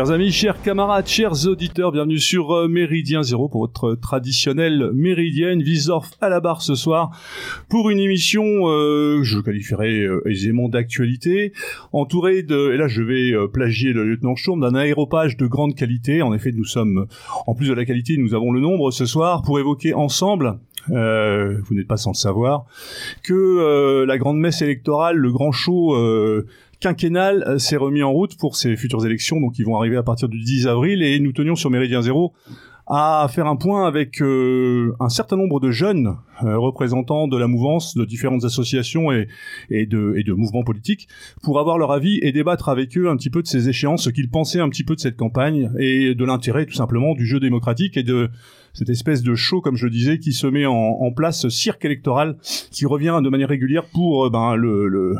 Chers amis, chers camarades, chers auditeurs, bienvenue sur euh, Méridien Zéro pour votre traditionnelle méridienne. Visorf à la barre ce soir pour une émission, euh, je qualifierais euh, aisément d'actualité, entourée de, et là je vais euh, plagier le lieutenant Sturm, d'un aéropage de grande qualité. En effet, nous sommes, en plus de la qualité, nous avons le nombre ce soir pour évoquer ensemble euh, vous n'êtes pas sans le savoir, que euh, la grande messe électorale, le grand show euh, quinquennal euh, s'est remis en route pour ces futures élections, donc ils vont arriver à partir du 10 avril, et nous tenions sur Méridien Zéro à faire un point avec euh, un certain nombre de jeunes euh, représentants de la mouvance, de différentes associations et, et, de, et de mouvements politiques, pour avoir leur avis et débattre avec eux un petit peu de ces échéances, ce qu'ils pensaient un petit peu de cette campagne et de l'intérêt tout simplement du jeu démocratique et de cette espèce de show, comme je disais, qui se met en, place, ce cirque électoral, qui revient de manière régulière pour euh, ben, le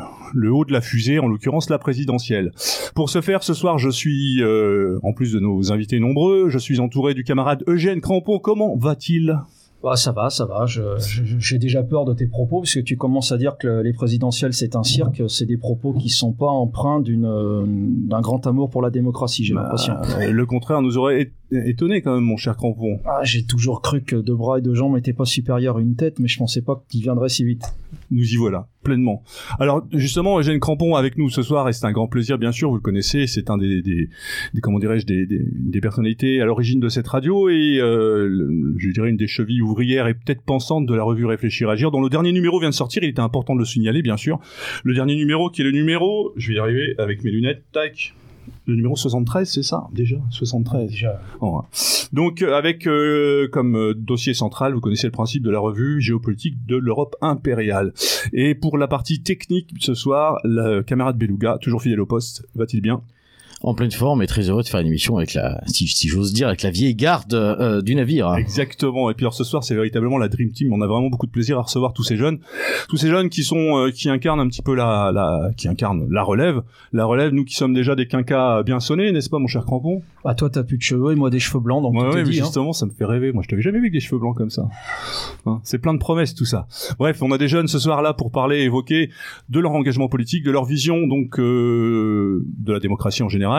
haut de la fusée, en l'occurrence la présidentielle. Pour ce faire, ce soir, je suis, euh, en plus de nos invités nombreux, je suis entouré du camarade Eugène Crampon. Comment va-t-il? Bah, ça va, ça va. J'ai déjà peur de tes propos parce que tu commences à dire que les présidentielles c'est un cirque. C'est des propos qui sont pas empreints d'une d'un grand amour pour la démocratie. J'ai l'impression. Euh, Le contraire nous aurait étonné quand même, mon cher Crampon. Ah, J'ai toujours cru que deux bras et deux jambes n'étaient pas supérieurs à une tête, mais je pensais pas qu'il viendrait si vite. Nous y voilà, pleinement. Alors justement, Eugène Crampon avec nous ce soir, et c'est un grand plaisir, bien sûr, vous le connaissez, c'est un des, des, des- comment dirais-je, des, personnalités à l'origine de cette radio, et euh, je dirais une des chevilles ouvrières et peut-être pensantes de la revue Réfléchir Agir, dont le dernier numéro vient de sortir, il était important de le signaler, bien sûr. Le dernier numéro qui est le numéro, je vais y arriver avec mes lunettes, tac, le numéro 73, c'est ça, déjà 73. Déjà. Oh, ouais. Donc euh, avec euh, comme euh, dossier central, vous connaissez le principe de la revue géopolitique de l'Europe impériale. Et pour la partie technique ce soir, le camarade Beluga, toujours fidèle au poste, va-t-il bien? En pleine forme et très heureux de faire une émission avec la, si, si j'ose dire, avec la vieille garde euh, du navire. Exactement. Et puis alors ce soir, c'est véritablement la Dream Team. On a vraiment beaucoup de plaisir à recevoir tous ces jeunes, tous ces jeunes qui sont euh, qui incarnent un petit peu la, la qui incarnent la relève, la relève. Nous qui sommes déjà des quinquas bien sonnés, n'est-ce pas, mon cher Crampon? Bah toi t'as plus de cheveux et moi des cheveux blancs, donc Ouais, ouais, est mais dit. hein. justement, ça me fait rêver. Moi, je t'avais jamais vu avec des cheveux blancs comme ça. Hein, c'est plein de promesses, tout ça. Bref, on a des jeunes ce soir là pour parler, évoquer de leur engagement politique, de leur vision donc euh, de la démocratie en général,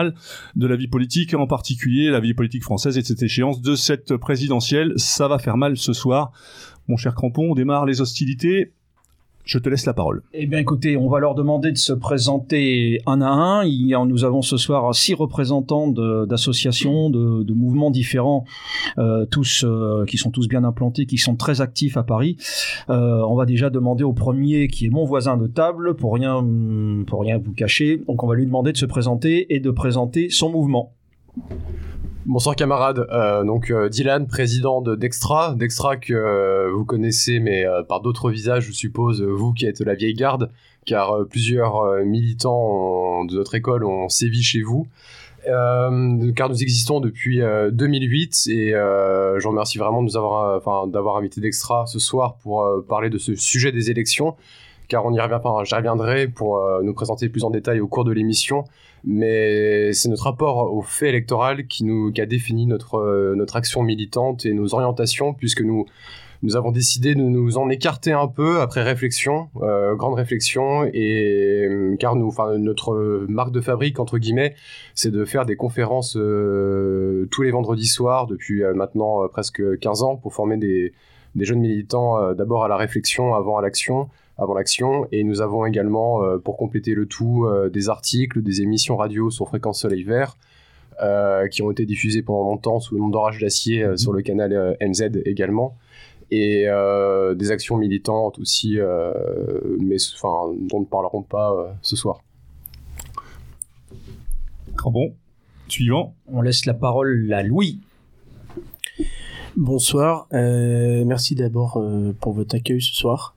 de la vie politique en particulier, la vie politique française et de cette échéance de cette présidentielle. Ça va faire mal ce soir. Mon cher Crampon, on démarre les hostilités. Je te laisse la parole. Eh bien, écoutez, on va leur demander de se présenter un à un. Nous avons ce soir six représentants d'associations, de, mouvements différents, euh, tous euh, qui sont tous bien implantés, qui sont très actifs à Paris. Euh, on va déjà demander au premier, qui est mon voisin de table, pour rien, pour rien vous cacher. Donc, on va lui demander de se présenter et de présenter son mouvement. Bonsoir camarades, Euh, donc euh, Dylan, président de Dextra, Dextra que euh, vous connaissez mais euh, par d'autres visages je suppose, euh, vous qui êtes la vieille garde, car plusieurs militants de notre école ont sévi chez vous. Car nous existons depuis euh, 2008 et je remercie vraiment de nous avoir, enfin, d'avoir invité Dextra ce soir pour parler de ce sujet des élections, car on y revient, enfin, j'y reviendrai pour nous présenter plus en détail au cours de l'émission mais c'est notre rapport au fait électoral qui nous qui a défini notre euh, notre action militante et nos orientations puisque nous nous avons décidé de nous en écarter un peu après réflexion, euh, grande réflexion, et euh, car nous, enfin notre marque de fabrique entre guillemets, c'est de faire des conférences euh, tous les vendredis soirs depuis euh, maintenant presque 15 ans pour former des des jeunes militants d'abord à la réflexion avant à l'action avant l'action. Et nous avons également, euh, pour compléter le tout, euh, des articles, des émissions radio sur Fréquence Soleil Vert, euh, qui ont été diffusées pendant longtemps sous le nom d'Orage d'Acier euh, sur le canal euh, MZ également. Et euh, des actions militantes aussi, euh, mais enfin, dont ne parlerons pas euh, ce soir. Crampon, suivant. On laisse la parole à Louis. Bonsoir, euh, merci d'abord euh, pour votre accueil ce soir.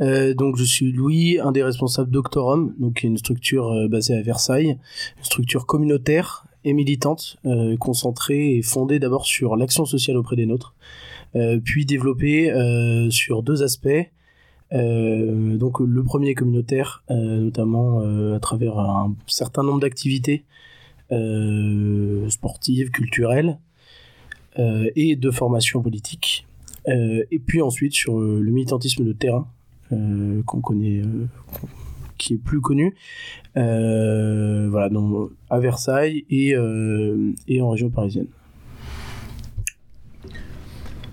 Euh, donc je suis Louis, un des responsables d'Octorum, donc une structure euh, basée à Versailles, une structure communautaire et militante, euh, concentrée et fondée d'abord sur l'action sociale auprès des nôtres, puis développée sur deux aspects. Donc le premier communautaire, notamment à travers un certain nombre d'activités sportives, culturelles, et de formation politique. Et puis ensuite sur le militantisme de terrain, qu'on connaît euh, qui est plus connu. Euh, voilà, donc à Versailles et, euh, et en région parisienne.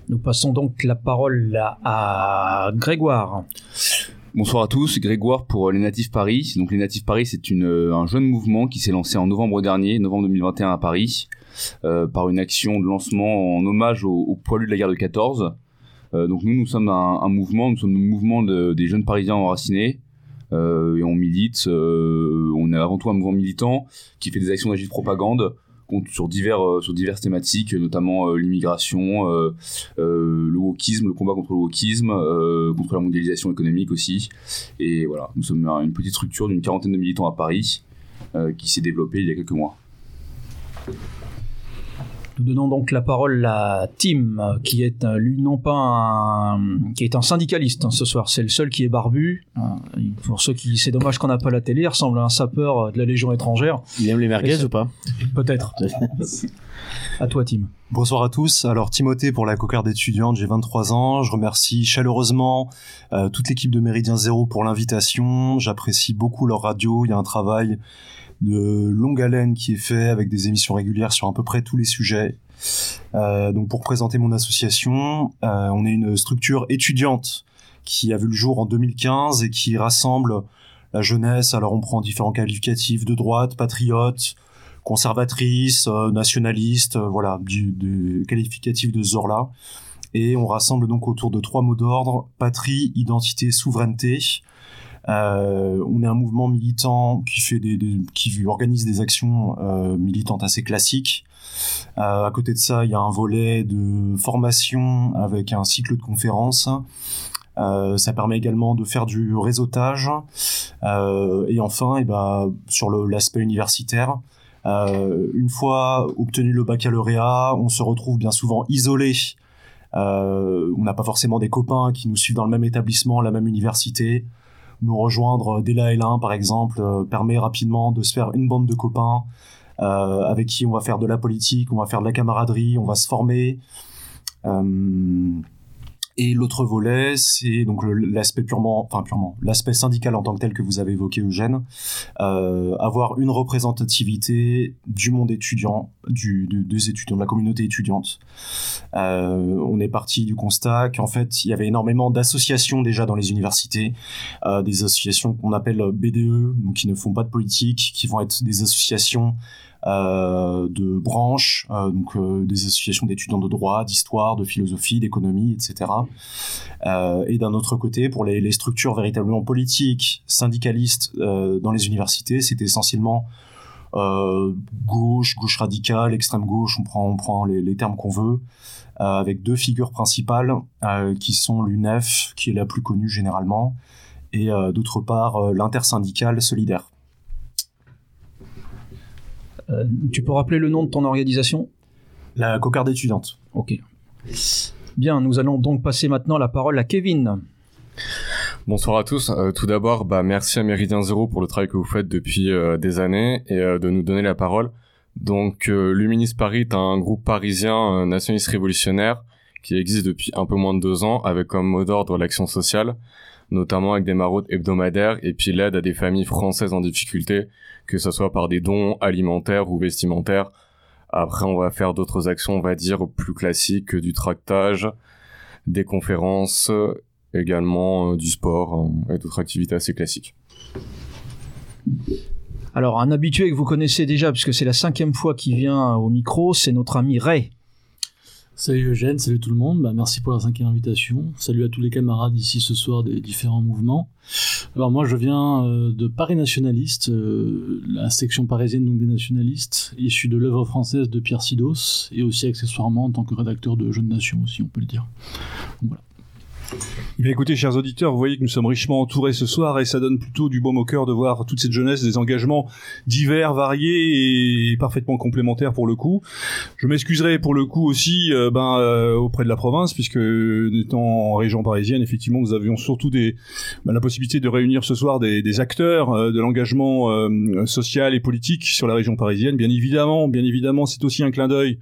Nous passons donc la parole à, à Grégoire. Bonsoir à tous, Grégoire pour les Natifs Paris. Donc les Natifs Paris, c'est une, un jeune mouvement qui s'est lancé en novembre dernier, novembre 2021 à Paris, euh, par une action de lancement en hommage aux, aux poilus de la guerre de 14. Euh, donc nous, nous sommes un, mouvement, nous sommes le mouvement de, des jeunes Parisiens enracinés. Euh, et on milite, euh, on est avant tout un mouvement militant qui fait des actions d'agir de propagande sur divers sur diverses thématiques notamment l'immigration le wokisme le combat contre le wokisme contre la mondialisation économique aussi et voilà nous sommes une petite structure d'une quarantaine de militants à Paris qui s'est développée il y a quelques mois nous donnons donc la parole à Tim, qui est lui non pas un, qui est un syndicaliste hein, ce soir. C'est le seul qui est barbu. Pour ceux qui, c'est dommage qu'on n'a pas la télé. Il ressemble à un sapeur de la Légion étrangère. Il aime les merguez ou pas? Peut-être. à toi, Tim. Bonsoir à tous. Alors Timothée pour la cocarde étudiante, j'ai 23 ans. Je remercie chaleureusement euh, toute l'équipe de Méridien Zéro pour l'invitation. J'apprécie beaucoup leur radio. Il y a un travail de longue haleine qui est fait avec des émissions régulières sur à peu près tous les sujets. Euh, donc pour présenter mon association, euh, on est une structure étudiante qui a vu le jour en 2015 et qui rassemble la jeunesse. Alors on prend différents qualificatifs de droite, patriote, conservatrice, euh, nationaliste, euh, voilà, du, du qualificatif de Zorla. Et on rassemble donc autour de trois mots d'ordre patrie, identité, souveraineté. Euh, on est un mouvement militant qui fait des, des qui organise des actions euh, militantes assez classiques. Euh, à côté de ça, il y a un volet de formation avec un cycle de conférences. Euh, ça permet également de faire du réseautage. Euh, et enfin, et ben, sur l'aspect universitaire, euh, une fois obtenu le baccalauréat, on se retrouve bien souvent isolé. on n'a pas forcément des copains qui nous suivent dans le même établissement, la même université nous rejoindre dès la L1 par exemple euh, permet rapidement de se faire une bande de copains euh, avec qui on va faire de la politique, on va faire de la camaraderie, on va se former. Euh, et l'autre volet, c'est donc l'aspect syndical en tant que tel que vous avez évoqué, Eugène, avoir une représentativité du monde étudiant, du, des étudiants, de la communauté étudiante. Euh, on est parti du constat qu'en fait, il y avait énormément d'associations déjà dans les universités, euh, des associations qu'on appelle BDE, donc qui ne font pas de politique, qui vont être des associations euh, de branches, donc des associations d'étudiants de droit, d'histoire, de philosophie, d'économie, etc. et d'un autre côté, pour les, les, structures véritablement politiques, syndicalistes dans les universités, c'est essentiellement gauche, gauche radicale, extrême gauche, on prend, on prend les, les termes qu'on veut, avec deux figures principales qui sont l'UNEF, qui est la plus connue généralement, et d'autre part l'intersyndicale solidaire. Euh, tu peux rappeler le nom de ton organisation? La cocarde étudiante. Ok. Bien, nous allons donc passer maintenant la parole à Kevin. Bonsoir à tous. Euh, tout d'abord, bah, merci à Méridien Zéro pour le travail que vous faites depuis euh, des années et euh, de nous donner la parole. Donc, euh, Luminis Paris est un groupe parisien nationaliste révolutionnaire qui existe depuis un peu moins de deux ans avec comme mot d'ordre l'action sociale, notamment avec des maraudes hebdomadaires et puis l'aide à des familles françaises en difficulté que ce soit par des dons alimentaires ou vestimentaires. Après, on va faire d'autres actions, on va dire, plus classiques, du tractage, des conférences, également euh, du sport euh, et d'autres activités assez classiques. Alors, un habitué que vous connaissez déjà, puisque c'est la cinquième fois qu'il vient au micro, c'est notre ami Ray. Salut Eugène, salut tout le monde, bah, merci pour la cinquième invitation. Salut à tous les camarades ici ce soir des différents mouvements. Alors moi je viens euh, de Paris Nationaliste, euh, la section parisienne donc des nationalistes, issu de l'œuvre française de Pierre Sidos, et aussi accessoirement en tant que rédacteur de Jeunes Nations aussi on peut le dire. Donc, voilà. Bien, écoutez, chers auditeurs, vous voyez que nous sommes richement entourés ce soir et ça donne plutôt du baume au cœur de voir toute cette jeunesse, des engagements divers, variés et parfaitement complémentaires pour le coup. Je m'excuserai pour le coup aussi euh, ben, euh, auprès de la province, puisque étant en région parisienne, effectivement, nous avions surtout des, ben, la possibilité de réunir ce soir des, des acteurs euh, de l'engagement euh, social et politique sur la région parisienne. Bien évidemment, bien évidemment, c'est aussi un clin d'œil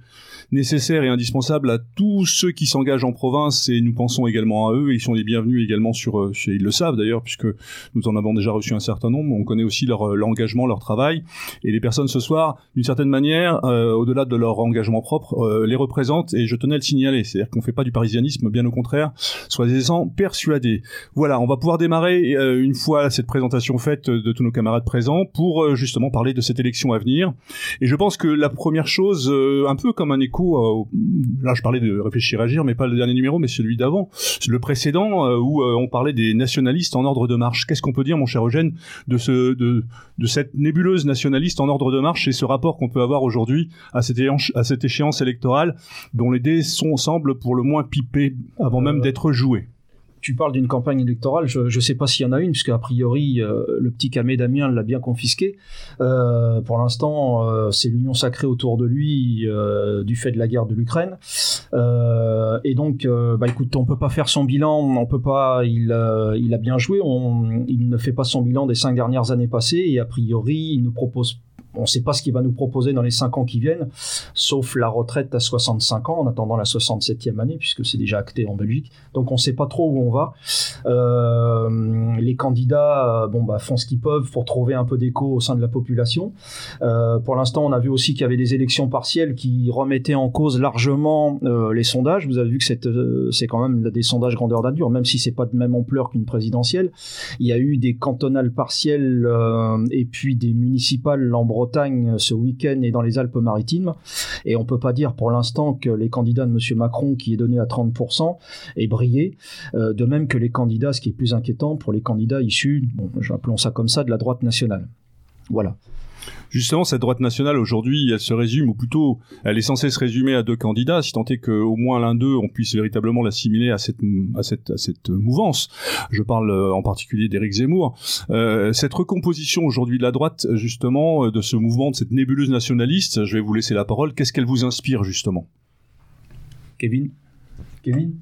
nécessaire et indispensable à tous ceux qui s'engagent en province et nous pensons également à eux ils sont les bienvenus également sur, euh, ils le savent d'ailleurs, puisque nous en avons déjà reçu un certain nombre. On connaît aussi leur, leur engagement, leur travail, et les personnes ce soir, d'une certaine manière, au-delà de leur engagement propre, les représentent. Et je tenais à le signaler, c'est-à-dire qu'on fait pas du parisianisme, bien au contraire. Soyez-en persuadés. Voilà, on va pouvoir démarrer une fois cette présentation faite de tous nos camarades présents pour justement parler de cette élection à venir. Et je pense que la première chose, un peu comme un écho, là je parlais de réfléchir agir, mais pas le dernier numéro, mais celui d'avant, le précédent euh, où euh, on parlait des nationalistes en ordre de marche. Qu'est-ce qu'on peut dire, mon cher Eugène, de ce de, de cette nébuleuse nationaliste en ordre de marche et ce rapport qu'on peut avoir aujourd'hui à cette échéance, à cette échéance électorale dont les dés sont semblent pour le moins pipés avant même euh, d'être joués? Tu parles d'une campagne électorale, je ne sais pas s'il y en a une, puisque a priori, euh, le petit Camé Damien l'a bien confisqué. Euh, pour l'instant, euh, c'est l'union sacrée autour de lui du fait de la guerre de l'Ukraine. et donc, bah, écoute, on peut pas faire son bilan, on peut pas. Il, il a bien joué, on, il ne fait pas son bilan des cinq dernières années passées, et a priori, il nous propose on ne sait pas ce qu'il va nous proposer dans les 5 ans qui viennent, sauf la retraite à 65 ans en attendant la 67e année, puisque c'est déjà acté en Belgique. Donc on ne sait pas trop où on va. Euh, les candidats euh, bon, bah, font ce qu'ils peuvent pour trouver un peu d'écho au sein de la population. Euh, pour l'instant, on a vu aussi qu'il y avait des élections partielles qui remettaient en cause largement les sondages. Vous avez vu que c'est quand même des sondages grandeur nature, même si c'est pas de même ampleur qu'une présidentielle. Il y a eu des cantonales partielles et puis des municipales Bretagne ce week-end et dans les Alpes-Maritimes. Et on peut pas dire pour l'instant que les candidats de M. Macron, qui est donné à 30%, aient brillé. Euh, de même que les candidats, ce qui est plus inquiétant pour les candidats issus, bon, appelons ça comme ça, de la droite nationale. Voilà. Justement, cette droite nationale aujourd'hui, elle se résume, ou plutôt, elle est censée se résumer à deux candidats, si tant est qu'au moins l'un d'eux, on puisse véritablement l'assimiler à cette, à cette, à cette mouvance. Je parle euh, en particulier d'Éric Zemmour. Euh, cette recomposition aujourd'hui de la droite, justement, euh, de ce mouvement, de cette nébuleuse nationaliste, je vais vous laisser la parole. Qu'est-ce qu'elle vous inspire, justement? Kevin? Kevin?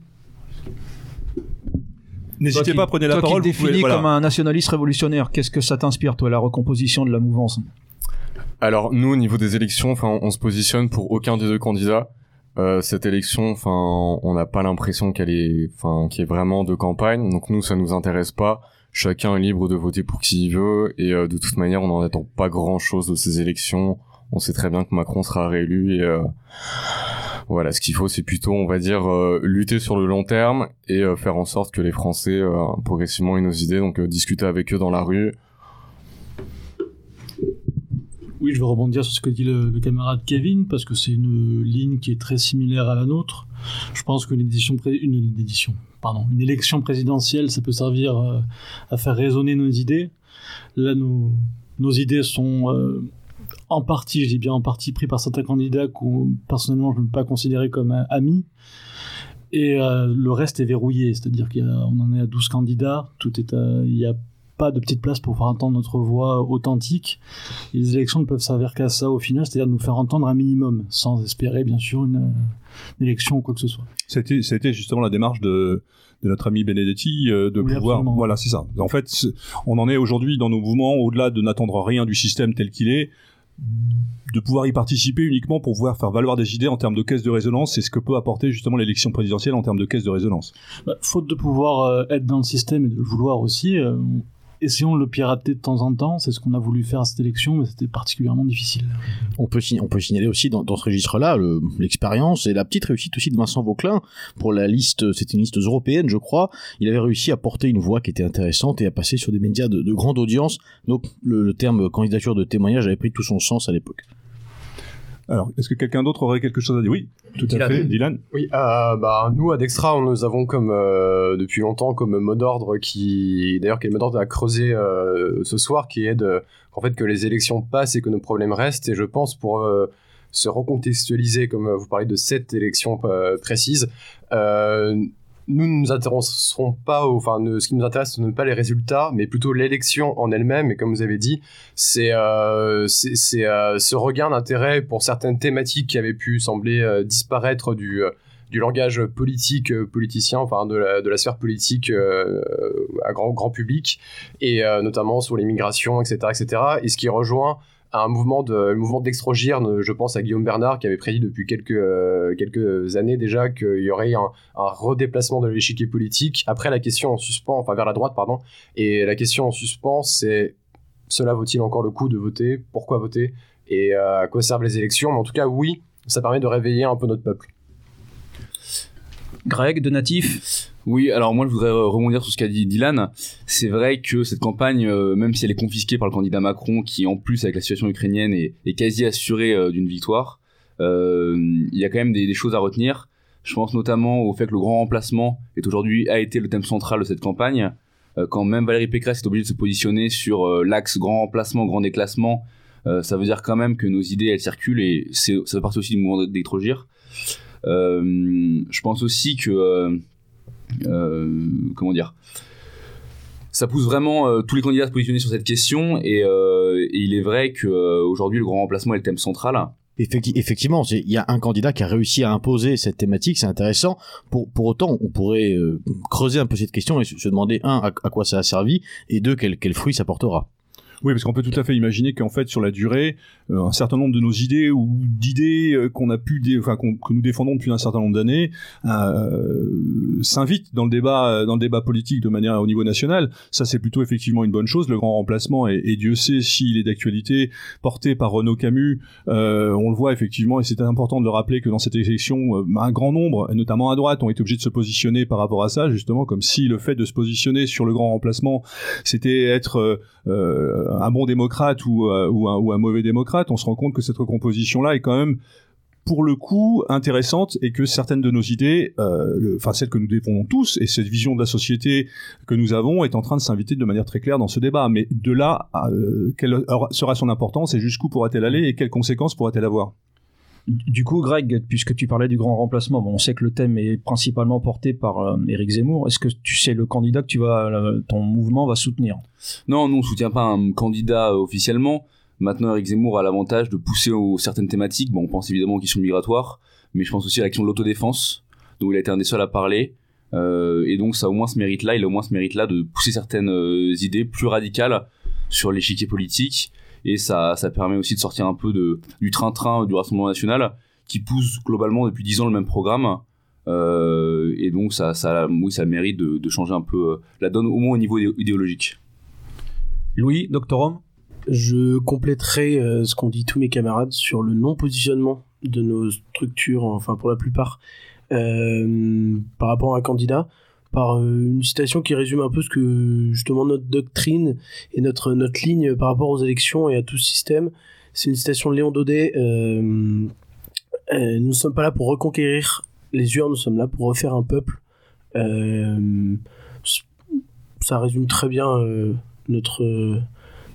N'hésitez pas, prenez la parole. Toi qui définis comme un nationaliste révolutionnaire, qu'est-ce que ça t'inspire, toi, la recomposition de la mouvance? Alors nous, au niveau des élections, enfin, on se positionne pour aucun des deux candidats. Euh, cette élection, enfin, on n'a pas l'impression qu'elle est, enfin, qu'il vraiment de campagne. Donc nous, ça nous intéresse pas. Chacun est libre de voter pour qui il veut, et euh, de toute manière, on n'en attend pas grand-chose de ces élections. On sait très bien que Macron sera réélu, et euh, voilà, ce qu'il faut, c'est plutôt, on va dire, lutter sur le long terme et faire en sorte que les Français progressivement aient nos idées. Donc discuter avec eux dans la rue, oui, je vais rebondir sur ce que dit le, camarade Kevin, parce que c'est une ligne qui est très similaire à la nôtre. Je pense qu'une édition, une, édition, pardon, une élection présidentielle, ça peut servir euh, à faire résonner nos idées. Là, nos, idées sont euh, en partie, je dis bien en partie, pris par certains candidats que personnellement je ne peux pas considérer comme amis. Et euh, le reste est verrouillé, c'est-à-dire qu'on en est à 12 candidats, tout est il y a pas de petite place pour faire entendre notre voix authentique. les élections ne peuvent servir qu'à ça au final, c'est-à-dire nous faire entendre un minimum, sans espérer bien sûr une, élection ou quoi que ce soit. C'était, c'était justement la démarche de, de notre ami Benedetti euh, de pouvoir voilà c'est ça en fait on en est aujourd'hui dans nos mouvements au-delà de n'attendre rien du système tel qu'il est de pouvoir y participer uniquement pour pouvoir faire valoir des idées en termes de caisse de résonance, c'est ce que peut apporter justement l'élection présidentielle en termes de caisse de résonance. Bah, faute de pouvoir euh, être dans le système et de le vouloir aussi, euh, essayons de le pirater de temps en temps. C'est ce qu'on a voulu faire à cette élection, mais c'était particulièrement difficile. On peut, on peut signaler aussi dans, ce registre-là l'expérience et la petite réussite aussi de Vincent Vauclin pour la liste, c'était une liste européenne, je crois. Il avait réussi à porter une voix qui était intéressante et à passer sur des médias de, grande audience. Donc le terme candidature de témoignage avait pris tout son sens à l'époque. Alors, est-ce que quelqu'un d'autre aurait quelque chose à dire? Oui, tout à fait, Dylan. Oui, euh, bah nous à Dextra, nous avons comme euh, depuis longtemps comme mot d'ordre qui, d'ailleurs, qui est le mot d'ordre à creuser euh, ce soir, qui est de, en fait, que les élections passent et que nos problèmes restent. Et je pense pour euh, se recontextualiser, comme vous parlez de cette élection précise, nous ne nous intéresserons pas, enfin, ce qui nous intéresse, ce n'est pas les résultats, mais plutôt l'élection en elle-même. Et comme vous avez dit, c'est euh, euh, ce regain d'intérêt pour certaines thématiques qui avaient pu sembler euh, disparaître du du langage politique politicien, enfin de la, de la sphère politique à grand grand public, et notamment sur l'immigration, etc., etc. Et ce qui rejoint un mouvement de d'extrogirne. Je pense à Guillaume Bernard qui avait prédit depuis quelques euh, quelques années déjà qu'il y aurait un, un redéplacement de l'échiquier politique. Après la question en suspens, enfin vers la droite pardon. Et la question en suspens, c'est cela vaut-il encore le coup de voter? Pourquoi voter? Et euh, à quoi servent les élections? Mais en tout cas, oui, ça permet de réveiller un peu notre peuple. Greg, de natif Oui, alors moi je voudrais euh, rebondir sur ce qu'a dit Dylan. C'est vrai que cette campagne, euh, même si elle est confisquée par le candidat Macron, qui en plus avec la situation ukrainienne est, quasi assurée euh, d'une victoire, il y a quand même des, choses à retenir. Je pense notamment au fait que le grand remplacement est aujourd'hui a été le thème central de cette campagne. Quand même Valérie Pécresse est obligée de se positionner sur l'axe grand remplacement, grand déclassement, ça veut dire quand même que nos idées elles circulent et ça fait partie aussi du mouvement d'Étrogir. Euh, je pense aussi que euh, euh, comment dire ça pousse vraiment tous les candidats à se positionner sur cette question et, il est vrai que aujourd'hui le grand remplacement est le thème central Effectivement, il y a un candidat qui a réussi à imposer cette thématique, c'est intéressant. Pour, pour autant, on pourrait creuser un peu cette question et se demander, un, à, à quoi ça a servi, et deux, quel, quel fruit ça portera. Oui, parce qu'on peut tout à fait imaginer qu'en fait, sur la durée, euh, un certain nombre de nos idées ou d'idées euh, qu'on a pu, enfin que nous défendons depuis un certain nombre d'années, euh, s'invitent dans le débat, dans le débat politique de manière au niveau national. Ça, c'est plutôt effectivement une bonne chose. Le grand remplacement, et, et Dieu sait s'il est d'actualité, porté par Renaud Camus. Euh, on le voit effectivement, et c'est important de le rappeler que dans cette élection, un grand nombre, notamment à droite, ont été obligés de se positionner par rapport à ça, justement, comme si le fait de se positionner sur le grand remplacement, c'était être un bon démocrate ou, euh, ou, un, mauvais démocrate, on se rend compte que cette recomposition-là est quand même pour le coup intéressante et que certaines de nos idées, euh, enfin celles que nous défendons tous et cette vision de la société que nous avons est en train de s'inviter de manière très claire dans ce débat. Mais de là, euh, quelle sera son importance et jusqu'où pourra-t-elle aller et quelles conséquences pourra-t-elle avoir? Du coup, Greg, puisque tu parlais du grand remplacement, bon, on sait que le thème est principalement porté par euh, Éric Zemmour. Est-ce que tu sais le candidat que tu vas, euh, ton mouvement va soutenir? Non, nous on soutient pas un candidat euh, officiellement. Maintenant, Éric Zemmour a l'avantage de pousser aux certaines thématiques. Bon, on pense évidemment aux questions migratoires, mais je pense aussi à l'action de l'autodéfense, dont il a été un des seuls à parler. Euh, et donc, ça a au moins ce mérite-là, il a au moins ce mérite-là de pousser certaines idées plus radicales sur l'échiquier politique et ça, ça permet aussi de sortir un peu du train-train du Rassemblement National qui pousse globalement depuis 10 ans le même programme. Euh, et donc ça, oui, ça mérite de, changer un peu euh, la donne, au moins au niveau idéologique. Louis, doctorum Je compléterai euh, ce qu'ont dit tous mes camarades sur le non-positionnement de nos structures, enfin pour la plupart, par rapport à un candidat par une citation qui résume un peu ce que justement notre doctrine et notre notre ligne par rapport aux élections et à tout système. C'est une citation de Léon Daudet. Euh, euh, nous ne sommes pas là pour reconquérir les urnes, nous sommes là pour refaire un peuple. Euh, ça résume très bien euh, notre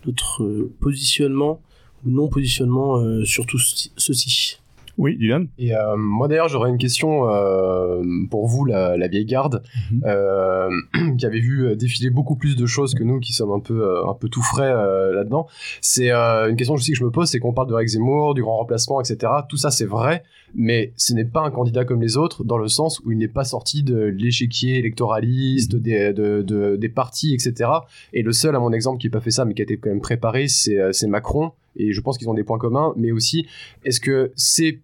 notre positionnement ou non positionnement sur tout ceci. Oui, Dylan. Et euh, moi d'ailleurs, j'aurais une question euh, pour vous, la, la vieille garde, mm -hmm. euh, qui avait vu défiler beaucoup plus de choses que nous, qui sommes un peu un peu tout frais là-dedans. C'est une question aussi que je me pose, c'est qu'on parle de Rex Zemmour, du grand remplacement, etc. Tout ça, c'est vrai, mais ce n'est pas un candidat comme les autres, dans le sens où il n'est pas sorti de l'échiquier électoraliste, des, de, de, des partis, etc. Et le seul, à mon exemple, qui n'a pas fait ça, mais qui a été quand même préparé, c'est Macron et je pense qu'ils ont des points communs, mais aussi, est-ce que ces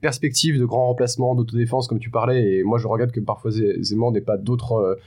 perspectives de grand remplacement, d'autodéfense, comme tu parlais, et moi je regarde que parfois Zemmour n'est pas d'autres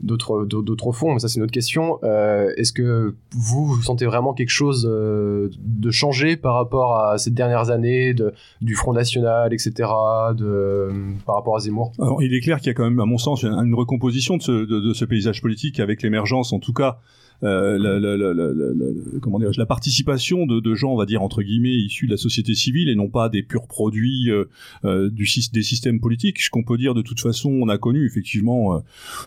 d'autres d'autres fonds mais ça c'est une autre question euh, est-ce que vous, vous sentez vraiment quelque chose euh, de changé par rapport à ces dernières années de, du Front National etc de, par rapport à Zemmour? Il est clair qu'il y a quand même à mon sens une recomposition de ce paysage politique avec l'émergence en tout cas euh, la, comment dire, la participation de, de, gens, on va dire entre guillemets, issus de la société civile et non pas des purs produits euh, euh, du, des systèmes politiques. Ce qu'on peut dire de toute façon, on a connu effectivement, euh,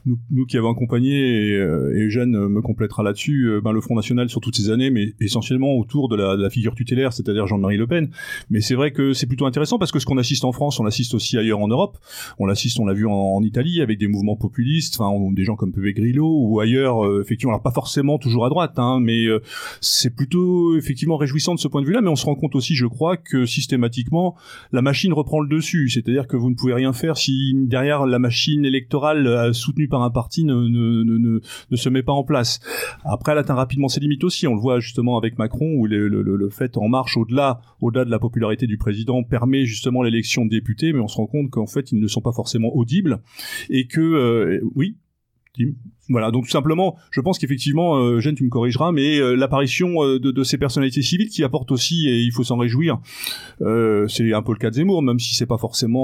nous, nous, qui avons accompagné, et, euh, Eugène me complétera là-dessus, ben, le Front National sur toutes ces années, mais essentiellement autour de la, de figure tutélaire, c'est-à-dire Jean-Marie Le Pen. Mais c'est vrai que c'est plutôt intéressant parce que ce qu'on assiste en France, on l'assiste aussi ailleurs en Europe. On l'assiste, on l'a vu en, en, Italie avec des mouvements populistes, enfin des gens comme Pepe Grillo ou ailleurs, effectivement, alors pas forcément toujours à droite, hein, mais euh, c'est plutôt effectivement réjouissant de ce point de vue-là. Mais on se rend compte aussi, je crois, que systématiquement la machine reprend le dessus. C'est-à-dire que vous ne pouvez rien faire si derrière la machine électorale euh, soutenue par un parti ne, ne, ne, ne, se met pas en place. Après, elle atteint rapidement ses limites aussi. On le voit justement avec Macron, où le, le, le fait en marche au-delà, au-delà de la popularité du président permet justement l'élection de députés, mais on se rend compte qu'en fait ils ne sont pas forcément audibles et que euh, oui, Tim? Voilà, donc tout simplement, je pense qu'effectivement, euh, tu me corrigeras, mais euh, l'apparition euh, de, ces personnalités civiles qui apportent aussi, et il faut s'en réjouir, euh, c'est un peu le cas de Zemmour, même si c'est pas forcément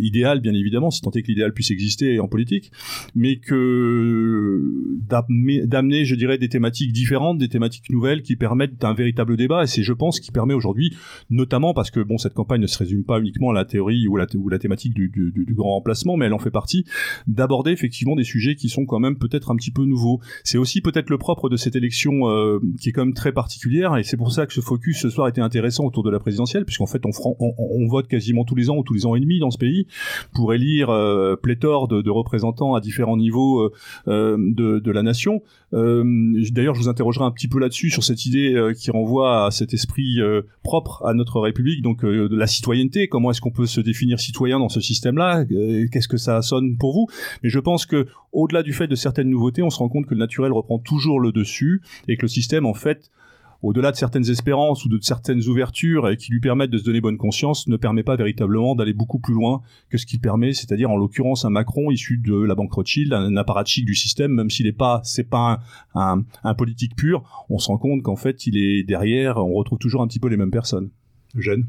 idéal, bien évidemment, si tant est que l'idéal puisse exister en politique, mais que d'amener, je dirais, des thématiques différentes, des thématiques nouvelles qui permettent un véritable débat, et c'est, je pense, qui permet aujourd'hui, notamment parce que bon, cette campagne ne se résume pas uniquement à la théorie ou la, thématique du, du, du grand remplacement, mais elle en fait partie, d'aborder effectivement des sujets qui sont quand même peut-être un petit peu nouveaux. C'est aussi peut-être le propre de cette élection euh, qui est quand même très particulière et c'est pour ça que ce focus ce soir était intéressant autour de la présidentielle puisqu'en fait on, vote quasiment tous les ans ou tous les ans et demi dans ce pays pour élire euh, pléthore de, représentants à différents niveaux euh, de, de, la nation. D'ailleurs, je vous interrogerai un petit peu là-dessus sur cette idée qui renvoie à cet esprit propre à notre République, donc de la citoyenneté. Comment est-ce qu'on peut se définir citoyen dans ce système-là? Qu'est-ce que ça sonne pour vous? Mais je pense que au-delà du fait de certaines nouveautés, on se rend compte que le naturel reprend toujours le dessus et que le système, en fait, au-delà de certaines espérances ou de certaines ouvertures qui lui permettent de se donner bonne conscience, ne permet pas véritablement d'aller beaucoup plus loin que ce qu'il permet, c'est-à-dire en l'occurrence un Macron issu de la banque Rothschild, un apparatchik du système, même s'il n'est pas, c'est pas un, politique pur, on se rend compte qu'en fait il est derrière, on retrouve toujours un petit peu les mêmes personnes. Eugène?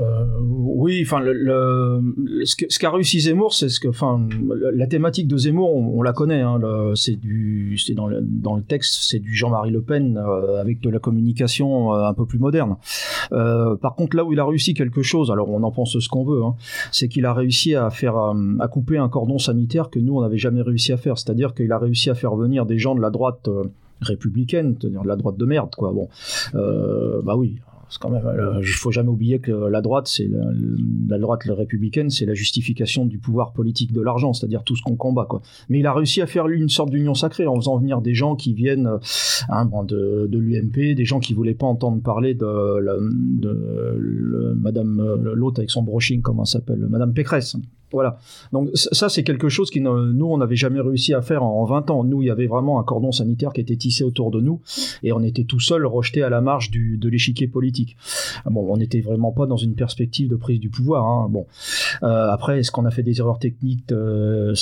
Euh, oui, enfin, ce qu'a réussi Zemmour, c'est ce que, enfin, la thématique de Zemmour, on, la connaît. Hein, c'est dans le, texte, c'est du Jean-Marie Le Pen euh, avec de la communication euh, un peu plus moderne. Par contre, là où il a réussi quelque chose, alors on en pense ce qu'on veut, hein, c'est qu'il a réussi à faire, à couper un cordon sanitaire que nous on n'avait jamais réussi à faire. C'est-à-dire qu'il a réussi à faire venir des gens de la droite républicaine, c'est-à-dire de la droite de merde, quoi. Bon, bah oui, c'est quand même, euh, il faut jamais oublier que la droite, c'est républicaine, c'est la justification du pouvoir politique de l'argent, c'est-à-dire tout ce qu'on combat, quoi. Mais il a réussi à faire une sorte d'union sacrée en faisant venir des gens qui viennent hein, bon, de, l'UMP, des gens qui voulaient pas entendre parler de Madame euh, l'autre avec son brushing, comment s'appelle, Madame Pécresse. Voilà. Donc ça, c'est quelque chose qui nous, on n'avait jamais réussi à faire en 20 ans. Nous, il y avait vraiment un cordon sanitaire qui était tissé autour de nous et on était tout seul rejeté à la marge du, de l'échiquier politique. Bon, on n'était vraiment pas dans une perspective de prise du pouvoir. Hein. Bon, euh, après, est-ce qu'on a fait des erreurs techniques, euh,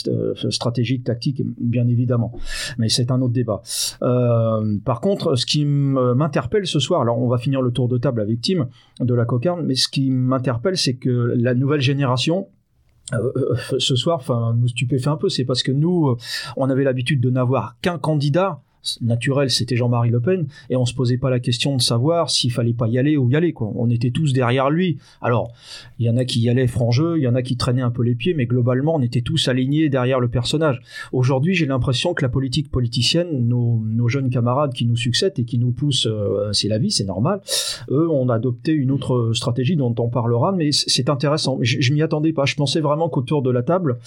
stratégiques, tactiques? Bien évidemment, mais c'est un autre débat. Euh, par contre, ce qui m'interpelle ce soir, alors on va finir le tour de table avec Tim de la cocarne, mais ce qui m'interpelle, c'est que la nouvelle génération euh, euh, ce soir, enfin, nous stupéfait un peu, c'est parce que nous, euh, on avait l'habitude de n'avoir qu'un candidat naturel, c'était Jean-Marie Le Pen, et on se posait pas la question de savoir s'il fallait pas y aller ou y aller, quoi. On était tous derrière lui. Alors, il y en a qui y allaient franc jeu, il y en a qui traînaient un peu les pieds, mais globalement, on était tous alignés derrière le personnage. Aujourd'hui, j'ai l'impression que la politique politicienne, nos, jeunes camarades qui nous succèdent et qui nous poussent, euh, c'est la vie, c'est normal, eux ont adopté une autre stratégie dont on parlera, mais c'est intéressant. Je, je m'y attendais pas. Je pensais vraiment qu'autour de la table,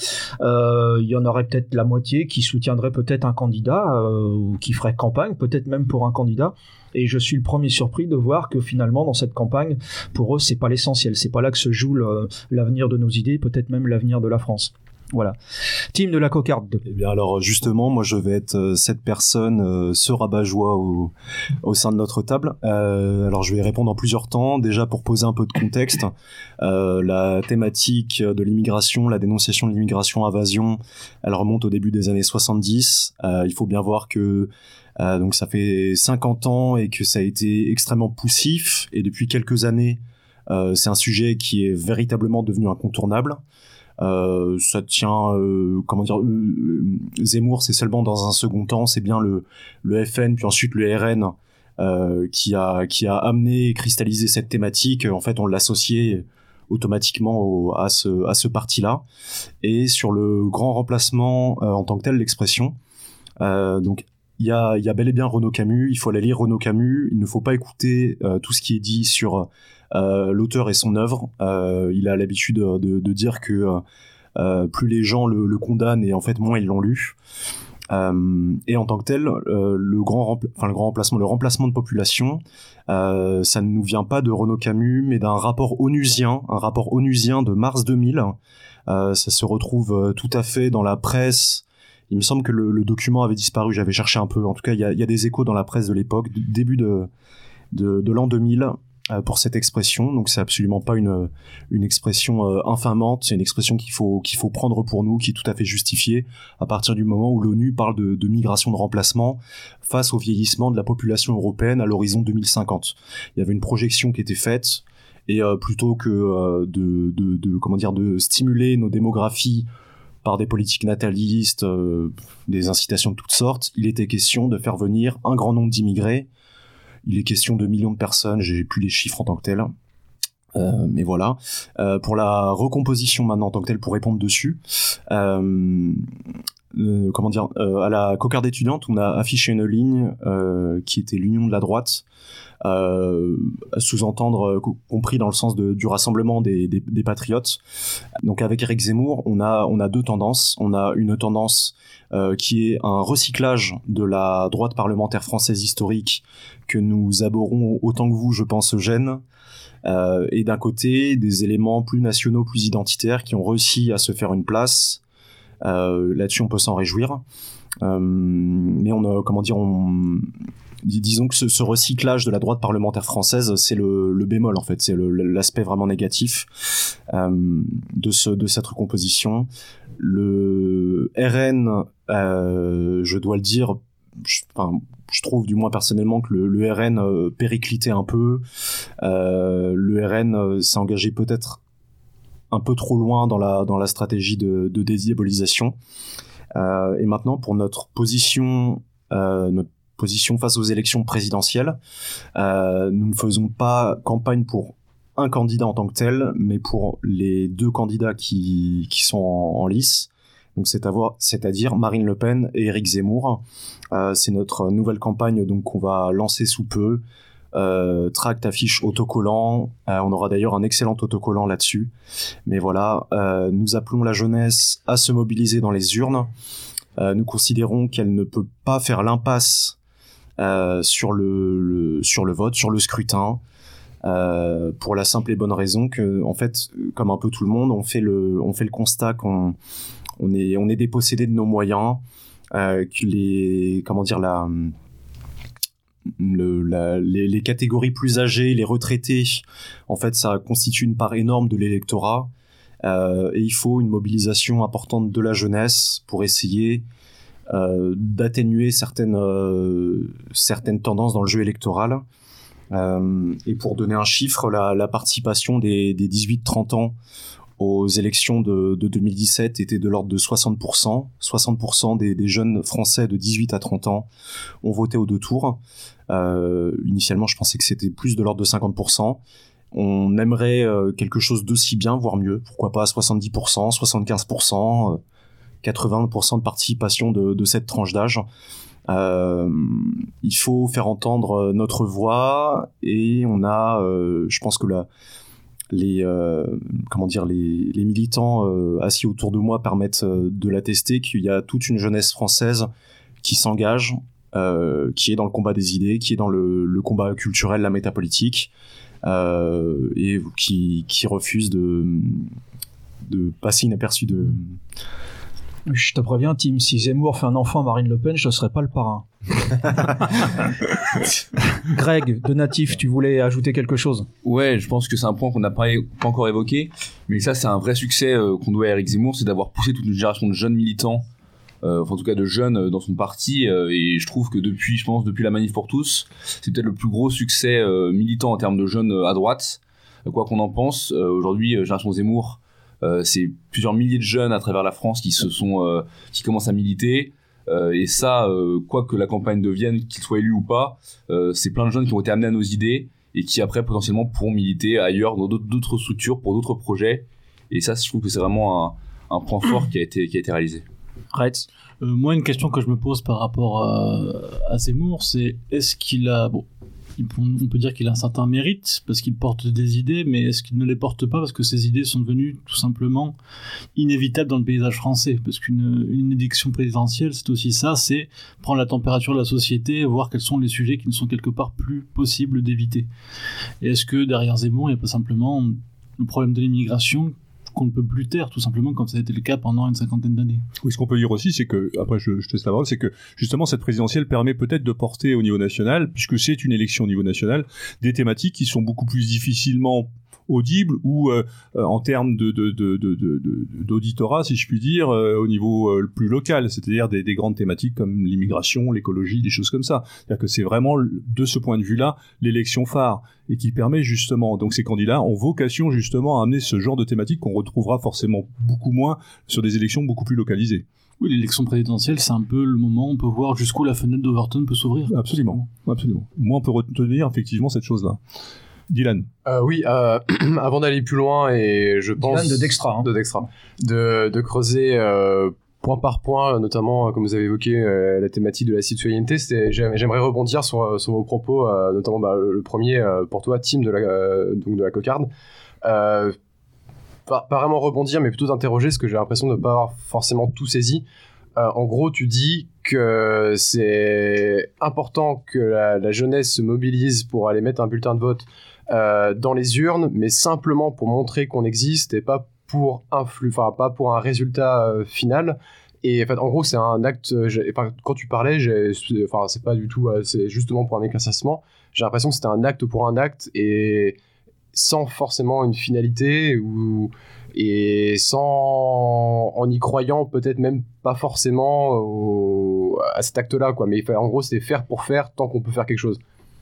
euh, il y en aurait peut-être la moitié qui soutiendrait peut-être un candidat euh, qui qui ferait campagne, peut-être même pour un candidat. Et je suis le premier surpris de voir que finalement, dans cette campagne, pour eux, c'est pas l'essentiel. C'est pas là que se joue l'avenir de nos idées, peut-être même l'avenir de la France. Voilà. Team de la cocarde. Eh bien alors justement, moi je vais être euh, cette personne, euh, ce rabat-joie au, au, sein de notre table. Euh, alors je vais répondre en plusieurs temps. Déjà pour poser un peu de contexte, euh, la thématique de l'immigration, la dénonciation de l'immigration invasion, elle remonte au début des années 70. Euh, il faut bien voir que donc ça fait 50 ans et que ça a été extrêmement poussif. Et depuis quelques années, c'est un sujet qui est véritablement devenu incontournable. Euh, ça tient, euh, comment dire, euh, Zemmour, c'est seulement dans un second temps, c'est bien le, le FN, puis ensuite le RN, qui a qui a amené, cristallisé cette thématique. En fait, on l'associait automatiquement au, à ce à ce parti-là. Et sur le grand remplacement en tant que tel, l'expression. donc il y a, y a bel et bien Renaud Camus, il faut aller lire Renaud Camus, il ne faut pas écouter euh, tout ce qui est dit sur euh, l'auteur et son œuvre. Euh, il a l'habitude de, de, dire que plus les gens le, le, condamnent et en fait moins ils l'ont lu. Euh, et en tant que tel, euh, le grand, enfin le grand remplacement, le remplacement de population, euh, ça ne nous vient pas de Renaud Camus, mais d'un rapport onusien, un rapport onusien de mars 2000. Euh, ça se retrouve euh, tout à fait dans la presse. Il me semble que le, le document avait disparu. J'avais cherché un peu. En tout cas, il y a, y a des échos dans la presse de l'époque, début de de, de l'an 2000 euh, pour cette expression. Donc c'est absolument pas une une expression euh, infamante. C'est une expression qu'il faut qu'il faut prendre pour nous, qui est tout à fait justifiée à partir du moment où l'ONU parle de, de migration de remplacement face au vieillissement de la population européenne à l'horizon 2050. Il y avait une projection qui était faite et euh, plutôt que euh, de, de, de comment dire de stimuler nos démographies par des politiques natalistes, euh, des incitations de toutes sortes, il était question de faire venir un grand nombre d'immigrés. Il est question de millions de personnes, j'ai plus les chiffres en tant que tels. Euh, mais voilà. Euh, pour la recomposition maintenant en tant que telle, pour répondre dessus, euh, comment dire, à la cocarde étudiante, on a affiché une ligne qui était l'union de la droite, sous-entendre co- compris dans le sens du rassemblement des, des, patriotes. Donc avec Eric Zemmour, on a on a deux tendances. On a une tendance qui est un recyclage de la droite parlementaire française historique que nous abhorrons autant que vous, je pense, Eugène. Euh, et d'un côté, des éléments plus nationaux, plus identitaires, qui ont réussi à se faire une place. Euh, Là-dessus, on peut s'en réjouir. Euh, mais on a, comment dire, on, dis- disons que ce, recyclage de la droite parlementaire française, c'est le, bémol en fait, c'est l'aspect vraiment négatif de, ce, de cette recomposition. Le RN, je dois le dire, je, enfin, je trouve du moins personnellement que le, le RN euh, périclitait un peu. Euh, le RN euh, s'est engagé peut-être un peu trop loin dans la, dans la stratégie de, de dédiabolisation. Euh, et maintenant, pour notre position, euh, notre position face aux élections présidentielles, euh, nous ne faisons pas campagne pour un candidat en tant que tel, mais pour les deux candidats qui, qui sont en, en lice. Donc c'est-à-dire Marine Le Pen et Éric Zemmour. Euh, c'est notre nouvelle campagne donc qu'on va lancer sous peu. Euh, tract, affiche, autocollant. Euh, on aura d'ailleurs un excellent autocollant là-dessus. Mais voilà, euh, nous appelons la jeunesse à se mobiliser dans les urnes. Nous considérons qu'elle ne peut pas faire l'impasse sur le, vote, sur le scrutin, pour la simple et bonne raison que, en fait, comme un peu tout le monde, on fait le constat qu'on on est, on dépossédé de nos moyens, euh, les, comment dire, les, catégories plus âgées, les retraités, en fait, ça constitue une part énorme de l'électorat. Euh, et il faut une mobilisation importante de la jeunesse pour essayer euh, d'atténuer certaines, tendances dans le jeu électoral. Et pour donner un chiffre, la, la participation des, des 18-30 ans aux élections de, de 2017 était de l'ordre de 60%. 60% des, jeunes Français de 18 à 30 ans ont voté aux deux tours. Euh, initialement, je pensais que c'était plus de l'ordre de 50%. On aimerait euh, quelque chose d'aussi bien, voire mieux. Pourquoi pas 70%, 75%, euh, 80% de participation de, cette tranche d'âge. Euh, il faut faire entendre euh, notre voix et on a, je pense que la, les, euh, comment dire, les, les militants euh, assis autour de moi permettent euh, de l'attester qu'il y a toute une jeunesse française qui s'engage, qui est dans le combat des idées, qui est dans le, le combat culturel, la métapolitique, et qui, qui refuse de, de passer inaperçu de. Je te préviens, Tim, si Zemmour fait un enfant à Marine Le Pen, je ne serai pas le parrain. Greg, de Natif, tu voulais ajouter quelque chose? Ouais, je pense que c'est un point qu'on n'a pas, pas encore évoqué, mais ça c'est un vrai succès euh, qu'on doit à Eric Zemmour, c'est d'avoir poussé toute une génération de jeunes militants, euh, enfin en tout cas de jeunes euh, dans son parti, euh, et je trouve que depuis, je pense depuis la manif pour tous, c'est peut-être le plus gros succès euh, militant en termes de jeunes euh, à droite. Quoi qu'on en pense, euh, aujourd'hui euh, génération Zemmour, euh, c'est plusieurs milliers de jeunes à travers la France qui se sont, euh, qui commencent à militer. Euh, et ça, euh, quoi que la campagne devienne, qu'il soit élu ou pas, euh, c'est plein de jeunes qui ont été amenés à nos idées et qui après potentiellement pourront militer ailleurs dans d'autres- structures pour d'autres projets. Et ça, je trouve que c'est vraiment un, point fort qui a été, qui a été réalisé. Euh, moi, une question que je me pose par rapport à, à Zemmour, c'est est-ce qu'il a. Bon, on peut dire qu'il a un certain mérite parce qu'il porte des idées, mais est-ce qu'il ne les porte pas parce que ces idées sont devenues tout simplement inévitables dans le paysage français? Parce qu'une une élection présidentielle, c'est aussi ça, c'est prendre la température de la société, voir quels sont les sujets qui ne sont quelque part plus possibles d'éviter. Et est-ce que derrière Zemmour, il n'y a pas simplement le problème de l'immigration qu'on ne peut plus taire, tout simplement comme ça a été le cas pendant une cinquantaine d'années. Oui, ce qu'on peut dire aussi, c'est que, après je, je te la parole, c'est que justement cette présidentielle permet peut-être de porter au niveau national, puisque c'est une élection au niveau national, des thématiques qui sont beaucoup plus difficilement audibles ou euh, euh, en termes de, de, de, de, de- de- d'auditorat, si je puis dire, euh, au niveau euh, le plus local, c'est-à-dire des, des grandes thématiques comme l'immigration, l'écologie, des choses comme ça. C'est-à-dire que c'est vraiment, de ce point de vue-là, l'élection phare et qui permet justement, donc ces candidats ont vocation justement à amener ce genre de thématiques qu'on retrouvera forcément beaucoup moins sur des élections beaucoup plus localisées. Oui, l'élection présidentielle, c'est un peu le moment où on peut voir jusqu'où la fenêtre d'Overton peut s'ouvrir. Absolument, absolument. Moi, on peut retenir effectivement cette chose-là. Dylan. Euh, oui, euh, avant d'aller plus loin, et je pense... Dylan de Dextra, hein. De Dextra. De, de creuser euh, point par point, notamment, comme vous avez évoqué, euh, la thématique de la citoyenneté. J'aimerais rebondir sur, sur vos propos, euh, notamment bah, le, premier, euh, pour toi, Tim de la, euh, donc de la cocarde. Euh, pas, pas vraiment rebondir, mais plutôt t'interroger, parce que j'ai l'impression de ne pas avoir forcément tout saisi. Euh, en gros, tu dis que c'est important que la, la jeunesse se mobilise pour aller mettre un bulletin de vote euh, dans les urnes, mais simplement pour montrer qu'on existe et pas pour influ, enfin pas pour un résultat euh, final. Et en fait, en gros, c'est un acte. euh, quand tu parlais, enfin, c'est pas du tout, c'est justement pour un éclaircissement. J'ai l'impression que c'était un acte pour un acte et sans forcément une finalité ou et sans en y croyant peut-être même pas forcément à cet acte-là quoi. Mais en gros, c'était faire pour faire tant qu'on peut faire quelque chose.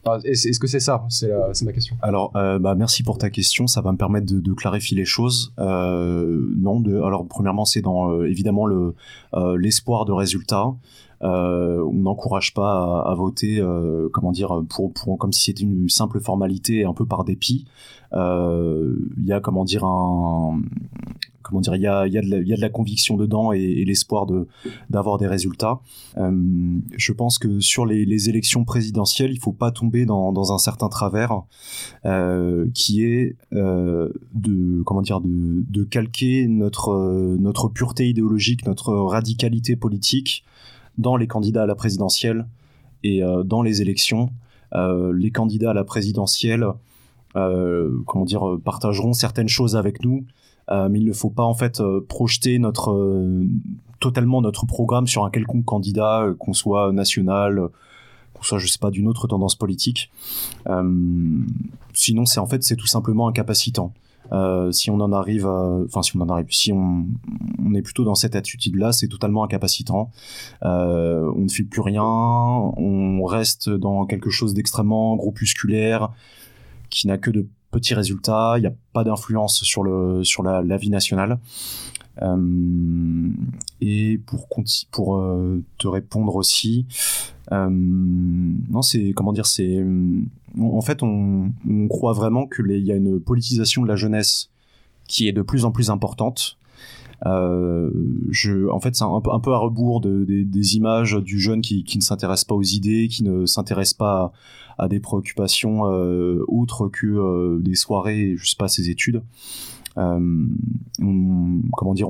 Enfin, Est-ce que c'est ça? C'est ma question. Alors, euh, bah, merci pour ta question. Ça va me permettre de, clarifier les choses. Euh, non, de, alors premièrement, c'est dans euh, évidemment le euh, l'espoir de résultats. Euh, on n'encourage pas à, voter, euh, comment dire, pour, pour comme si c'était une simple formalité, un peu par dépit. Euh, Il y a comment dire un comment dire, il y a, y, y a de la conviction dedans et, l'espoir de d'avoir des résultats. Euh, je pense que sur les, élections présidentielles, il faut pas tomber dans, un certain travers euh, qui est euh, de comment dire de, calquer notre euh, notre pureté idéologique, notre radicalité politique dans les candidats à la présidentielle et euh, dans les élections. Euh, les candidats à la présidentielle, euh, comment dire, partageront certaines choses avec nous, mais il ne faut pas en fait projeter totalement notre programme sur un quelconque candidat, qu'on soit national, qu'on soit je sais pas d'une autre tendance politique. Sinon, c'est en fait c'est tout simplement incapacitant. Euh, si on en arrive, enfin si on en arrive, si on, est plutôt dans cette attitude-là, c'est totalement incapacitant. Euh, on ne fait plus rien, on reste dans quelque chose d'extrêmement groupusculaire, qui n'a que de petits résultats. Il n'y a pas d'influence sur la, vie nationale. Euh, et pour pour te répondre aussi, non c'est comment dire c'est en fait on, croit vraiment que les- il y a une politisation de la jeunesse qui est de plus en plus importante. Euh, en fait, c'est un, peu- un peu à rebours de- des- images du jeune qui, ne s'intéresse pas aux idées, qui ne s'intéresse pas à, des préoccupations euh, autres que euh, des soirées, je sais pas, ses études. Comment dire,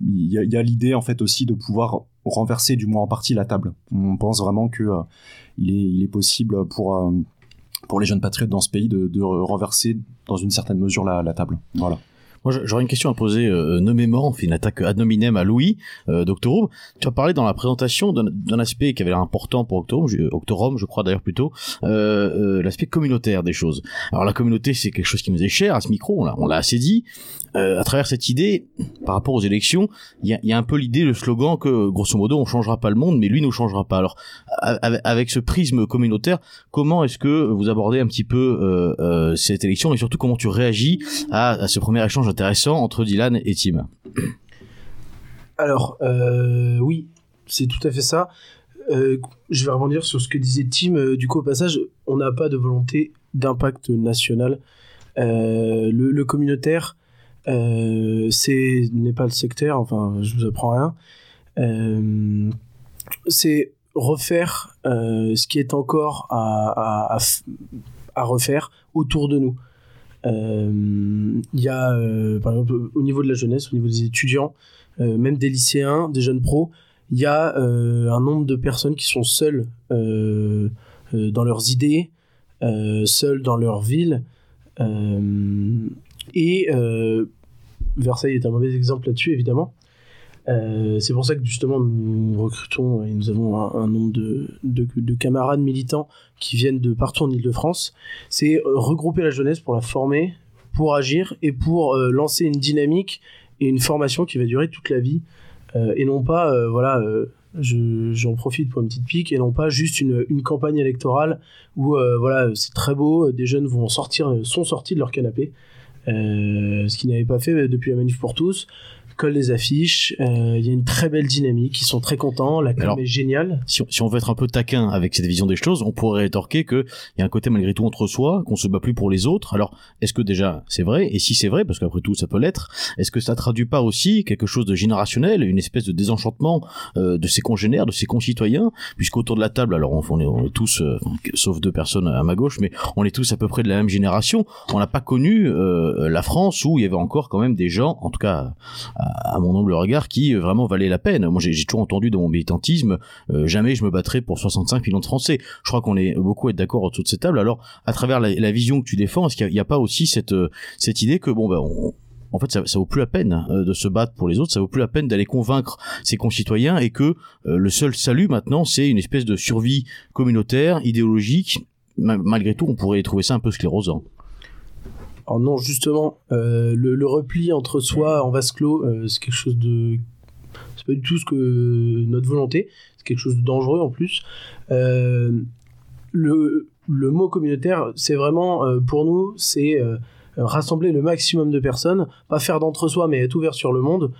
il y a, l'idée en fait aussi de pouvoir renverser du moins en partie la table. On pense vraiment que il, est, il est possible pour pour les jeunes patriotes dans ce pays de, renverser dans une certaine mesure la, la table. Voilà. J'aurais une question à poser euh, nommément. On fait une attaque ad hominem à Louis, euh, Doctorum. Tu as parlé dans la présentation d'un- aspect qui avait l'air important pour Octorum, je, Octorum, je crois d'ailleurs plutôt, euh, euh, l'aspect communautaire des choses. Alors la communauté, c'est quelque chose qui nous est cher à ce micro, on l'a assez dit. Euh, à travers cette idée, par rapport aux élections, il y a, y a un peu l'idée, le slogan que, grosso modo, on changera pas le monde, mais lui nous changera pas. Alors, avec, ce prisme communautaire, comment est-ce que vous abordez un petit peu euh, euh, cette élection et surtout comment tu réagis à, à ce premier échange intéressant entre Dylan et Tim Alors, euh, oui, c'est tout à fait ça. Euh, je vais rebondir sur ce que disait Tim. Euh, du coup, au passage, on n'a pas de volonté d'impact national. Le, communautaire, c'est n'est pas le secteur. Enfin, je vous apprends rien. C'est refaire ce qui est encore à refaire autour de nous. Euh, Il y a, euh, par exemple, au niveau de la jeunesse, au niveau des étudiants, euh, même des lycéens, des jeunes pros, il y a un nombre de personnes qui sont seules dans leurs idées, seules dans leur ville. Et Versailles est un mauvais exemple là-dessus, évidemment. Euh, c'est pour ça que justement nous recrutons et nous avons un, nombre de, de, de camarades militants qui viennent de partout en Ile-de-France. C'est euh, regrouper la jeunesse pour la former, pour agir et pour euh, lancer une dynamique et une formation qui va durer toute la vie. Et non pas voilà je- j'en profite pour une petite pique et non pas juste une, campagne électorale où voilà c'est très beau des jeunes vont sortir sont sortis de leur canapé. Ce qu'ils n'avaient pas fait depuis la manif pour tous collent les affiches. Euh, il y a une très belle dynamique. Ils sont très contents. La com Alors, est géniale. si on, si on veut être un peu taquin avec cette vision des choses, on pourrait rétorquer que il y a un côté malgré tout entre soi, qu'on se bat plus pour les autres. Alors, est-ce que déjà c'est vrai? Et si c'est vrai, parce qu'après tout ça peut l'être, est-ce que ça traduit pas aussi quelque chose de générationnel, une espèce de désenchantement euh, de ses congénères, de ses concitoyens, puisqu'autour de la table, alors on, on est, on est tous, euh, sauf deux personnes à ma gauche, mais on est tous à peu près de la même génération. On n'a pas connu euh, la France où il y avait encore quand même des gens, en tout cas à, mon humble regard, qui euh, vraiment valaient la peine. Moi, j'ai toujours entendu dans mon militantisme, euh, jamais je me battrai pour 65 millions de Français. Je crois qu'on est beaucoup à être d'accord autour de cette table. Alors, à travers la, la vision que tu défends, est-ce qu'il n'y a, pas aussi cette euh, cette idée que bon ben on, en fait, ça, ça vaut plus la peine euh, de se battre pour les autres, ça vaut plus la peine d'aller convaincre ses concitoyens et que euh, le seul salut maintenant, c'est une espèce de survie communautaire, idéologique. Ma- malgré tout, on pourrait trouver ça un peu sclérosant. Non, justement, euh, le, repli entre soi en vase clos, euh, c'est quelque chose de... C'est pas du tout ce que notre volonté, c'est quelque chose de dangereux en plus. Euh, le, le mot communautaire, c'est vraiment, pour nous, c'est rassembler le maximum de personnes, pas faire d'entre-soi, mais être ouvert sur le monde,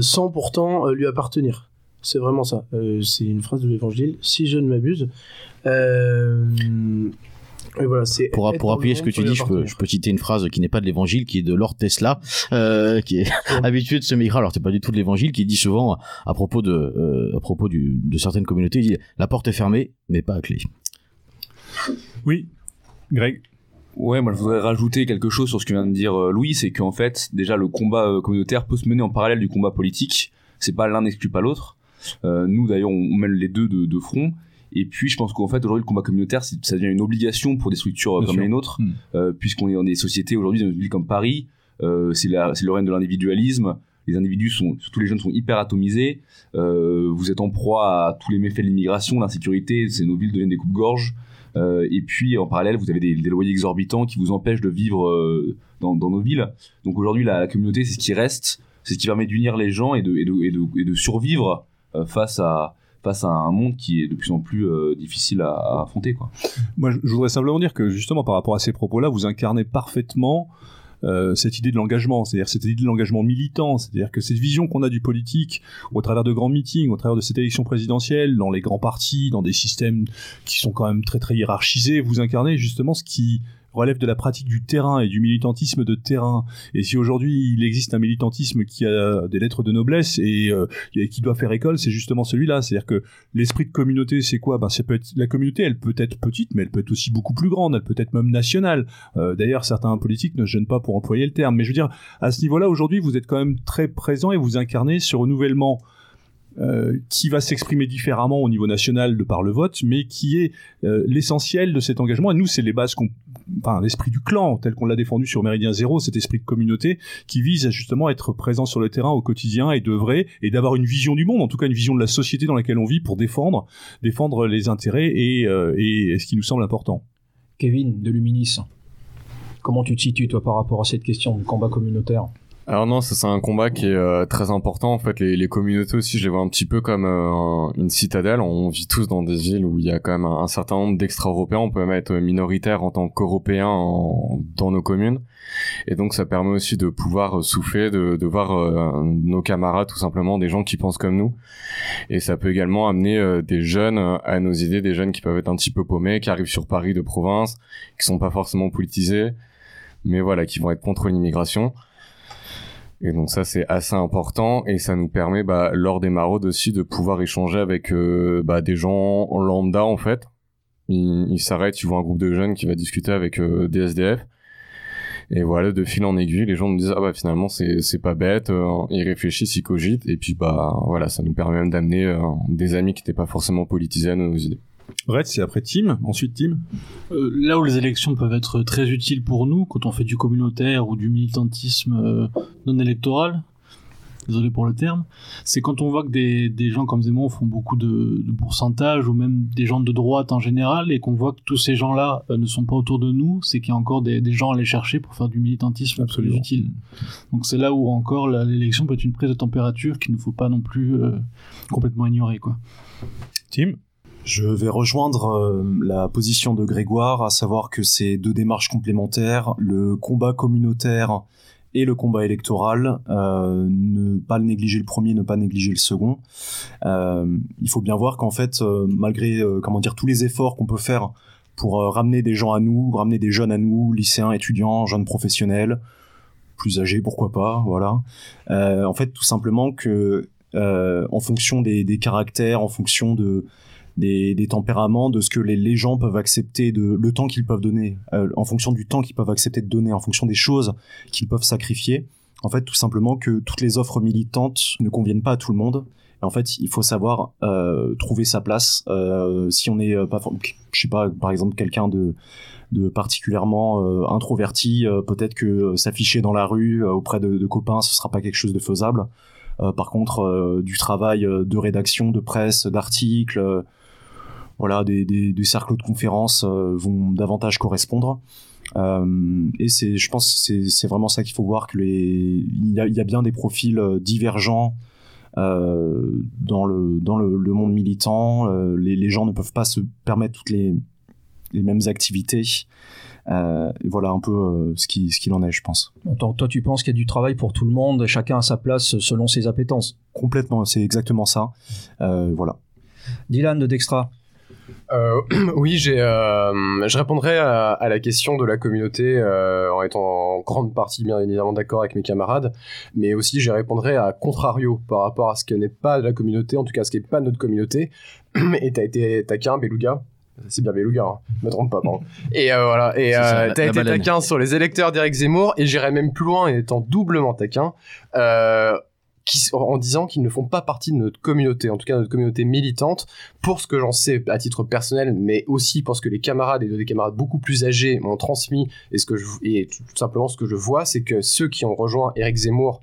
sans pourtant lui appartenir. C'est vraiment ça. C'est une phrase de l'évangile, si je ne m'abuse. Et voilà, c'est Pour, appuyer ce que tu dis, je peux, appartenir. je peux citer une phrase qui n'est pas de l'évangile, qui est de Lord Tesla, euh, qui est habitué de se migrer. Alors, c'est pas du tout de l'évangile, qui dit souvent, à propos de, euh, à propos du, de certaines communautés, il dit, la porte est fermée, mais pas à clé. Oui, Greg. Ouais, moi je voudrais rajouter quelque chose sur ce que vient de dire euh, Louis, c'est qu'en fait, déjà le combat euh, communautaire peut se mener en parallèle du combat politique. C'est pas l'un n'exclut pas l'autre. Euh, nous d'ailleurs, on, on mène les deux de, de front. Et puis je pense qu'en fait aujourd'hui le combat communautaire, ça devient une obligation pour des structures euh, Bien comme sûr. les nôtres, Hmm. euh, puisqu'on est dans des sociétés aujourd'hui dans une ville comme Paris, euh, c'est le règne de l'individualisme. Les individus sont, surtout les jeunes, sont hyper atomisés. Euh, vous êtes en proie à tous les méfaits de l'immigration, l'insécurité. Nos villes deviennent des coupes-gorges. Euh, et puis en parallèle, vous avez des, des loyers exorbitants qui vous empêchent de vivre euh, dans, dans nos villes. Donc aujourd'hui, la, la communauté, c'est ce qui reste, c'est ce qui permet d'unir les gens et de, et de, et de, et de survivre euh, face à face à un monde qui est de plus en plus euh, difficile à, affronter. Quoi. Moi, je je voudrais simplement dire que justement, par rapport à ces propos-là, vous incarnez parfaitement euh, cette idée de l'engagement, c'est-à-dire cette idée de l'engagement militant, c'est-à-dire que cette vision qu'on a du politique au travers de grands meetings, au travers de cette élection présidentielle, dans les grands partis, dans des systèmes qui sont quand même très très hiérarchisés, vous incarnez justement ce qui relève de la pratique du terrain et du militantisme de terrain. Et si aujourd'hui il existe un militantisme qui a des lettres de noblesse et, euh, qui doit faire école, c'est justement celui-là. C'est-à-dire que l'esprit de communauté, c'est quoi? Ben, ça peut être la communauté, elle peut être petite, mais elle peut être aussi beaucoup plus grande. Elle peut être même nationale. Euh, D'ailleurs, certains politiques ne se gênent pas pour employer le terme. Mais je veux dire, à ce niveau-là, aujourd'hui, vous êtes quand même très présent et vous incarnez ce renouvellement. Euh, qui va s'exprimer différemment au niveau national de par le vote, mais qui est euh, l'essentiel de cet engagement. Et nous, c'est les bases enfin, l'esprit du clan tel qu'on l'a défendu sur Méridien Zéro, cet esprit de communauté qui vise à justement être présent sur le terrain au quotidien et d'œuvrer et d'avoir une vision du monde, en tout cas une vision de la société dans laquelle on vit pour défendre, défendre les intérêts et, euh, et, ce qui nous semble important. Kevin de Luminis, comment tu te situes toi par rapport à cette question du combat communautaire? Alors non, c'est un combat qui est euh, très important. En fait, les, les communautés aussi, je les vois un petit peu comme euh, un- une citadelle. On vit tous dans des villes où il y a quand même un, certain nombre d'extra-européens. On peut même être minoritaire en tant qu'européen en- dans nos communes. Et donc ça permet aussi de pouvoir euh, souffler, de, de voir euh, nos camarades tout simplement, des gens qui pensent comme nous. Et ça peut également amener euh, des jeunes à nos idées, des jeunes qui peuvent être un petit peu paumés, qui arrivent sur Paris de province, qui sont pas forcément politisés, mais voilà, qui vont être contre l'immigration. Et donc ça c'est assez important et ça nous permet bah, lors des maraudes aussi de pouvoir échanger avec euh, bah, des gens lambda en fait. Ils il s'arrêtent, ils voient un groupe de jeunes qui va discuter avec euh, des SDF. Et voilà, de fil en aiguille, les gens nous disent ah bah finalement c'est pas bête, euh, ils réfléchissent, ils cogitent et puis bah voilà, ça nous permet même d'amener des amis qui n'étaient pas forcément politiciens à nos idées. Red, c'est après Tim, ensuite Tim. Euh, là où les élections peuvent être très utiles pour nous, quand on fait du communautaire ou du militantisme euh, non électoral, désolé pour le terme, c'est quand on voit que des, des gens comme Zemmour font beaucoup de, de pourcentage, ou même des gens de droite en général, et qu'on voit que tous ces gens-là euh, ne sont pas autour de nous, c'est qu'il y a encore des, des gens à aller chercher pour faire du militantisme Absolument. plus utile. Donc c'est là où encore l'élection peut être une prise de température qu'il ne faut pas non plus euh, complètement ignorer. Quoi. Tim. Je vais rejoindre euh, la position de Grégoire, à savoir que c'est deux démarches complémentaires, le combat communautaire et le combat électoral, euh, ne pas le négliger le premier, ne pas négliger le second. Euh, il faut bien voir qu'en fait, euh, malgré euh, comment dire tous les efforts qu'on peut faire pour euh, ramener des gens à nous, ramener des jeunes à nous, lycéens, étudiants, jeunes professionnels, plus âgés, pourquoi pas, voilà. En fait, tout simplement que en fonction des, des caractères, en fonction de des, des tempéraments, de ce que les, les gens peuvent accepter, de le temps qu'ils peuvent donner, euh, en fonction du temps qu'ils peuvent accepter de donner, en fonction des choses qu'ils peuvent sacrifier. En fait, tout simplement que toutes les offres militantes ne conviennent pas à tout le monde. Et en fait, il faut savoir euh, trouver sa place. Euh, si on n'est pas, for- je sais pas, par exemple, quelqu'un de de particulièrement euh, introverti, euh, peut-être que euh, s'afficher dans la rue euh, auprès de, de copains, ce sera pas quelque chose de faisable. Euh, par contre, euh, du travail euh, de rédaction, de presse, d'articles, euh, voilà, des, des, des cercles de conférences euh, vont davantage correspondre. Euh, et c'est, je pense, que c'est, c'est vraiment ça qu'il faut voir que les, il y a, il y a bien des profils euh, divergents euh, dans le dans le, le monde militant. Euh, les, les gens ne peuvent pas se permettre toutes les les mêmes activités. Et voilà un peu ce qui ce qu'il en est, je pense. Donc, toi, tu penses qu'il y a du travail pour tout le monde, chacun à sa place selon ses appétences. Complètement, c'est exactement ça. Voilà. Dylan de Dextra. Euh, oui, j'ai, euh, je répondrai à, à la question de la communauté euh, en étant en grande partie bien évidemment d'accord avec mes camarades, mais aussi je répondrai à contrario par rapport à ce qui n'est pas de la communauté, en tout cas ce qui n'est pas notre communauté. Et t'as été taquin, Beluga. C'est bien Beluga, hein. je me trompe pas, pardon. Et euh, voilà, et euh, t'as été baleine. taquin sur les électeurs d'Éric Zemmour, et j'irai même plus loin en étant doublement taquin. Euh, en disant qu'ils ne font pas partie de notre communauté, en tout cas notre communauté militante, pour ce que j'en sais à titre personnel, mais aussi parce que les camarades et des camarades beaucoup plus âgés m'ont transmis, et, ce que je, tout simplement ce que je vois, c'est que ceux qui ont rejoint Eric Zemmour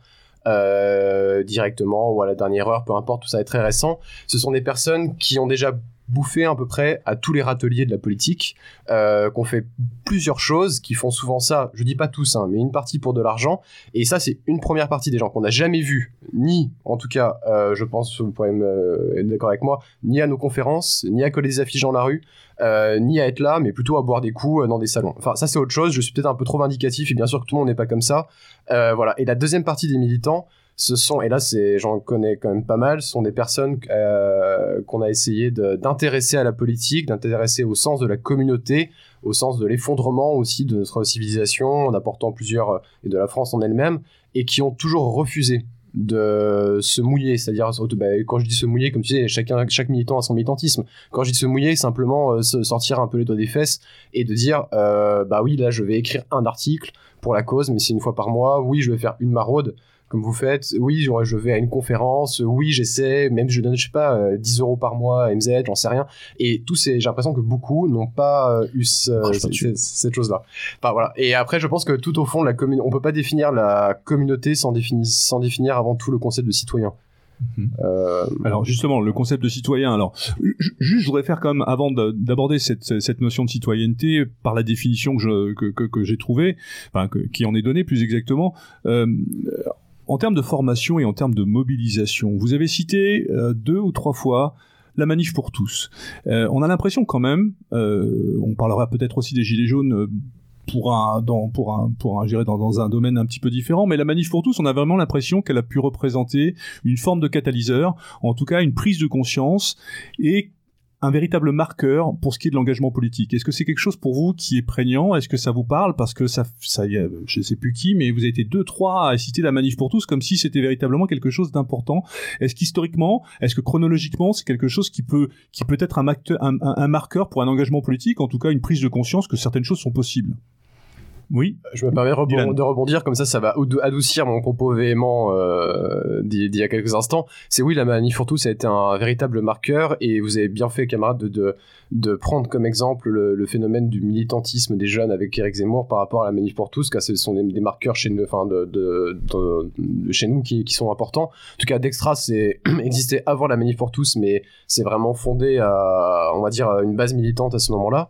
euh, directement ou à la dernière heure, peu importe, tout ça est très récent, ce sont des personnes qui ont déjà bouffé à peu près à tous les râteliers de la politique, euh, qu'on fait plusieurs choses, qui font souvent ça, je dis pas tous, hein, mais une partie pour de l'argent, et ça c'est une première partie des gens qu'on n'a jamais vu, ni en tout cas, euh, je pense, vous pourrez me être d'accord avec moi, ni à nos conférences, ni à coller des affiches dans la rue, euh, ni à être là, mais plutôt à boire des coups dans des salons. Enfin, ça c'est autre chose. Je suis peut-être un peu trop vindicatif et bien sûr que tout le monde n'est pas comme ça. Voilà. Et la deuxième partie des militants, ce sont, et là j'en connais quand même pas mal, ce sont des personnes euh, qu'on a essayé d'intéresser à la politique, d'intéresser au sens de la communauté, au sens de l'effondrement aussi de notre civilisation, en apportant plusieurs euh, et de la France en elle-même, et qui ont toujours refusé de se mouiller, c'est-à-dire bah, quand je dis se mouiller, comme tu sais, chacun, chaque militant a son militantisme. Quand je dis se mouiller, simplement euh, se sortir un peu les doigts des fesses et de dire, bah oui, là je vais écrire un article pour la cause, mais c'est une fois par mois. Oui, je vais faire une maraude comme vous faites. Oui, je vais à une conférence. Oui, j'essaie. Même je donne, je sais pas, euh, 10 euros par mois à MZ, j'en sais rien. Et tous ces, j'ai l'impression que beaucoup n'ont pas euh, eu ce- cette- chose-là. Enfin voilà. Et après, je pense que tout au fond, la commune, on peut pas définir la communauté sans définir, sans définir avant tout le concept de citoyen. Mhm. Euh, Alors justement, le concept de citoyen. Alors, ju- juste, je voudrais faire comme avant de- d'aborder cette, cette notion de citoyenneté par la définition que je que, que, que j'ai trouvée, enfin que- qui en est donnée plus exactement. Euh, en termes de formation et en termes de mobilisation, vous avez cité euh, deux ou trois fois la manif pour tous. Euh, on a l'impression quand même, euh, on parlera peut-être aussi des gilets jaunes. pour un dans pour un pour un dans un domaine un petit peu différent mais la manif pour tous on a vraiment l'impression qu'elle a pu représenter une forme de catalyseur en tout cas une prise de conscience et un véritable marqueur pour ce qui est de l'engagement politique. Est-ce que c'est quelque chose pour vous qui est prégnant? Est-ce que ça vous parle? Parce que ça, ça y est, je sais plus qui, mais vous avez été deux, trois à citer la manif pour tous comme si c'était véritablement quelque chose d'important. Est-ce qu'historiquement, est-ce que chronologiquement, c'est quelque chose qui peut, qui peut être un, marqueur pour un engagement politique, en tout cas une prise de conscience que certaines choses sont possibles? Oui. Je me permets rebond, de rebondir, comme ça, ça va adoucir mon propos véhément euh, d'il y a quelques instants. C'est oui, la manif pour tous a été un véritable marqueur, et vous avez bien fait, camarades, de, de, de prendre comme exemple le, le, phénomène du militantisme des jeunes avec Eric Zemmour par rapport à la manif pour tous, car ce sont des, des marqueurs chez nous, enfin de, de, de, chez nous qui, qui, sont importants. En tout cas, Dextra, c'est existait avant la manif pour tous, mais c'est vraiment fondé à, on va dire, une base militante à ce moment-là.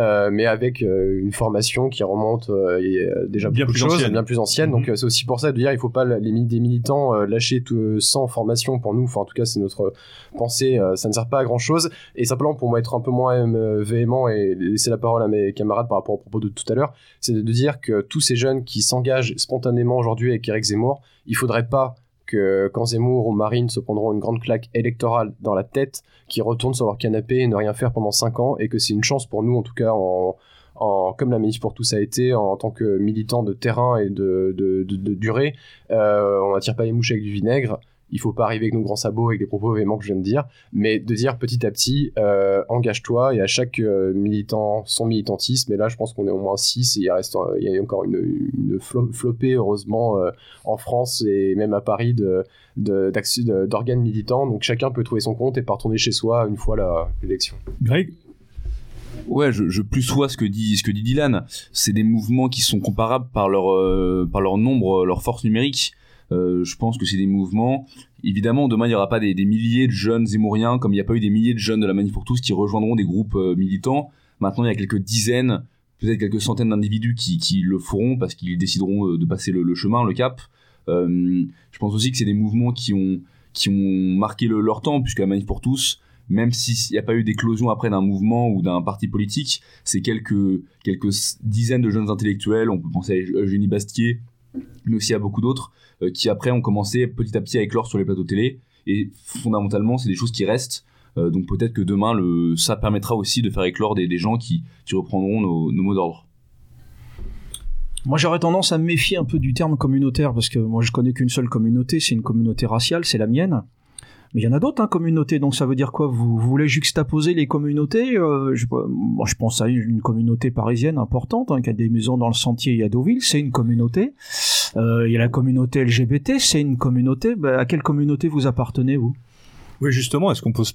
Euh, mais avec euh, une formation qui remonte euh, déjà bien plus, ancienne. bien plus ancienne. Donc c'est aussi pour ça de dire il faut pas les des militants lâcher tout, sans formation pour nous. Enfin en tout cas c'est notre pensée. ça ne sert pas à grand chose. Et simplement pour moi être un peu moins véhément et laisser la parole à mes camarades par rapport au propos de tout à l'heure, c'est de, de dire que tous ces jeunes qui s'engagent spontanément aujourd'hui avec Eric Zemmour, il faudrait pas quand Zemmour ou Marine se prendront une grande claque électorale dans la tête, qui retournent sur leur canapé et ne rien faire pendant 5 ans, et que c'est une chance pour nous, en tout cas, en, comme la manif pour tous a été, en, tant que militant de terrain et de durée, euh, on n'attire pas les mouches avec du vinaigre il faut pas arriver avec nos grands sabots avec des propos véhéments que je viens de dire, mais de dire petit à petit, euh, engage-toi et à chaque euh, militant son militantisme. Et là, je pense qu'on est au moins 6 et il reste, il y a encore une, une flopée heureusement euh, en France et même à Paris de d'organes militants. Donc chacun peut trouver son compte et pas retourner chez soi une fois l'élection. Greg? Ouais, je, je plus sois ce que dit ce que dit Dylan. C'est des mouvements qui sont comparables par leur euh, par leur nombre, leur force numérique. Euh, je pense que c'est des mouvements. Évidemment, demain, il n'y aura pas des, milliers de jeunes zémouriens, comme il n'y a pas eu des milliers de jeunes de la Manif pour tous qui rejoindront des groupes euh, militants. Maintenant, il y a quelques dizaines, peut-être quelques centaines d'individus qui, le feront parce qu'ils décideront euh, de passer le, chemin, le cap. Je pense aussi que c'est des mouvements qui ont, marqué le, leur temps, puisque la Manif pour tous, même s'il n'y a pas eu d'éclosion après d'un mouvement ou d'un parti politique, c'est quelques, quelques dizaines de jeunes intellectuels, on peut penser à Eugénie Bastier, mais aussi à beaucoup d'autres, euh, qui après ont commencé petit à petit à éclore sur les plateaux télé. Et fondamentalement, c'est des choses qui restent. Euh, donc peut-être que demain, le, ça permettra aussi de faire éclore des, gens qui, qui reprendront nos, nos mots d'ordre. Moi, j'aurais tendance à me méfier un peu du terme communautaire parce que moi, je connais qu'une seule communauté, c'est une communauté raciale, c'est la mienne. Mais il y en a d'autres, hein, communautés. Donc ça veut dire quoi? Vous, voulez juxtaposer les communautés? Euh, je, moi, je pense à une, une communauté parisienne importante hein, qui a des maisons dans le Sentier et à Deauville, c'est une communauté. Euh, il y a la communauté LGBT, c'est une communauté. Bah, à quelle communauté vous appartenez, vous? Oui, justement, est-ce qu'on peut se,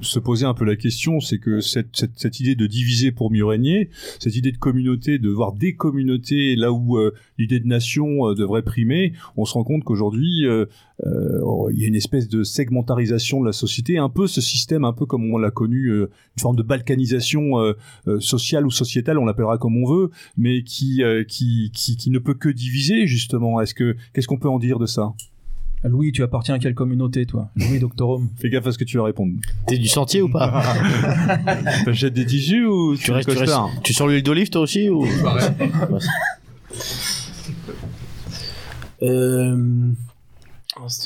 se, poser un peu la question C'est que cette, idée de diviser pour mieux régner, cette idée de communauté, de voir des communautés là où euh, l'idée de nation euh, devrait primer, on se rend compte qu'aujourd'hui, euh, euh il y a une espèce de segmentarisation de la société, un peu ce système, un peu comme on l'a connu, une forme de balkanisation sociale ou sociétale, on l'appellera comme on veut, mais qui, qui, qui, ne peut que diviser, justement. Est-ce que Qu'est-ce qu'on peut en dire de ça? Louis, tu appartiens à quelle communauté, toi? Louis Doctorum. Fais gaffe à ce que tu vas répondre. T'es du sentier ou pas? T'achètes des tissus ou tu, tu restes, tu, restes, tu sors l'huile d'olive toi aussi ou? Euh...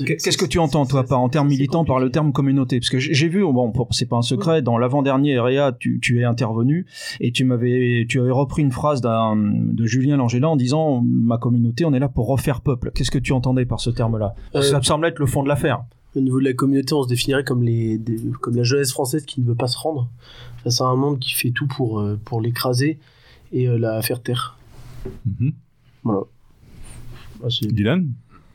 Qu'est-ce que tu entends, toi, par, en termes militants, par le terme communauté? Parce que j'ai vu, bon, c'est pas un secret, dans l'avant-dernier REA, tu, tu, es intervenu et tu m'avais, tu avais repris une phrase de Julien Langella en disant Ma communauté, on est là pour refaire peuple. Qu'est-ce que tu entendais par ce terme-là? Euh, Ça me semble être le fond de l'affaire. Au niveau de la communauté, on se définirait comme, les, des, comme la jeunesse française qui ne veut pas se rendre face à un monde qui fait tout pour, euh, pour l'écraser et euh, la faire taire. Mm -hmm. Voilà. Dylan?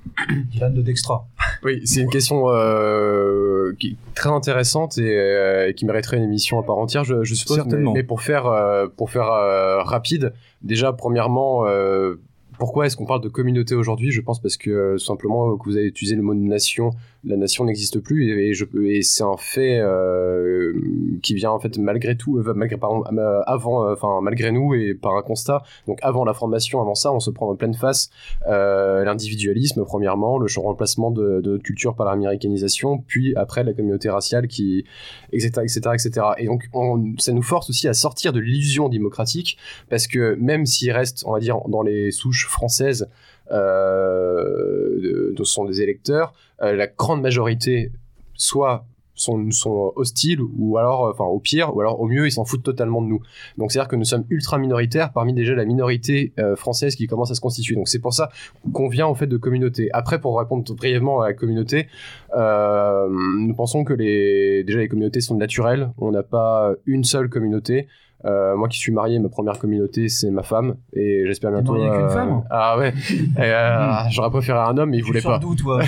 Dylan de Dextra. Oui, c'est une question euh, qui est très intéressante et, euh, qui mériterait une émission à part entière, je, je suppose. Certainement. Mais, mais, pour faire, euh, pour faire euh, rapide, déjà, premièrement, euh, pourquoi est-ce qu'on parle de communauté aujourd'hui? Je pense parce que euh, simplement que vous avez utilisé le mot nation, la nation n'existe plus et, c'est un fait euh, qui vient en fait malgré tout, euh, malgré euh, avant, enfin malgré nous et par un constat. Donc avant la formation, avant ça, on se prend en pleine face l'individualisme premièrement, le remplacement de, de culture par l'américanisation, puis après la communauté raciale qui, etc., etc., etc. Et donc on, ça nous force aussi à sortir de l'illusion démocratique parce que même s'il reste, on va dire, dans les souches françaises euh, de, sont des électeurs, la grande majorité soit sont, sont hostiles ou alors, enfin au pire, ou alors au mieux, ils s'en foutent totalement de nous. Donc c'est-à-dire que nous sommes ultra minoritaires parmi déjà la minorité euh, française qui commence à se constituer. Donc c'est pour ça qu'on vient en fait de communautés. Après, pour répondre brièvement à la communauté, euh, nous pensons que les déjà les communautés sont naturelles. On n'a pas une seule communauté. Euh, moi qui suis marié, ma première communauté c'est ma femme et j'espère bientôt. marié avec une euh, femme Ah ouais. Euh, J'aurais préféré un homme, mais il voulait pas. d'où toi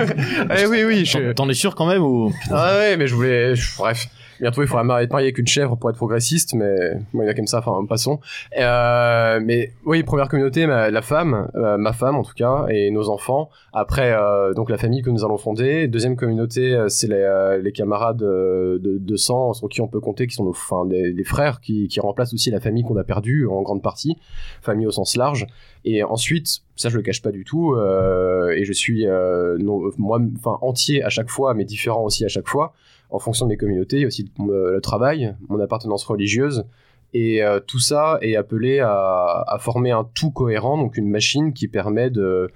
Eh oui oui. Je... T'en es sûr quand même ou Ah ouais, mais je voulais. Bref. Bientôt, il faudra être marié avec une chèvre pour être progressiste, mais bon, il y a comme ça, enfin, passons. Euh, mais oui, première communauté, ma- la femme, euh, ma femme en tout cas, et nos enfants. Après, euh, donc la famille que nous allons fonder. Deuxième communauté, euh, c'est les, euh, les camarades de, de sang sur qui on peut compter, qui sont nos, enfin, des, des frères, qui, qui remplacent aussi la famille qu'on a perdue en grande partie, famille au sens large. Et ensuite, ça je le cache pas du tout, euh, et je suis euh, non, moi, enfin entier à chaque fois, mais différent aussi à chaque fois en fonction de mes communautés, il y a aussi euh, le travail, mon appartenance religieuse, et euh, tout ça est appelé à, former un tout cohérent, donc une machine qui permet de,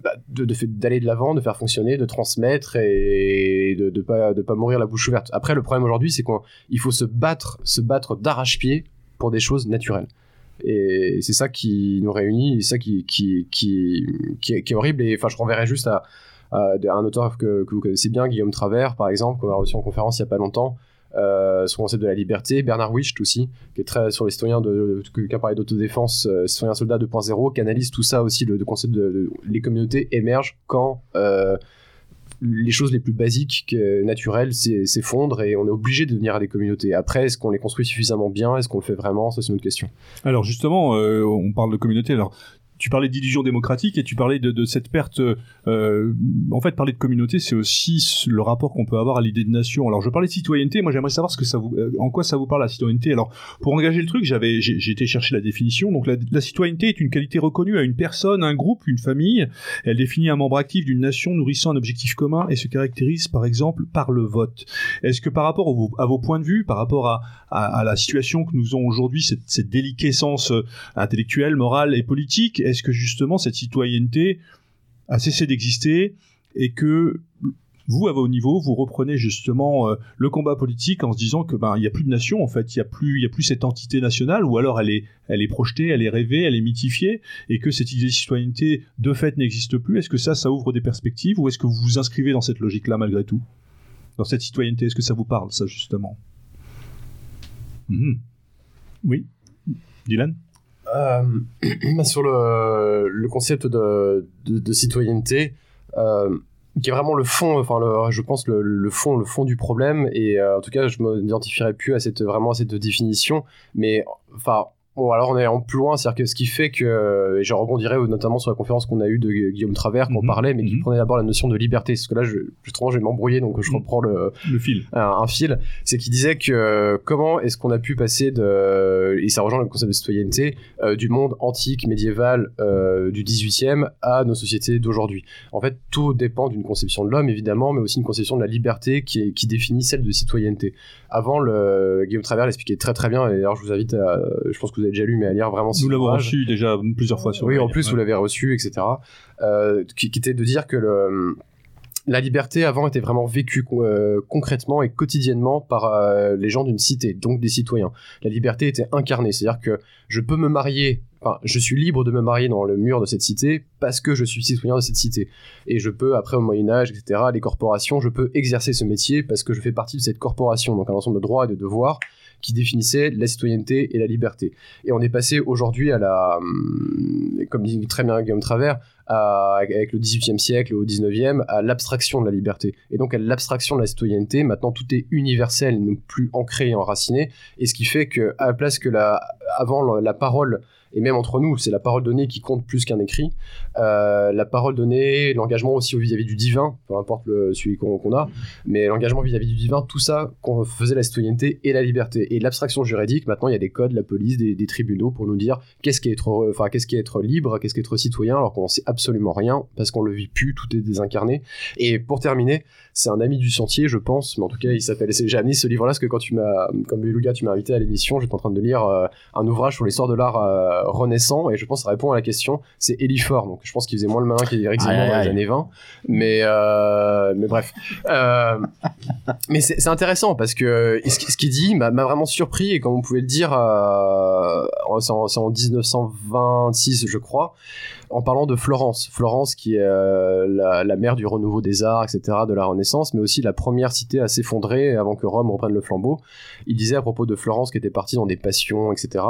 bah, d'aller de l'avant, de faire fonctionner, de transmettre et de, de pas de pas mourir la bouche ouverte. Après, le problème aujourd'hui, c'est qu'il faut se battre, se battre d'arrache-pied pour des choses naturelles. Et c'est ça qui nous réunit, c'est ça qui est, horrible. Et enfin, je renverrai juste à, un auteur que, vous connaissez bien, Guillaume Travers, par exemple, qu'on a reçu en conférence il y a pas longtemps, euh, sur le concept de la liberté. Bernard Wicht aussi, qui est très sur les citoyens de, qui a parlé d'autodéfense, euh, citoyens soldats 2.0, qui analyse tout ça aussi, le, concept de, de- les communautés émergent quand euh, les choses les plus basiques, que- naturelles, s'e- s'effondrent et on est obligé de devenir à des communautés. Après, est-ce qu'on les construit suffisamment bien? Est-ce qu'on le fait vraiment? Ça, c'est une autre question. Alors justement, euh, on parle de communauté. Alors tu parlais d'illusion démocratique et tu parlais de, de cette perte. euh, en fait, parler de communauté, c'est aussi le rapport qu'on peut avoir à l'idée de nation. Alors je parlais de citoyenneté. Moi, j'aimerais savoir ce que ça vous, euh, en quoi ça vous parle la citoyenneté. Alors pour engager le truc, j'avais, j'ai été chercher la définition. Donc la, la citoyenneté est une qualité reconnue à une personne, un groupe, une famille. Elle définit un membre actif d'une nation nourrissant un objectif commun et se caractérise par exemple par le vote. Est-ce que par rapport au- à vos points de vue, par rapport à, à, à la situation que nous avons aujourd'hui, cette, cette déliquescence euh, intellectuelle, morale et politique, est-ce que justement cette citoyenneté a cessé d'exister et que vous, à vos niveaux, vous reprenez justement euh, le combat politique en se disant que ben il y a plus de nation en fait, il y a plus il y a plus cette entité nationale ou alors elle est elle est projetée, elle est rêvée, elle est mythifiée et que cette idée de citoyenneté de fait n'existe plus. Est-ce que ça ça ouvre des perspectives ou est-ce que vous vous inscrivez dans cette logique là malgré tout? Dans cette citoyenneté, est-ce que ça vous parle ça justement? Mhm. Oui. Dylan? sur le, concept de, citoyenneté, euh, qui est vraiment le fond, enfin je pense le, fond, le fond du problème. Et euh, en tout cas, je m'identifierai plus à cette vraiment à cette définition. Mais enfin, bon, alors on est en plus loin, c'est-à-dire que ce qui fait que, et je rebondirai notamment sur la conférence qu'on a eue de Gu- Guillaume Travers, qu'on Mhm, parlait, mais qui mhm. prenait d'abord la notion de liberté. Parce que là, je, justement, je vais m'embrouiller, donc je Mhm. reprends le, Le fil. un, un fil, c'est qu'il disait que euh, comment est-ce qu'on a pu passer de, et ça rejoint le concept de citoyenneté, euh, du monde antique, médiéval, euh, du 18e à nos sociétés d'aujourd'hui. En fait, tout dépend d'une conception de l'homme, évidemment, mais aussi une conception de la liberté qui, est- qui définit celle de citoyenneté. Avant, le, Guillaume Travers l'expliquait très très bien, et d'ailleurs je vous invite à, je pense que vous avez déjà lu, mais à lire vraiment Nous l'avons reçu déjà plusieurs fois sur Oui, en plus, Ouais. vous l'avez reçu, etc. Euh, qui, qui était de dire que le, la liberté avant était vraiment vécue euh, concrètement et quotidiennement par euh, les gens d'une cité, donc des citoyens. La liberté était incarnée, c'est-à-dire que je peux me marier, enfin, je suis libre de me marier dans le mur de cette cité parce que je suis citoyen de cette cité. Et je peux, après au Moyen-Âge, etc., les corporations, je peux exercer ce métier parce que je fais partie de cette corporation, donc un ensemble de droits et de devoirs qui définissait la citoyenneté et la liberté. Et on est passé aujourd'hui à la, hum, comme dit très bien Guillaume Travers, avec le 18e siècle au 19e, à l'abstraction de la liberté. Et donc à l'abstraction de la citoyenneté, maintenant tout est universel, non plus ancré et enraciné, et ce qui fait que à la place que la, avant la parole, et même entre nous, c'est la parole donnée qui compte plus qu'un écrit, euh, la parole donnée, l'engagement aussi vis-à-vis du divin, peu importe celui qu'on a, mais l'engagement vis-à-vis du divin, tout ça qu'on faisait la citoyenneté et la liberté. Et l'abstraction juridique, maintenant il y a des codes, la police, des, tribunaux pour nous dire qu'est-ce qui est être, qu'est-ce est être libre, qu'est-ce qui est être citoyen, alors qu'on sait absolument rien parce qu'on le vit plus, tout est désincarné. Et pour terminer, c'est un ami du sentier, je pense, mais en tout cas, il s'appelle. J'ai amené ce livre-là parce que quand tu m'as, comme Beluga, tu m'as invité à l'émission, j'étais en train de lire euh, un ouvrage sur l'histoire de l'art euh, renaissant et je pense que ça répond à la question. C'est Elifort, donc je pense qu'il faisait moins le malin qu'Éric Zemmour dans les années 20. Mais, euh, mais bref. Euh, mais c'est intéressant parce que ce qui- ce qu'il dit m'a vraiment surpris et comme on pouvait le dire, euh, c'est en, c'est en 1926 je crois, en parlant de Florence. Florence qui est euh, la, la mère du renouveau des arts, etc., de la Renaissance, mais aussi la première cité à s'effondrer avant que Rome reprenne le flambeau. Il disait à propos de Florence qui était partie dans des passions, etc.,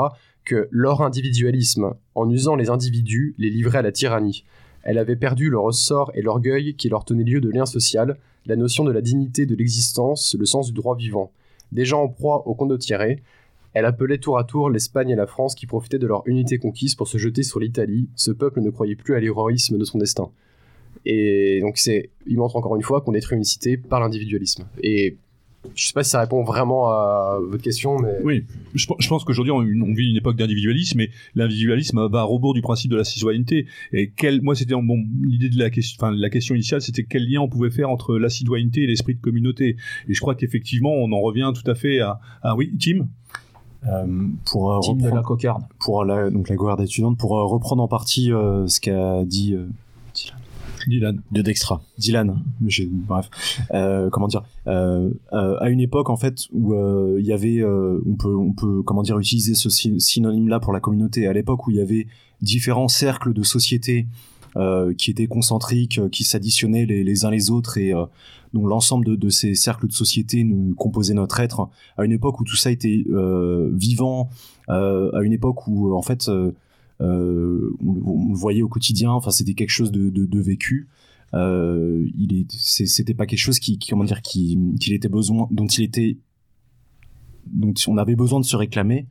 que leur individualisme, en usant les individus, les livrait à la tyrannie. Elle avait perdu le ressort et l'orgueil qui leur tenaient lieu de lien social, la notion de la dignité de l'existence, le sens du droit vivant. Déjà en proie au condottiere, elle appelait tour à tour l'Espagne et la France qui profitaient de leur unité conquise pour se jeter sur l'Italie. Ce peuple ne croyait plus à l'héroïsme de son destin. Et donc c'est, il montre encore une fois qu'on détruit une cité par l'individualisme. Et je sais pas si ça répond vraiment à votre question, mais Oui, je, pe- je pense qu'aujourd'hui on, on vit une époque d'individualisme, mais l'individualisme va à rebours du principe de la citoyenneté. Et quel, moi c'était bon, l'idée de la question, enfin la question initiale, c'était quel lien on pouvait faire entre la citoyenneté et l'esprit de communauté. Et je crois qu'effectivement on en revient tout à fait à, à oui, Tim? Euh, pour euh, Team de la reprendre, cocarde. pour la, donc la étudiante, pour euh, reprendre en partie euh, ce qu'a dit euh, Dylan. De Dextra. Dylan, bref, euh, comment dire, euh, euh, à une époque en fait où euh, il y avait, euh, on peut, on peut, comment dire, utiliser ce sy- synonyme-là pour la communauté. À l'époque où il y avait différents cercles de sociétés euh, qui étaient concentriques, qui s'additionnaient les, uns les autres et dont l'ensemble de, de ces cercles de sociétés nous composait notre être. À une époque où tout ça était vivant, à une époque où en fait euh, on, le voyait au quotidien. Enfin, c'était quelque chose de, de, de vécu. Euh, il est, c'était pas quelque chose qui, qui comment dire, qui, qu'il était besoin, dont il était, dont on avait besoin de se réclamer.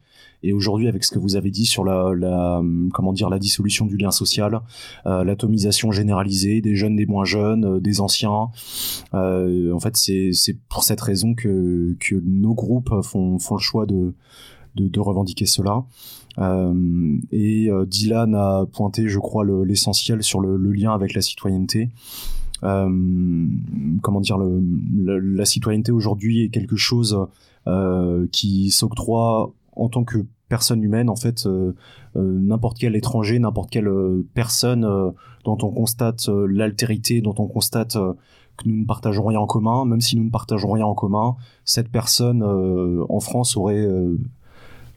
Et aujourd'hui, avec ce que vous avez dit sur la, la comment dire, la dissolution du lien social, euh, l'atomisation généralisée des jeunes, des moins jeunes, euh, des anciens, euh, en fait, c'est, c'est pour cette raison que, que nos groupes font, font le choix de, de, de revendiquer cela. Euh, et euh, Dylan a pointé, je crois, le- l'essentiel sur le, lien avec la citoyenneté. Euh, comment dire, la citoyenneté aujourd'hui est quelque chose qui s'octroie en tant que personne humaine, en fait, n'importe quel étranger, n'importe quelle personne dont on constate l'altérité, dont on constate que nous ne partageons rien en commun, même si nous ne partageons rien en commun, cette personne en France aurait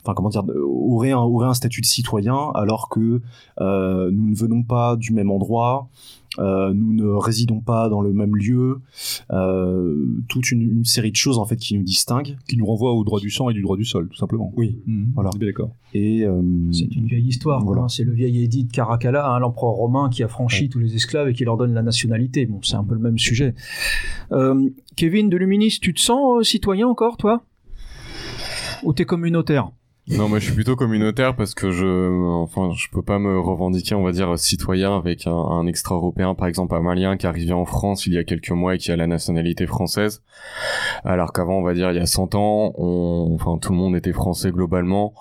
enfin comment dire aurait un, aurait un statut de citoyen alors que euh, nous ne venons pas du même endroit euh, nous ne résidons pas dans le même lieu euh, toute une, une série de choses en fait qui nous distinguent Qui nous renvoie au droit du sang et du droit du sol, tout simplement. oui Mhm, Voilà. d'accord. et euh, C'est une vieille histoire. Voilà. hein. C'est le vieil édit de Caracalla, hein, l'empereur romain qui a franchi tous les esclaves et qui leur donne la nationalité. Bon, c'est un peu le même sujet. Euh, Kevin de Luminis, tu te sens euh, citoyen encore, toi? Ou t'es communautaire? Non, moi je suis plutôt communautaire parce que je, enfin, je peux pas me revendiquer, on va dire, citoyen avec un, extra-européen, par exemple un Malien qui est arrivé en France il y a quelques mois et qui a la nationalité française, alors qu'avant, on va dire, il y a 100 ans, on, enfin, tout le monde était français globalement.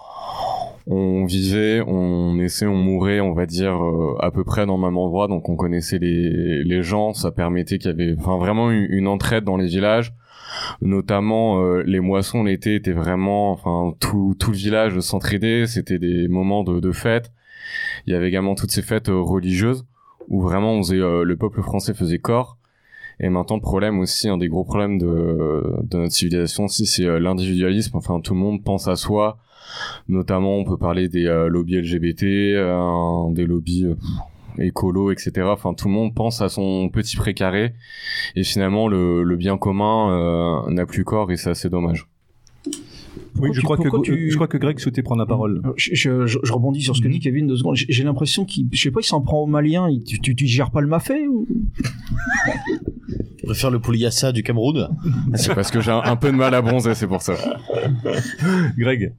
On vivait, on naissait, on mourait, on va dire, euh, à peu près dans le même endroit, donc on connaissait les, les gens, ça permettait qu'il y avait, enfin, vraiment une, une entraide dans les villages notamment euh, les moissons l'été étaient vraiment enfin tout, tout le village s'entraidait. C'était des moments de, de fête il y avait également toutes ces fêtes euh, religieuses où vraiment on faisait euh, le peuple français faisait corps. Et maintenant le problème aussi un des gros problèmes de, de notre civilisation aussi c'est euh, l'individualisme. Enfin tout le monde pense à soi. Notamment on peut parler des euh, lobbies LGBT euh, des lobbies euh, écolo etc enfin tout le monde pense à son petit précaré et finalement le, le bien commun euh, n'a plus corps et c'est assez dommage Oui, je tu- crois, que, tu- je crois que Greg souhaitait prendre la parole. Euh, je, je- je- je rebondis sur ce que Mhm. dit Kevin deux secondes. J'ai j'ai l'impression qu'il, je sais pas, il s'en prend aux Maliens. Il- tu, tu, tu gères pas le mafé ou? Je préfère le Pouliassa du Cameroun. c'est parce que j'ai un, un peu de mal à bronzer c'est pour ça Greg.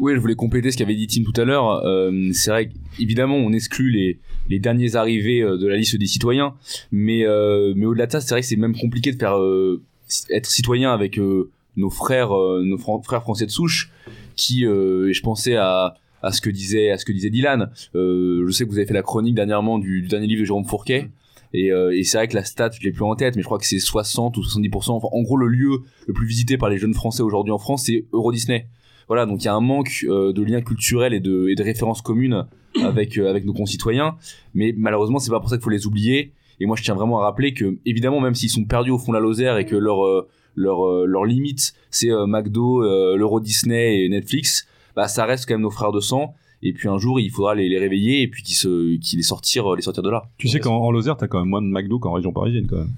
Oui, je voulais compléter ce qu'avait dit Tim tout à l'heure. Euh, c'est vrai qu'évidemment, on exclut les, les derniers arrivés euh, de la liste des citoyens, mais, euh, mais au-delà de ça, c'est vrai que c'est même compliqué de faire être citoyen avec nos frères, nos frères français de souche, qui, je pensais à, à ce que disait à ce que disait Dylan. Je sais que vous avez fait la chronique dernièrement du, dernier livre de Jérôme Fourquet. Et, c'est vrai que la stat, je l'ai plus en tête, mais je crois que c'est 60 ou 70%. Enfin, en gros, le lieu le plus visité par les jeunes Français aujourd'hui en France, c'est Euro Disney. Voilà, donc il y a un manque euh, de liens culturels et de, et de références communes avec euh, avec nos concitoyens. Mais malheureusement, c'est pas pour ça qu'il faut les oublier. Et moi, je tiens vraiment à rappeler que, évidemment, même s'ils sont perdus au fond de la Lozère et que leur euh, leur euh, leur limite, c'est euh, McDo, euh, l'Euro Disney et Netflix, bah ça reste quand même nos frères de sang. Et puis un jour, il faudra les, les réveiller et puis qu'ils se qu'ils les sortir les sortir de là. Tu sais qu'en en Lozère, t'as quand même moins de McDo qu'en région parisienne, quand même.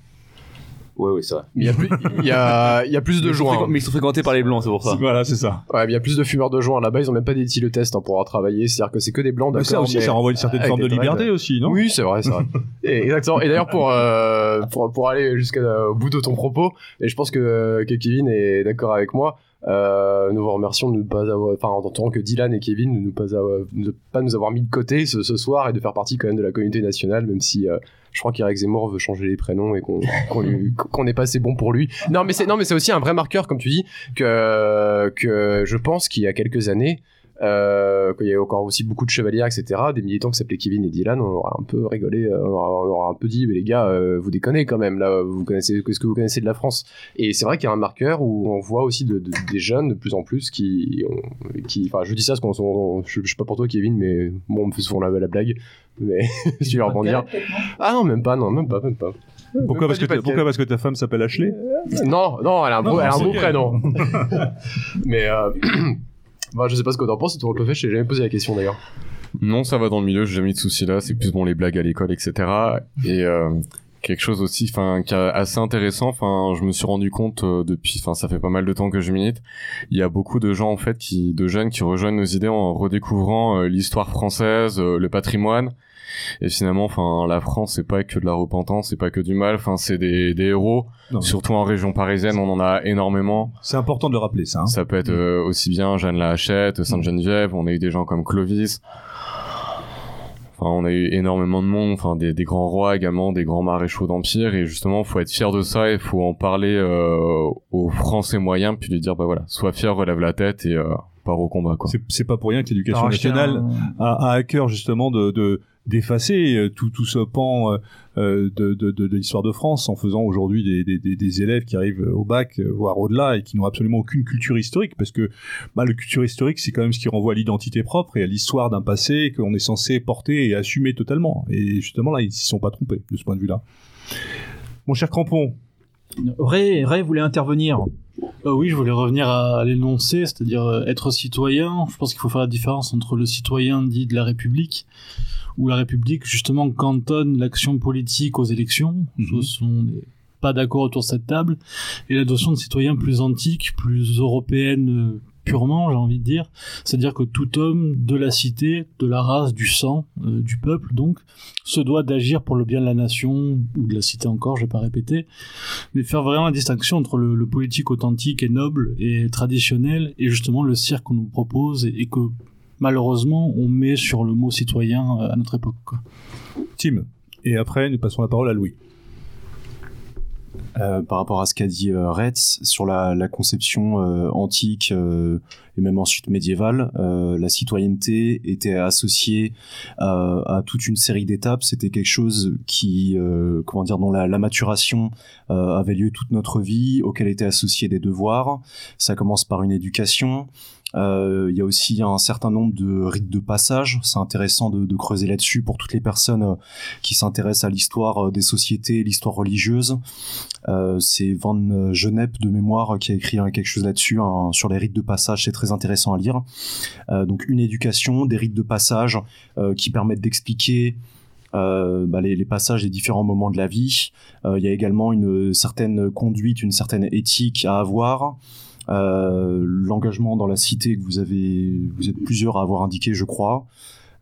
Ouais, ouais, c'est vrai. Il y a plus, il y a, il y a plus de Mais joints. fréquent- Mais ils sont fréquentés par les blancs, c'est pour ça. Voilà, c'est ça. Ouais, mais il y a plus de fumeurs de joints là-bas. Ils ont même pas d'éthiles test hein, pour avoir travaillé. C'est-à-dire que c'est que des blancs. Mais ça d'accord, aussi, mais ça renvoie une certaine forme de liberté aussi, non Oui, c'est vrai, c'est vrai. Et, exactement. Et d'ailleurs, pour, euh, pour, pour aller jusqu'au bout de ton propos, et je pense que, que Kevin est d'accord avec moi, euh, nous vous remercions de ne pas avoir, enfin, en tant que Dylan et Kevin, de ne pas avoir, de pas nous avoir mis de côté ce, ce soir et de faire partie quand même de la communauté nationale, même si, euh, je crois qu'Eric Zemmour veut changer les prénoms et qu'on n'est pas assez bon pour lui. Non, mais c'est non, mais c'est aussi un vrai marqueur, comme tu dis, que que je pense qu'il y a quelques années, euh, qu'il y a encore aussi beaucoup de chevaliers, etc. Des militants qui s'appelaient Kevin et Dylan, on aura un peu rigolé, euh, on aura, on aura un peu dit, mais les gars, euh, vous déconnez quand même, là, vous connaissez, qu'est-ce que vous connaissez de la France? Et c'est vrai qu'il y a un marqueur où on voit aussi de, de- des jeunes de plus en plus qui, qui, enfin, je dis ça parce qu'on, on- je, je sais pas pour toi, Kevin, mais bon, on me fait souvent la, la blague, mais je vais rebondir. Ah non, même pas, non, même pas, même pas. Pourquoi parce, que ta, pourquoi parce que ta femme s'appelle Ashley? Non, non, elle a un beau, Non, elle a un c'est beau ok. prénom. Mais euh, bah, je sais pas ce que t'en penses, toujours que le fait, je t'ai jamais posé la question d'ailleurs. Non, ça va dans le milieu, j'ai jamais eu de soucis là, c'est plus bon les blagues à l'école, etc. Et euh, quelque chose aussi, enfin, qui est assez intéressant, enfin, je me suis rendu compte euh, depuis, enfin, ça fait pas mal de temps que je milite, il y a beaucoup de gens en fait, qui, de jeunes qui rejoignent nos idées en redécouvrant euh, l'histoire française, euh, le patrimoine. Et finalement, enfin, la France, c'est pas que de la repentance, c'est pas que du mal, enfin, c'est des, des héros. Non. Surtout en région parisienne, on en a énormément. C'est important de le rappeler, ça. hein. Ça peut être euh, aussi bien Jeanne la Hachette, Sainte-Geneviève, on a eu des gens comme Clovis. Enfin, on a eu énormément de monde, enfin des, des grands rois également, des grands maréchaux d'empire, et justement, faut être fier de ça, et faut en parler euh, aux Français moyens, puis lui dire, bah voilà, sois fier, relève la tête et euh, pars au combat, quoi. C'est- pas pour rien que l'éducation nationale un- a, a à cœur justement de de- d'effacer euh, tout tout ce pan euh, euh, de, l'histoire de France en faisant aujourd'hui des, des, élèves qui arrivent au bac voire au-delà et qui n'ont absolument aucune culture historique parce que bah, le culture historique c'est quand même ce qui renvoie à l'identité propre et à l'histoire d'un passé qu'on est censé porter et assumer totalement et justement là ils s'y sont pas trompés de ce point de vue-là. Mon cher Crampon, Ray, Ray voulait intervenir. Euh, oui, je voulais revenir à, à l'énoncé, c'est-à-dire euh, être citoyen. Je pense qu'il faut faire la différence entre le citoyen dit de la République, où la République justement cantonne l'action politique aux élections. Mhm. Ce sont des- pas d'accord autour de cette table, et la notion de citoyen plus antique, plus européenne euh, purement, j'ai envie de dire, c'est-à-dire que tout homme de la cité, de la race, du sang, euh, du peuple donc, se doit d'agir pour le bien de la nation ou de la cité encore, je vais pas répéter, mais faire vraiment la distinction entre le, politique authentique et noble et traditionnel et justement le cirque qu'on nous propose et, que malheureusement on met sur le mot citoyen euh, à notre époque. Tim et après nous passons la parole à Louis. Euh, par rapport à ce qu'a dit euh, Retz sur la, la conception euh, antique euh, et même ensuite médiévale, euh, la citoyenneté était associée euh, à toute une série d'étapes. C'était quelque chose qui, comment dire, dont la, la maturation avait lieu toute notre vie, auquel étaient associés des devoirs. Ça commence par une éducation. Euh, Il y a aussi un certain nombre de rites de passage. C'est intéressant de, de creuser là-dessus pour toutes les personnes euh, qui s'intéressent à l'histoire euh, des sociétés, l'histoire religieuse. C'est Van Genep de mémoire qui a écrit hein, quelque chose là-dessus sur les rites de passage. C'est très intéressant à lire. Donc une éducation, des rites de passage qui permettent d'expliquer euh, bah, les, les passages des différents moments de la vie. Il y a également une certaine conduite, une certaine éthique à avoir. Euh, l'engagement dans la cité que vous avez, vous êtes plusieurs à avoir indiqué, je crois.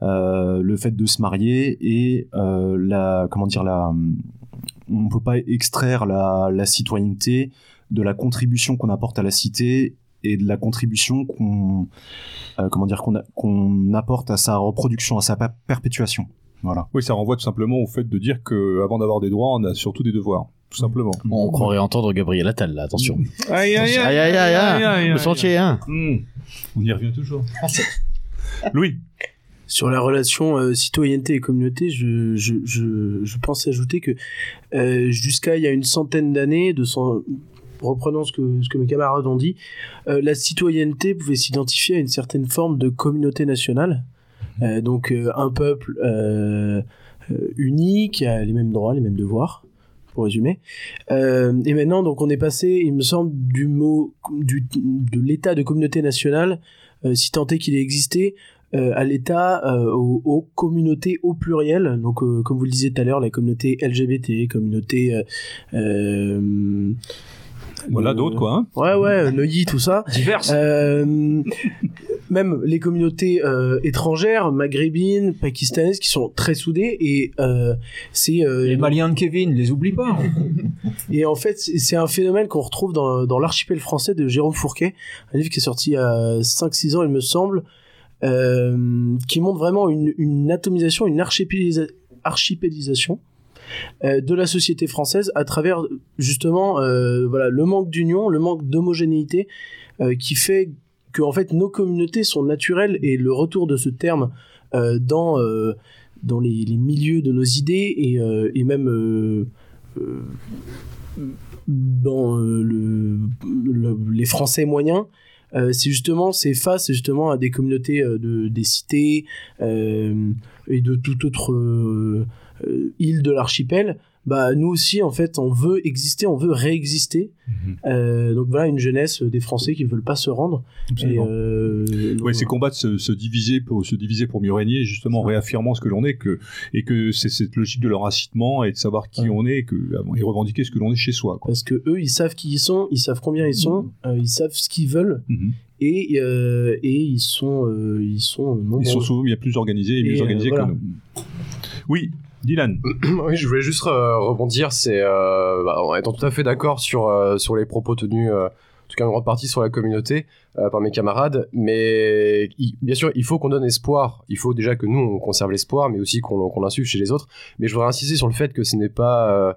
Euh, le fait de se marier et euh, la, comment dire, la, on peut pas extraire la, citoyenneté de la contribution qu'on apporte à la cité et de la contribution qu'on, comment dire, apporte à sa reproduction, à sa per- perpétuation. Voilà. Oui, ça renvoie tout simplement au fait de dire que avant d'avoir des droits, on a surtout des devoirs, tout simplement. On croirait entendre Gabriel Attal, là, attention. Aïe aïe, aïe, aïe, aïe, le sentier, hein. Hmm. On y revient toujours. Louis Sur la relation euh, citoyenneté et communauté, je, je, je, je pense ajouter que euh, jusqu'à il y a une centaine d'années, de son, reprenant ce que, ce que mes camarades ont dit, euh, la citoyenneté pouvait s'identifier à une certaine forme de communauté nationale. Euh, donc euh, un peuple euh, euh, uni qui a les mêmes droits, les mêmes devoirs, pour résumer. Euh, et maintenant, donc on est passé, il me semble, du mot du, de l'état de communauté nationale, euh, si tant est qu'il ait existé, euh, à l'état euh, aux, communautés au pluriel. Donc, comme vous le disiez tout à l'heure, la communauté LGBT, communauté. Voilà, euh, d'autres, quoi. hein. Ouais, ouais, Neuilly, tout ça. Diverses. Euh, même les communautés euh, étrangères, maghrébines, pakistanaises, qui sont très soudées et euh, c'est euh, Les Maliens de Kevin, les oublie pas. et en fait c'est un phénomène qu'on retrouve dans, dans l'archipel français de Jérôme Fourquet, un livre qui est sorti il y a 5-6 ans il me semble, euh, qui montre vraiment une, une atomisation, une archipélisa- archipélisation euh, de la société française à travers justement euh, voilà le manque d'union, le manque d'homogénéité euh, qui fait que en fait nos communautés sont naturelles et le retour de ce terme euh, dans euh, dans les, milieux de nos idées et, euh, et même euh, euh, dans euh, le, le- les Français moyens euh, c'est justement face justement à des communautés euh, de des cités euh, et de toute autre euh, euh, île de l'archipel bah nous aussi en fait on veut exister on veut réexister Mhm. Euh, donc voilà une jeunesse des Français qui veulent pas se rendre euh, Ouais, ces combats de se, se diviser pour se diviser pour mieux régner, justement en réaffirmant ce que l'on est, que et que c'est cette logique de l'enracinement et de savoir qui Ouais. on est, et que euh, et revendiquer ce que l'on est chez soi. Quoi. parce que eux ils savent qui ils sont ils savent combien ils sont euh, ils savent ce qu'ils veulent Mhm. et euh, et ils sont euh, ils sont nombreux Ils sont souvent bien plus organisés et mieux euh, organisés voilà. que nous. Oui, Dylan. oui, je voulais juste euh, rebondir, c'est euh, bah, en étant tout à fait d'accord sur euh, sur les propos tenus, en tout cas en grande partie sur la communauté par mes camarades, mais bien sûr il faut qu'on donne espoir, il faut déjà que nous on conserve l'espoir, mais aussi qu'on l'insuffle chez les autres. Mais je voudrais insister sur le fait que ce n'est pas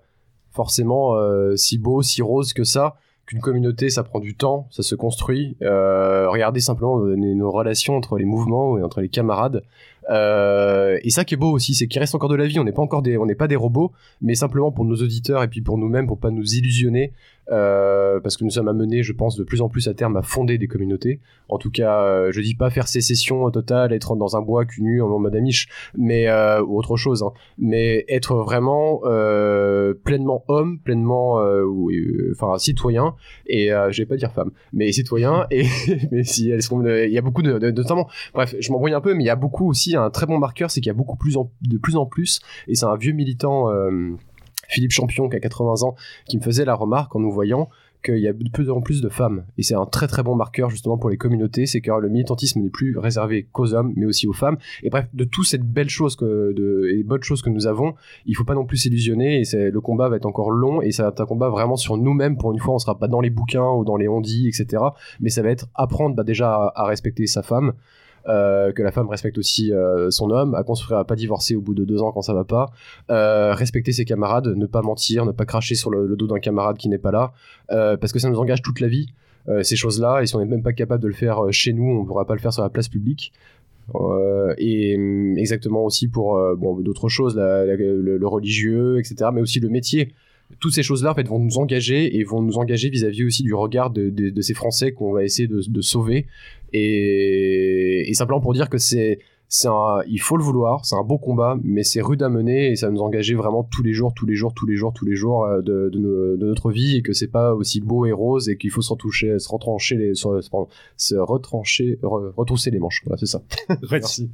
forcément si beau, si rose que ça. Qu'une communauté, ça prend du temps, ça se construit. Regardez simplement nos relations entre les mouvements et entre les camarades. Euh, et ça qui est beau aussi, c'est qu'il reste encore de la vie. On n'est pas encore des, on n'est pas des robots, mais simplement pour nos auditeurs et puis pour nous-mêmes, pour pas nous illusionner, euh, parce que nous sommes amenés, je pense, de plus en plus à terme à fonder des communautés. En tout cas, euh, je dis pas faire sécession totale, être dans un bois cul nu en mode amiche, mais euh, ou autre chose, hein. mais être vraiment pleinement homme, pleinement, enfin citoyen et je vais pas dire femme, mais citoyen et si elles sont, il y a beaucoup de, bref, je m'embrouille un peu, mais il y a beaucoup aussi un très bon marqueur, c'est qu'il y a beaucoup plus de plus en plus, et c'est un vieux militant. Philippe Champion qui a 80 ans qui me faisait la remarque en nous voyant qu'il y a de plus en plus de femmes. Et c'est un très très bon marqueur justement pour les communautés. C'est que le militantisme n'est plus réservé qu'aux hommes mais aussi aux femmes. Et bref de toutes ces belles choses que de et bonnes choses que nous avons il faut pas non plus s'illusionner. Et le combat va être encore long. Et ça va un combat vraiment sur nous-mêmes. Pour une fois on sera pas dans les bouquins ou dans les ondits etc mais ça va être apprendre bah, déjà à, respecter sa femme que la femme respecte aussi euh, son homme, à construire, à pas divorcer au bout de deux ans quand ça va pas, euh, respecter ses camarades, ne pas mentir, ne pas cracher sur le, dos d'un camarade qui n'est pas là, euh, parce que ça nous engage toute la vie. euh, ces choses-là, et si on n'est même pas capable de le faire euh, chez nous, on ne pourra pas le faire sur la place publique. Euh, et hum, exactement aussi pour euh, bon, d'autres choses, le religieux, etc., mais aussi le métier. Toutes ces choses-là en fait, vont nous engager et vont nous engager vis-à-vis aussi du regard de, de- de ces Français qu'on va essayer de, de sauver. Et, et simplement pour dire que c'est c'est un, il faut le vouloir, c'est un beau combat, mais c'est rude à mener et ça va nous engager vraiment tous les jours, tous les jours, tous les jours, tous les jours euh, de, de, nos- de notre vie et que c'est pas aussi beau et rose et qu'il faut se retoucher, se retrancher les, se, pardon, se retrancher, re- retrousser les manches. Voilà, c'est ça. Merci.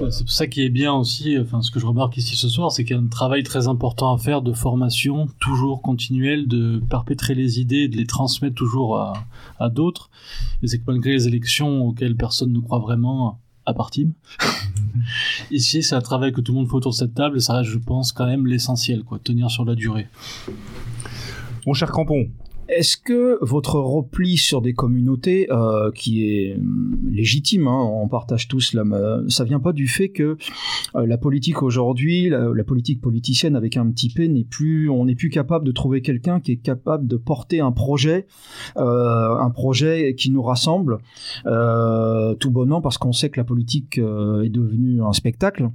Ouais, C'est pour ça qui est bien aussi, enfin ce que je remarque ici ce soir, c'est qu'il y a un travail très important à faire de formation, toujours continuelle, de perpétrer les idées, de les transmettre toujours à, à d'autres. Et c'est que malgré les élections auxquelles personne ne croit vraiment, à ici c'est un travail que tout le monde fait autour de cette table et ça reste, je pense, quand même l'essentiel, quoi, tenir sur la durée. Mon cher Crampon. Est-ce que votre repli sur des communautés, euh, qui est hum, légitime, hein, on partage tous la, ça vient pas du fait que euh, la politique aujourd'hui, la, politique politicienne avec un petit p n'est plus, on n'est plus capable de trouver quelqu'un qui est capable de porter un projet, euh, un projet qui nous rassemble, tout bonnement parce qu'on sait que la politique est devenue un spectacle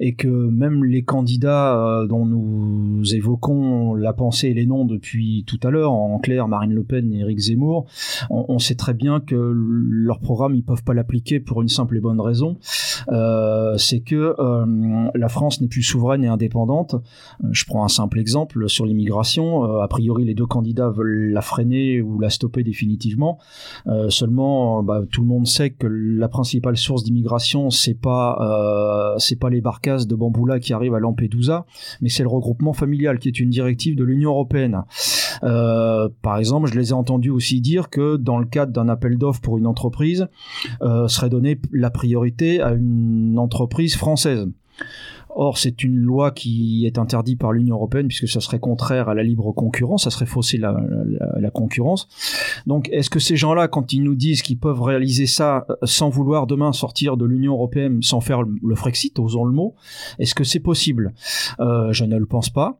et que même les candidats dont nous évoquons la pensée et les noms depuis tout à l'heure, en Marine Le Pen et Éric Zemmour, on, sait très bien que leur programme ils peuvent pas l'appliquer pour une simple et bonne raison, euh, c'est que euh, la France n'est plus souveraine et indépendante. Euh, je prends un simple exemple sur l'immigration. A priori, les deux candidats veulent la freiner ou la stopper définitivement. Seulement, bah, tout le monde sait que la principale source d'immigration, c'est pas c'est pas les barcasses de bamboula qui arrivent à Lampedusa, mais c'est le regroupement familial qui est une directive de l'Union européenne. Euh, par exemple, je les ai entendus aussi dire que dans le cadre d'un appel d'offres pour une entreprise, euh, serait donnée la priorité à une entreprise française. Or, c'est une loi qui est interdite par l'Union européenne puisque ça serait contraire à la libre concurrence, ça serait fausser la, concurrence. Donc, est-ce que ces gens-là, quand ils nous disent qu'ils peuvent réaliser ça euh, sans vouloir demain sortir de l'Union européenne, sans faire le Frexit, osons le mot, est-ce que c'est possible? Je ne le pense pas.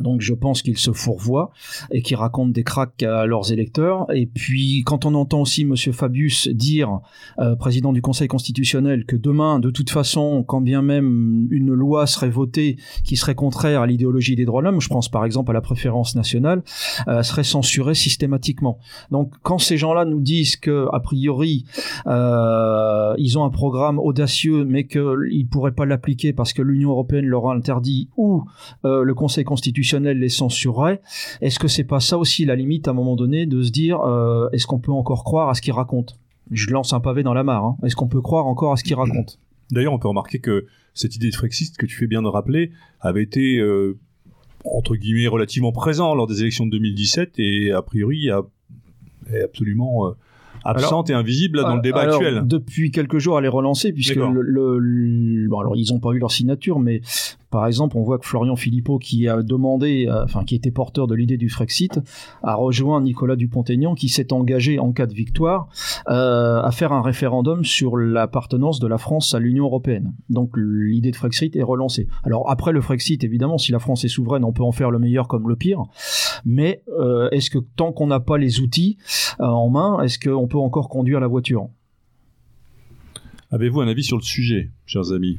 Donc je pense qu'ils se fourvoient et qu'ils racontent des cracks à leurs électeurs. Et puis quand on entend aussi Monsieur Fabius dire, euh, président du Conseil constitutionnel, que demain, de toute façon, quand bien même une loi serait votée qui serait contraire à l'idéologie des droits de l'homme, je pense par exemple à la préférence nationale, euh, serait censurée systématiquement. Donc quand ces gens-là nous disent que priori euh, ils ont un programme audacieux, mais qu'ils pourraient pas l'appliquer parce que l'Union européenne leur a interdit ou euh, le Conseil constitutionnel les censurerait. Est-ce que c'est pas ça aussi la limite à un moment donné de se dire euh, est-ce qu'on peut encore croire à ce qu'il raconte? Je lance un pavé dans la mare. Hein. Est-ce qu'on peut croire encore à ce qu'il raconte? D'ailleurs, on peut remarquer que cette idée de Frexit que tu fais bien de rappeler avait été euh, entre guillemets relativement présent lors des élections de 2017 et a priori a, est absolument euh, absente alors, et invisible là, dans le débat alors, actuel. Depuis quelques jours, elle est relancée puisque le, le, le, bon, alors ils n'ont pas eu leur signature, mais par exemple, on voit que Florian Philippot, qui a demandé, euh, enfin qui était porteur de l'idée du Frexit, a rejoint Nicolas Dupont-Aignan, qui s'est engagé en cas de victoire euh, à faire un référendum sur l'appartenance de la France à l'Union européenne. Donc l'idée de Frexit est relancée. Alors après le Frexit, évidemment, si la France est souveraine, on peut en faire le meilleur comme le pire. Mais euh, est-ce que tant qu'on n'a pas les outils en main, est-ce qu'on peut encore conduire la voiture? Avez-vous un avis sur le sujet, chers amis?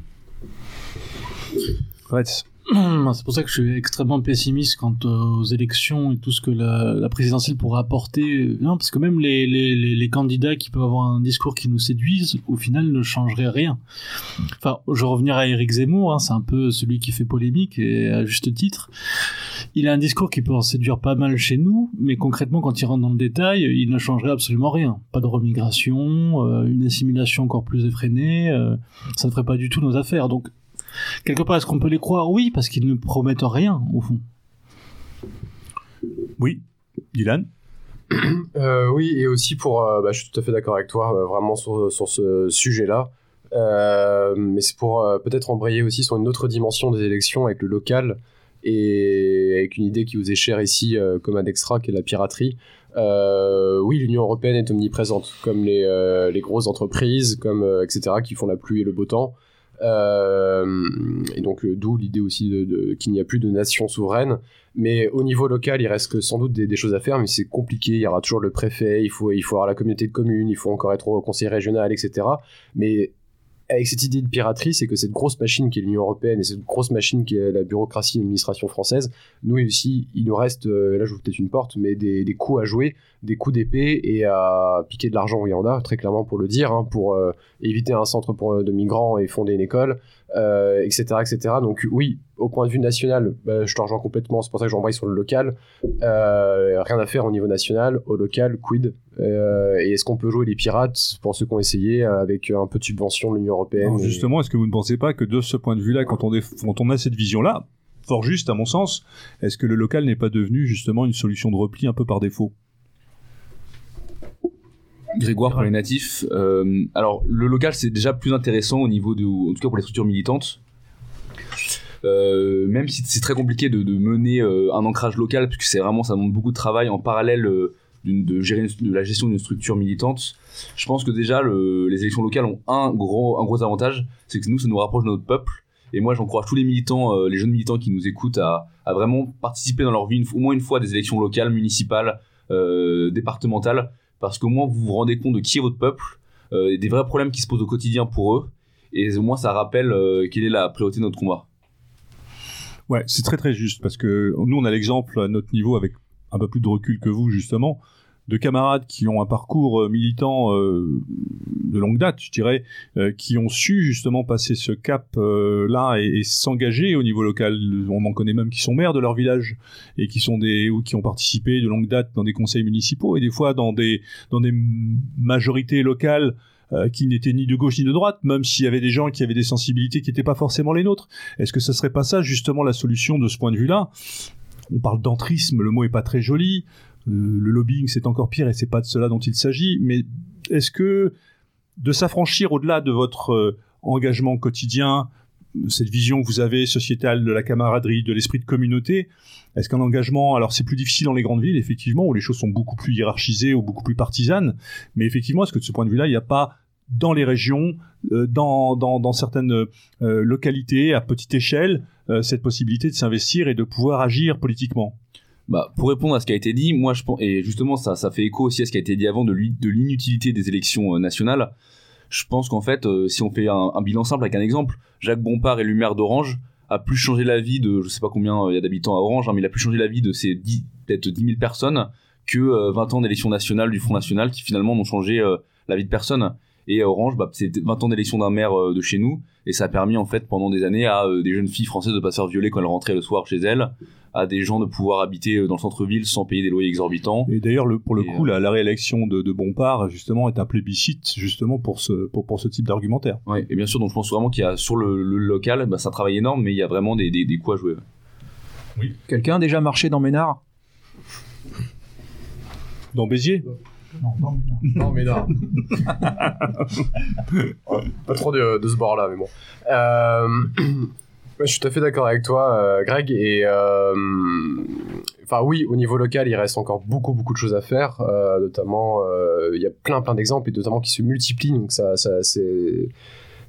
Fretz c'est pour ça que je suis extrêmement pessimiste quant aux élections et tout ce que la, présidentielle pourra apporter. Non, parce que même les, candidats qui peuvent avoir un discours qui nous séduisent, au final, ne changeraient rien. Enfin, je vais revenir à Éric Zemmour, hein, c'est un peu celui qui fait polémique, et à juste titre. Il a un discours qui peut en séduire pas mal chez nous, mais concrètement, quand il rentre dans le détail, il ne changerait absolument rien. Pas de remigration, euh, une assimilation encore plus effrénée, euh, ça ne ferait pas du tout nos affaires. Donc, quelque part, est-ce qu'on peut les croire Oui, parce qu'ils ne promettent rien, au fond. Oui, Dylan euh, Oui, et aussi pour... Euh, bah, je suis tout à fait d'accord avec toi, euh, vraiment sur, sur ce sujet-là. Euh, mais c'est pour euh, peut-être embrayer aussi sur une autre dimension des élections avec le local et avec une idée qui vous est chère ici comme ad extra, qui est la piraterie. oui, l'Union européenne est omniprésente, comme les, les grosses entreprises, comme etc., qui font la pluie et le beau temps. Euh, et donc d'où l'idée aussi de, qu'il n'y a plus de nation souveraine. Mais au niveau local, il reste sans doute des, des choses à faire, mais c'est compliqué. Il y aura toujours le préfet, il faut, il faut avoir la communauté de communes, il faut encore être au conseil régional, etc. Mais avec cette idée de piraterie, c'est que cette grosse machine qui est l'Union européenne et cette grosse machine qui est la bureaucratie et l'administration française, nous aussi, il nous reste, euh, là je vous peut-être une porte, mais des, coups à jouer, des coups d'épée et à piquer de l'argent où il en a, très clairement pour le dire, hein, pour euh, éviter un centre pour, de migrants et fonder une école, euh, etc., etc. Donc oui, au point de vue national, bah, je te rejoins complètement, c'est pour ça que j'embraye sur le local. Euh, rien à faire au niveau national, au local, quid euh, Et est-ce qu'on peut jouer les pirates pour ceux qui ont essayé avec un peu de subvention de l'Union européenne Non, Justement, est-ce que vous ne pensez pas que de ce point de vue-là, quand on, est, quand on a cette vision-là, fort juste à mon sens, est-ce que le local n'est pas devenu justement une solution de repli un peu par défaut? Grégoire pour les natifs. Euh, alors le local c'est déjà plus intéressant au niveau de, en tout cas pour les structures militantes. Euh, même si c'est très compliqué de, de mener euh, un ancrage local, puisque c'est vraiment ça demande beaucoup de travail en parallèle de gérer de la gestion d'une structure militante. Je pense que déjà le- les élections locales ont un gros un gros avantage, c'est que nous ça nous rapproche de notre peuple. Et moi j'encourage tous les militants, les jeunes militants qui nous écoutent à, à vraiment participer dans leur vie une- au moins une fois à des élections locales, municipales, départementales, parce qu'au moins vous vous rendez compte de qui est votre peuple, euh, des vrais problèmes qui se posent au quotidien pour eux, et au moins ça rappelle euh, quelle est la priorité de notre combat. Ouais, c'est très très juste parce que nous on a l'exemple à notre niveau avec un peu plus de recul que vous justement de camarades qui ont un parcours euh, militant euh, de longue date, je dirais, euh, qui ont su justement passer ce cap euh, là et, s'engager au niveau local. On en connaît même qui sont maires de leur village et qui sont des ou qui ont participé de longue date dans des conseils municipaux et des fois dans des dans des majorités locales euh, qui n'étaient ni de gauche ni de droite, même s'il y avait des gens qui avaient des sensibilités qui n'étaient pas forcément les nôtres. Est-ce que ça serait pas ça justement la solution de ce point de vue-là? On parle d'entrisme, le mot est pas très joli. Euh, le lobbying c'est encore pire et c'est pas de cela dont il s'agit. Mais est-ce que de s'affranchir au-delà de votre euh, engagement quotidien, cette vision que vous avez sociétale de la camaraderie, de l'esprit de communauté, est-ce qu'un engagement, alors c'est plus difficile dans les grandes villes effectivement où les choses sont beaucoup plus hiérarchisées ou beaucoup plus partisanes, mais effectivement est-ce que de ce point de vue-là il n'y a pas dans les régions, euh, dans, dans, certaines localités à petite échelle, cette possibilité de s'investir et de pouvoir agir politiquement? Bah, pour répondre à ce qui a été dit, moi je pense, et justement ça, ça fait écho aussi à ce qui a été dit avant de l'inutilité des élections euh, nationales. Je pense qu'en fait, euh, si on fait un, bilan simple avec un exemple, Jacques Bompard, élu maire d'Orange, a plus changé la vie de, je sais pas combien euh, il y a d'habitants à Orange, hein, mais il a plus changé la vie de ces 10, peut-être 10 000 personnes que euh, 20 ans d'élections nationales du Front National qui finalement n'ont changé la vie de personne. Et Orange, bah, c'est 20 ans d'élection d'un maire de chez nous, et ça a permis en fait pendant des années à des jeunes filles françaises de pas se faire violer quand elles rentraient le soir chez elles, à des gens de pouvoir habiter euh, dans le centre-ville sans payer des loyers exorbitants. Et d'ailleurs, le, pour le Et, coup, euh, la, la réélection de, de Bompard, justement, est un plébiscite, justement, pour ce, pour, pour ce type d'argumentaire. Ouais, et bien sûr, donc je pense vraiment qu'il y a sur le, le local, bah, c'est un travail énorme, mais il y a vraiment des, des, des coups à jouer. Quelqu'un a déjà marché dans Ménard? Dans Béziers? Non, mais non. pas trop de, de ce bord-là, mais bon. Euh, je suis tout à fait d'accord avec toi, euh, Greg. Et euh, enfin, oui, au niveau local, il reste encore beaucoup, beaucoup de choses à faire. euh, notamment, il y a plein, plein d'exemples, et notamment qui se multiplient. Donc, ça, ça c'est.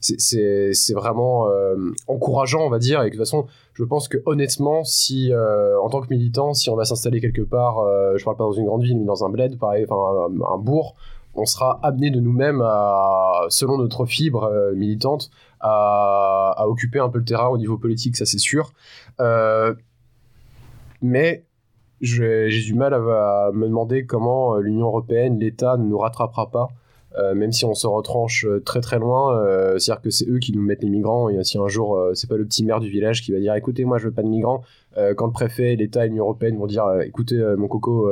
c'est- vraiment euh, encourageant, on va dire. Et de toute façon, je pense que honnêtement, si euh, en tant que militant, si on va s'installer quelque part, euh, je parle pas dans une grande ville, mais dans un bled, pareil, enfin un bourg, on sera amené de nous-mêmes à, selon notre fibre euh, militante, à, occuper un peu le terrain au niveau politique, ça c'est sûr. Euh, mais j'ai du mal à, me demander comment euh, l'Union européenne, l'État ne nous rattrapera pas. même si on se retranche très très loin, c'est-à-dire que c'est eux qui nous mettent les migrants. Et si un jour, c'est pas le petit maire du village qui va dire, écoutez, moi je veux pas de migrants, quand le préfet, l'État et l'Union européenne vont dire, écoutez, mon coco,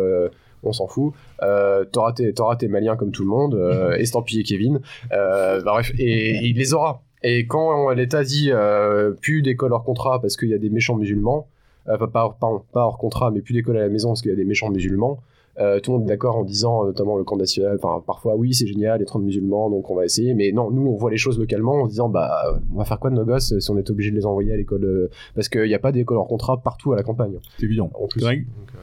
on s'en fout, euh, t'auras tes, Maliens comme tout le monde, euh, estampillé Kevin, euh, bah, bref, et, et il les aura. Et quand l'État dit euh, plus d'école hors contrat parce qu'il y a des méchants musulmans, enfin pas, hors- pardon, pas hors contrat, mais plus d'école à la maison parce qu'il y a des méchants musulmans, euh, tout le monde est d'accord en disant, notamment le camp national, parfois oui c'est génial, trop de musulmans donc on va essayer, mais non, nous on voit les choses localement en se disant bah on va faire quoi de nos gosses si on est obligé de les envoyer à l'école euh, parce qu'il n'y a pas d'école hors contrat partout à la campagne. C'est évident. En plus. Donc, euh,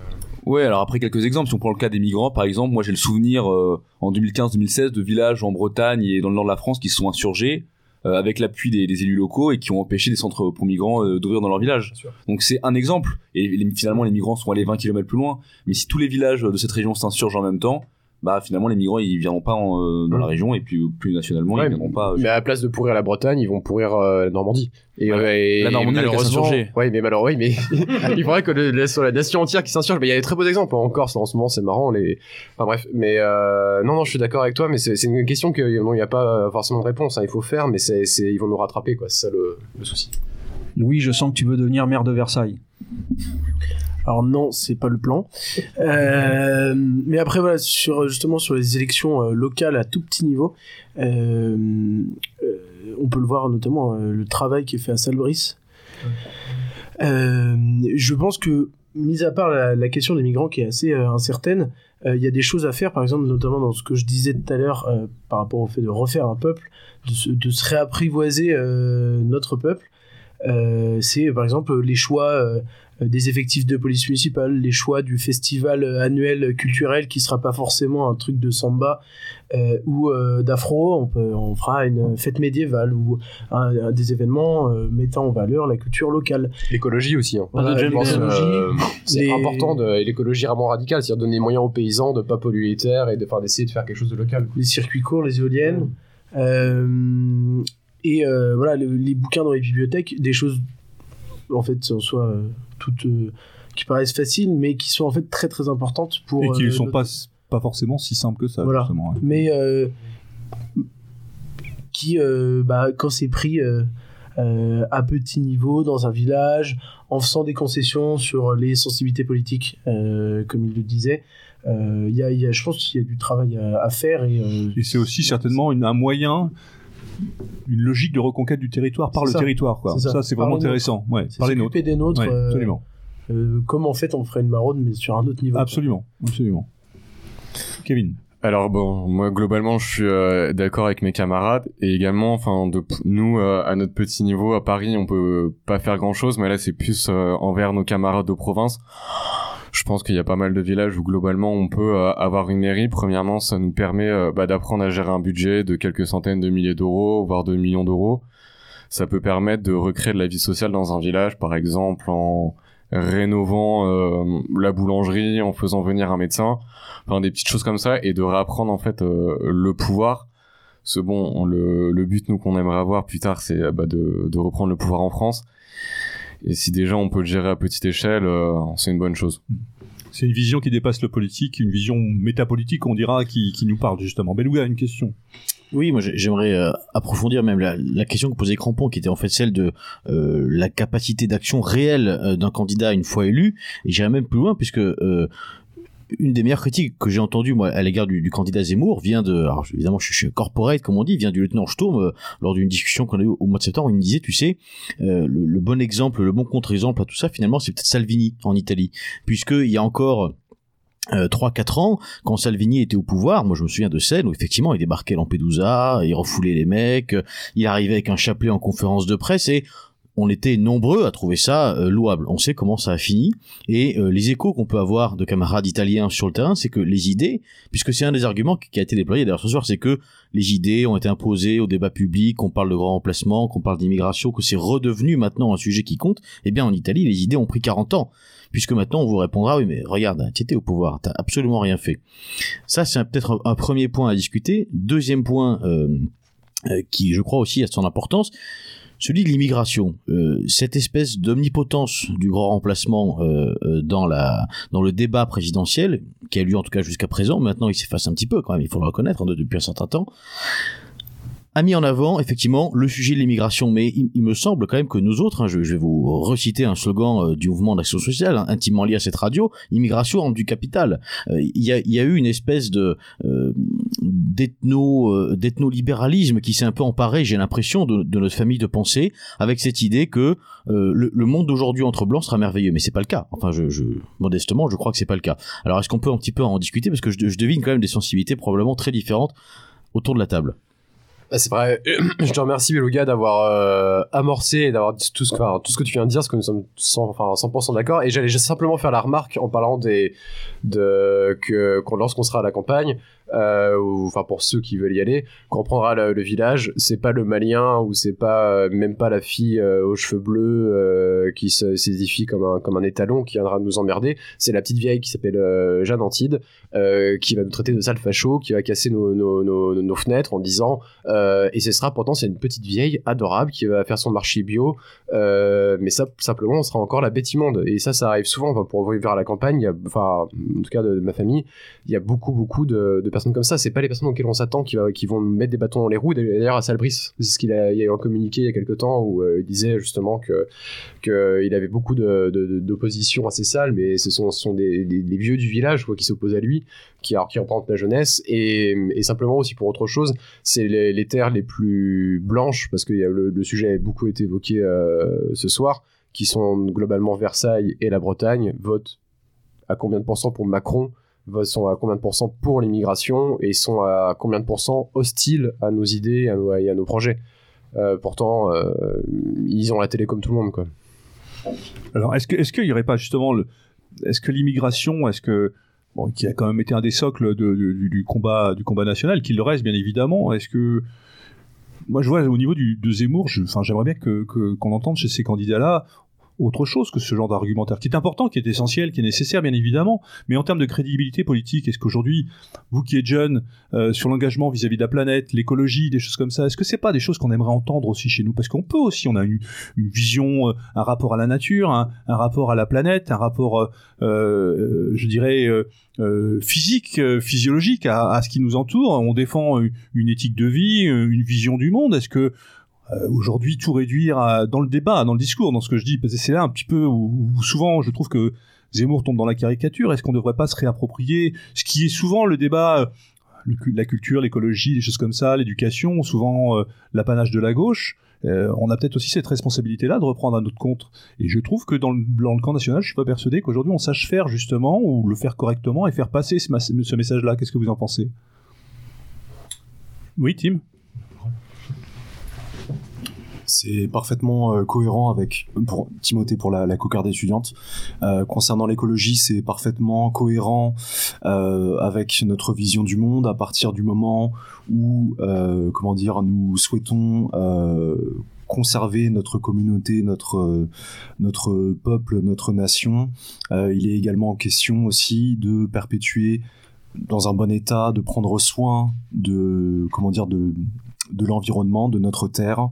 Ouais, alors après quelques exemples, si on prend le cas des migrants, par exemple, moi j'ai le souvenir euh, en 2015-2016 de villages en Bretagne et dans le nord de la France qui se sont insurgés euh, avec l'appui des, des élus locaux et qui ont empêché des centres pour migrants euh, d'ouvrir dans leur village. Donc c'est un exemple. Et les- finalement, les migrants sont allés 20 km plus loin. Mais si tous les villages de cette région s'insurgent en même temps, bah finalement les migrants ils viendront pas en, euh, dans Mm. la région et puis plus nationalement Ouais, ils viendront pas. euh, Mais à la place de pourrir la Bretagne, ils vont pourrir euh, la Normandie. Et, Ouais. euh, et- La Normandie, et malheureusement, s'insurger. ouais, mais malheureusement, oui, mais il faudrait que le, la, sur la nation entière qui s'insurge. Mais il y a des très beaux exemples en Corse en ce moment, c'est marrant. Les, enfin bref, mais euh, non, non, je suis d'accord avec toi, mais c'est c'est une question que non, il n'y a pas forcément de réponse. hein, il faut faire, mais c'est, c'est, ils vont nous rattraper, quoi. C'est ça le, le souci. Louis, je sens que tu veux devenir maire de Versailles. Alors non, c'est pas le plan. Euh, mais après voilà, sur justement sur les élections euh, locales à tout petit niveau, euh, euh, on peut le voir notamment euh, le travail qui est fait à Salbris. Euh, je pense que mis à part la, la question des migrants qui est assez euh, incertaine, euh, il y a des choses à faire, par exemple notamment dans ce que je disais tout à l'heure euh, par rapport au fait de refaire un peuple, de se, de se réapprivoiser euh, notre peuple. Euh, c'est par exemple les choix euh, des effectifs de police municipale, les choix du festival euh, annuel culturel qui sera pas forcément un truc de samba euh, ou euh, d'afro. On, peut, on fera une fête médiévale ou un- un- des événements euh, mettant en valeur la culture locale. L'écologie aussi. hein. Voilà, Je pense, l'écologie, euh, c'est les- important de et l'écologie vraiment radicale, c'est-à-dire donner les moyens aux paysans de pas polluer les terres et de faire d'essayer de faire quelque chose de local. les circuits courts, les éoliennes. Euh, et euh, voilà, le- les bouquins dans les bibliothèques, des choses en fait en soi euh, toutes euh, qui paraissent faciles, mais qui sont en fait très très importantes pour. Et qui ne sont notre- pas, pas forcément si simples que ça, Voilà. justement. ouais. Mais qui, bah, quand c'est pris euh, à petit niveau dans un village, en faisant des concessions sur les sensibilités politiques, euh, comme il le disait, euh, il y a, il y a- je pense qu'il y a du travail à, à faire et Et c'est aussi certainement une- un moyen, une logique de reconquête du territoire par le ça. territoire. Quoi. C'est ça. Ça, c'est vraiment intéressant. Ouais, c'est par les nôtres. des nôtres. Ouais, euh, absolument. euh, comme en fait on ferait une maraude mais sur un autre niveau. Absolument. Absolument. Kevin. Alors bon, moi globalement, je suis euh, d'accord avec mes camarades et également, enfin, de nous euh, à notre petit niveau à Paris, on peut pas faire grand chose, mais là c'est plus euh, envers nos camarades de province. Je pense qu'il y a pas mal de villages où globalement on peut euh, avoir une mairie. Premièrement, ça nous permet euh, bah, d'apprendre à gérer un budget de quelques centaines de milliers d'euros, voire de millions d'euros. Ça peut permettre de recréer de la vie sociale dans un village, par exemple en rénovant euh, la boulangerie, en faisant venir un médecin, enfin des petites choses comme ça, et de réapprendre en fait euh, le pouvoir. Ce bon, le, le but nous qu'on aimerait avoir plus tard, c'est bah, de, de reprendre le pouvoir en France. Et si déjà on peut le gérer à petite échelle, euh, c'est une bonne chose. C'est une vision qui dépasse le politique, une vision métapolitique, on dira, qui, qui nous parle justement. Belouga, une question. Oui, moi j'ai- j'aimerais euh, approfondir même la, la question que posait Crampon, qui était en fait celle de euh, la capacité d'action réelle euh, d'un candidat une fois élu. Et j'irais même plus loin, puisque euh, une des meilleures critiques que j'ai entendues moi à l'égard du, candidat Zemmour vient de, alors évidemment je suis corporate comme on dit, vient du lieutenant Sturm euh, lors d'une discussion qu'on a eue au mois de septembre. Il me disait, tu sais, euh, le, bon exemple, le bon contre-exemple à tout ça, finalement, c'est peut-être Salvini en Italie, puisque il y a encore euh, 3-4 ans, quand Salvini était au pouvoir, moi je me souviens de scènes où effectivement il débarquait Lampedusa, il refoulait les mecs, il arrivait avec un chapelet en conférence de presse et on était nombreux à trouver ça euh, louable. On sait comment ça a fini et euh, les échos qu'on peut avoir de camarades italiens sur le terrain, c'est que les idées, puisque c'est un des arguments qui a été déployé d'ailleurs ce soir, c'est que les idées ont été imposées au débat public, qu'on parle de grand remplacement, qu'on parle d'immigration, que c'est redevenu maintenant un sujet qui compte. Eh bien en Italie, les idées ont pris 40 ans puisque maintenant on vous répondra oui mais regarde tu étais au pouvoir t'as absolument rien fait ça c'est peut-être un, premier point à discuter deuxième point euh, qui je crois aussi a son importance celui de l'immigration Euh, cette espèce d'omnipotence du grand remplacement euh, euh, dans la dans le débat présidentiel qui a lieu en tout cas jusqu'à présent maintenant il s'efface un petit peu quand même il faut le reconnaître hein, de- depuis un certain temps a mis en avant effectivement le sujet de l'immigration, mais il, me semble quand même que nous autres, hein, je, vais vous reciter un slogan euh, du mouvement d'action sociale hein, intimement lié à cette radio, immigration du capital. Euh, Il y, a, eu une espèce de euh, d'ethno euh, d'ethno-libéralisme qui s'est un peu emparé, j'ai l'impression, de, notre famille de pensée, avec cette idée que le, monde d'aujourd'hui entre blancs sera merveilleux, mais c'est pas le cas. Enfin, je, je modestement, je crois que c'est pas le cas. Alors, est-ce qu'on peut un petit peu en discuter? Parce que je devine quand même des sensibilités probablement très différentes autour de la table. Ah, c'est vrai. Je te remercie, Beluga, d'avoir euh, amorcé et d'avoir dit tout ce, que, enfin, tout ce que tu viens de dire, parce que nous sommes 100%, enfin, 100% d'accord. Et j'allais simplement faire la remarque en parlant des, de, que, qu'on- lorsqu'on sera à la campagne, euh, ou, enfin, pour ceux qui veulent y aller, quand on prendra le, le village, c'est pas le malien ou c'est pas, euh, même pas la fille euh, aux cheveux bleus euh, qui se, s'édifie comme un, comme un étalon qui viendra nous emmerder. C'est la petite vieille qui s'appelle euh, Jeanne Antide, euh, qui va nous traiter de sale facho, qui va casser nos, fenêtres en disant euh, et ce sera pourtant c'est une petite vieille adorable qui va faire son marché bio euh, mais ça simplement on sera encore la bête immonde. Et ça ça arrive souvent pour vivre à la campagne enfin en tout cas de, de ma famille il y a beaucoup beaucoup de, de personnes comme ça. C'est pas les personnes auxquelles on s'attend qui, qui vont mettre des bâtons dans les roues. D'ailleurs à Salbrice c'est ce qu'il a, eu un communiqué il y a quelques temps où il disait justement que que il avait beaucoup de, de- d'opposition assez mais ce sont, des, vieux du village qui s'opposent à lui qui, alors, qui représentent la jeunesse et, simplement aussi pour autre chose c'est les, terres les plus blanches, parce que le, sujet a beaucoup été évoqué euh, ce soir, qui sont globalement Versailles et la Bretagne, votent à combien de pourcents pour Macron, sont à combien de pourcents pour l'immigration, et sont à combien de pourcents hostiles à nos idées et à nos, projets. Euh, pourtant, euh, ils ont la télé comme tout le monde. Alors, est-ce qu'il y aurait pas justement est-ce que l'immigration, est-ce que qui a quand même été un des socles du, combat du combat national, qu'il le reste bien évidemment, est-ce que moi je vois au niveau du, de Zemmour, j'aimerais bien que- qu'on entende chez ces candidats-là autre chose que ce genre d'argumentaire qui est important, qui est essentiel, qui est nécessaire bien évidemment, mais en termes de crédibilité politique, est-ce qu'aujourd'hui, vous qui êtes jeune, euh, sur l'engagement vis-à-vis de la planète, l'écologie, des choses comme ça, est-ce que c'est pas des choses qu'on aimerait entendre aussi chez nous? Parce qu'on peut aussi, on a une, une vision, euh, un rapport à la nature, un, un rapport à la planète, un rapport, euh, euh, je dirais, euh, physique, physiologique à, à ce qui nous entoure. On défend une, éthique de vie, une vision du monde. Est-ce que aujourd'hui tout réduire dans le débat, dans le discours, dans ce que je dis, parce que c'est là un petit peu où, souvent je trouve que Zemmour tombe dans la caricature. Est-ce qu'on ne devrait pas se réapproprier ce qui est souvent le débat euh, la culture, l'écologie, des choses comme ça, l'éducation, souvent euh, l'apanage de la gauche? Euh, on a peut-être aussi cette responsabilité-là de reprendre à notre compte. Et je trouve que dans le, camp national, je suis pas persuadé qu'aujourd'hui on sache faire justement ou le faire correctement et faire passer ce message-là. Qu'est-ce que vous en pensez? Oui, Tim? C'est parfaitement euh, cohérent avec pour Timothée pour la, la cocarde étudiante. Euh, concernant l'écologie, c'est parfaitement cohérent euh, avec notre vision du monde à partir du moment où, comment dire, nous souhaitons conserver notre communauté, notre notre peuple, notre nation. Il est également question aussi de perpétuer dans un bon état, de prendre soin de comment dire de de l'environnement, de notre terre.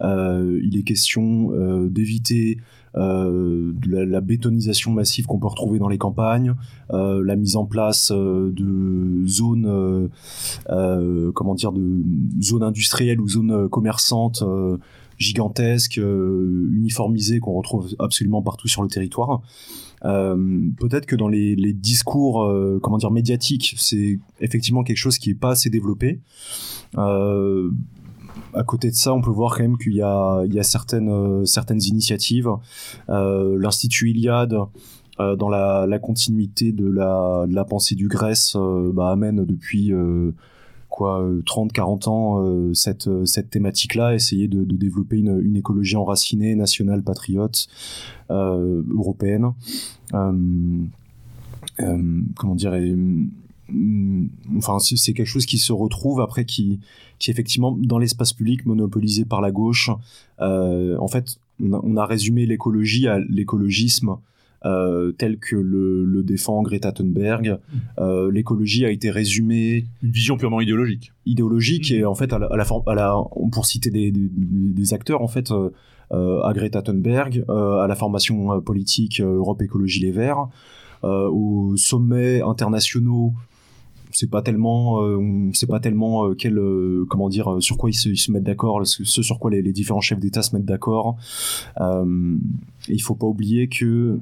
Euh, il est question euh, d'éviter euh, la, bétonisation massive qu'on peut retrouver dans les campagnes, la mise en place euh, de zones, comment dire, de zones industrielles ou zones commerçantes gigantesques, uniformisées qu'on retrouve absolument partout sur le territoire. Peut-être que dans les, les discours, comment dire, médiatiques, c'est effectivement quelque chose qui est pas assez développé. Euh, à côté de ça, on peut voir quand même qu'il y a, euh, certaines initiatives. Euh, L'Institut Iliade, dans la, continuité de la, pensée du Grèce, bah, amène depuis quoi 30-40 ans cette, thématique-là, essayer de, développer une, écologie enracinée, nationale, patriote, européenne. Comment dire enfin c'est quelque chose qui se retrouve après qui qui effectivement dans l'espace public monopolisé par la gauche euh, en fait on a, on a résumé l'écologie à l'écologisme euh, tel que le, le défend Greta Thunberg. Euh, l'écologie a été résumée Une vision purement idéologique. idéologique et en fait à la, à la, for- à la- pour citer des, des, des acteurs en fait euh, à Greta Thunberg à la formation politique Europe Écologie Les Verts aux sommets internationaux c'est pas tellement euh, sait pas tellement euh, quel euh, comment dire sur quoi ils se, mettent d'accord ce, sur quoi les, différents chefs d'État se mettent d'accord il faut pas oublier que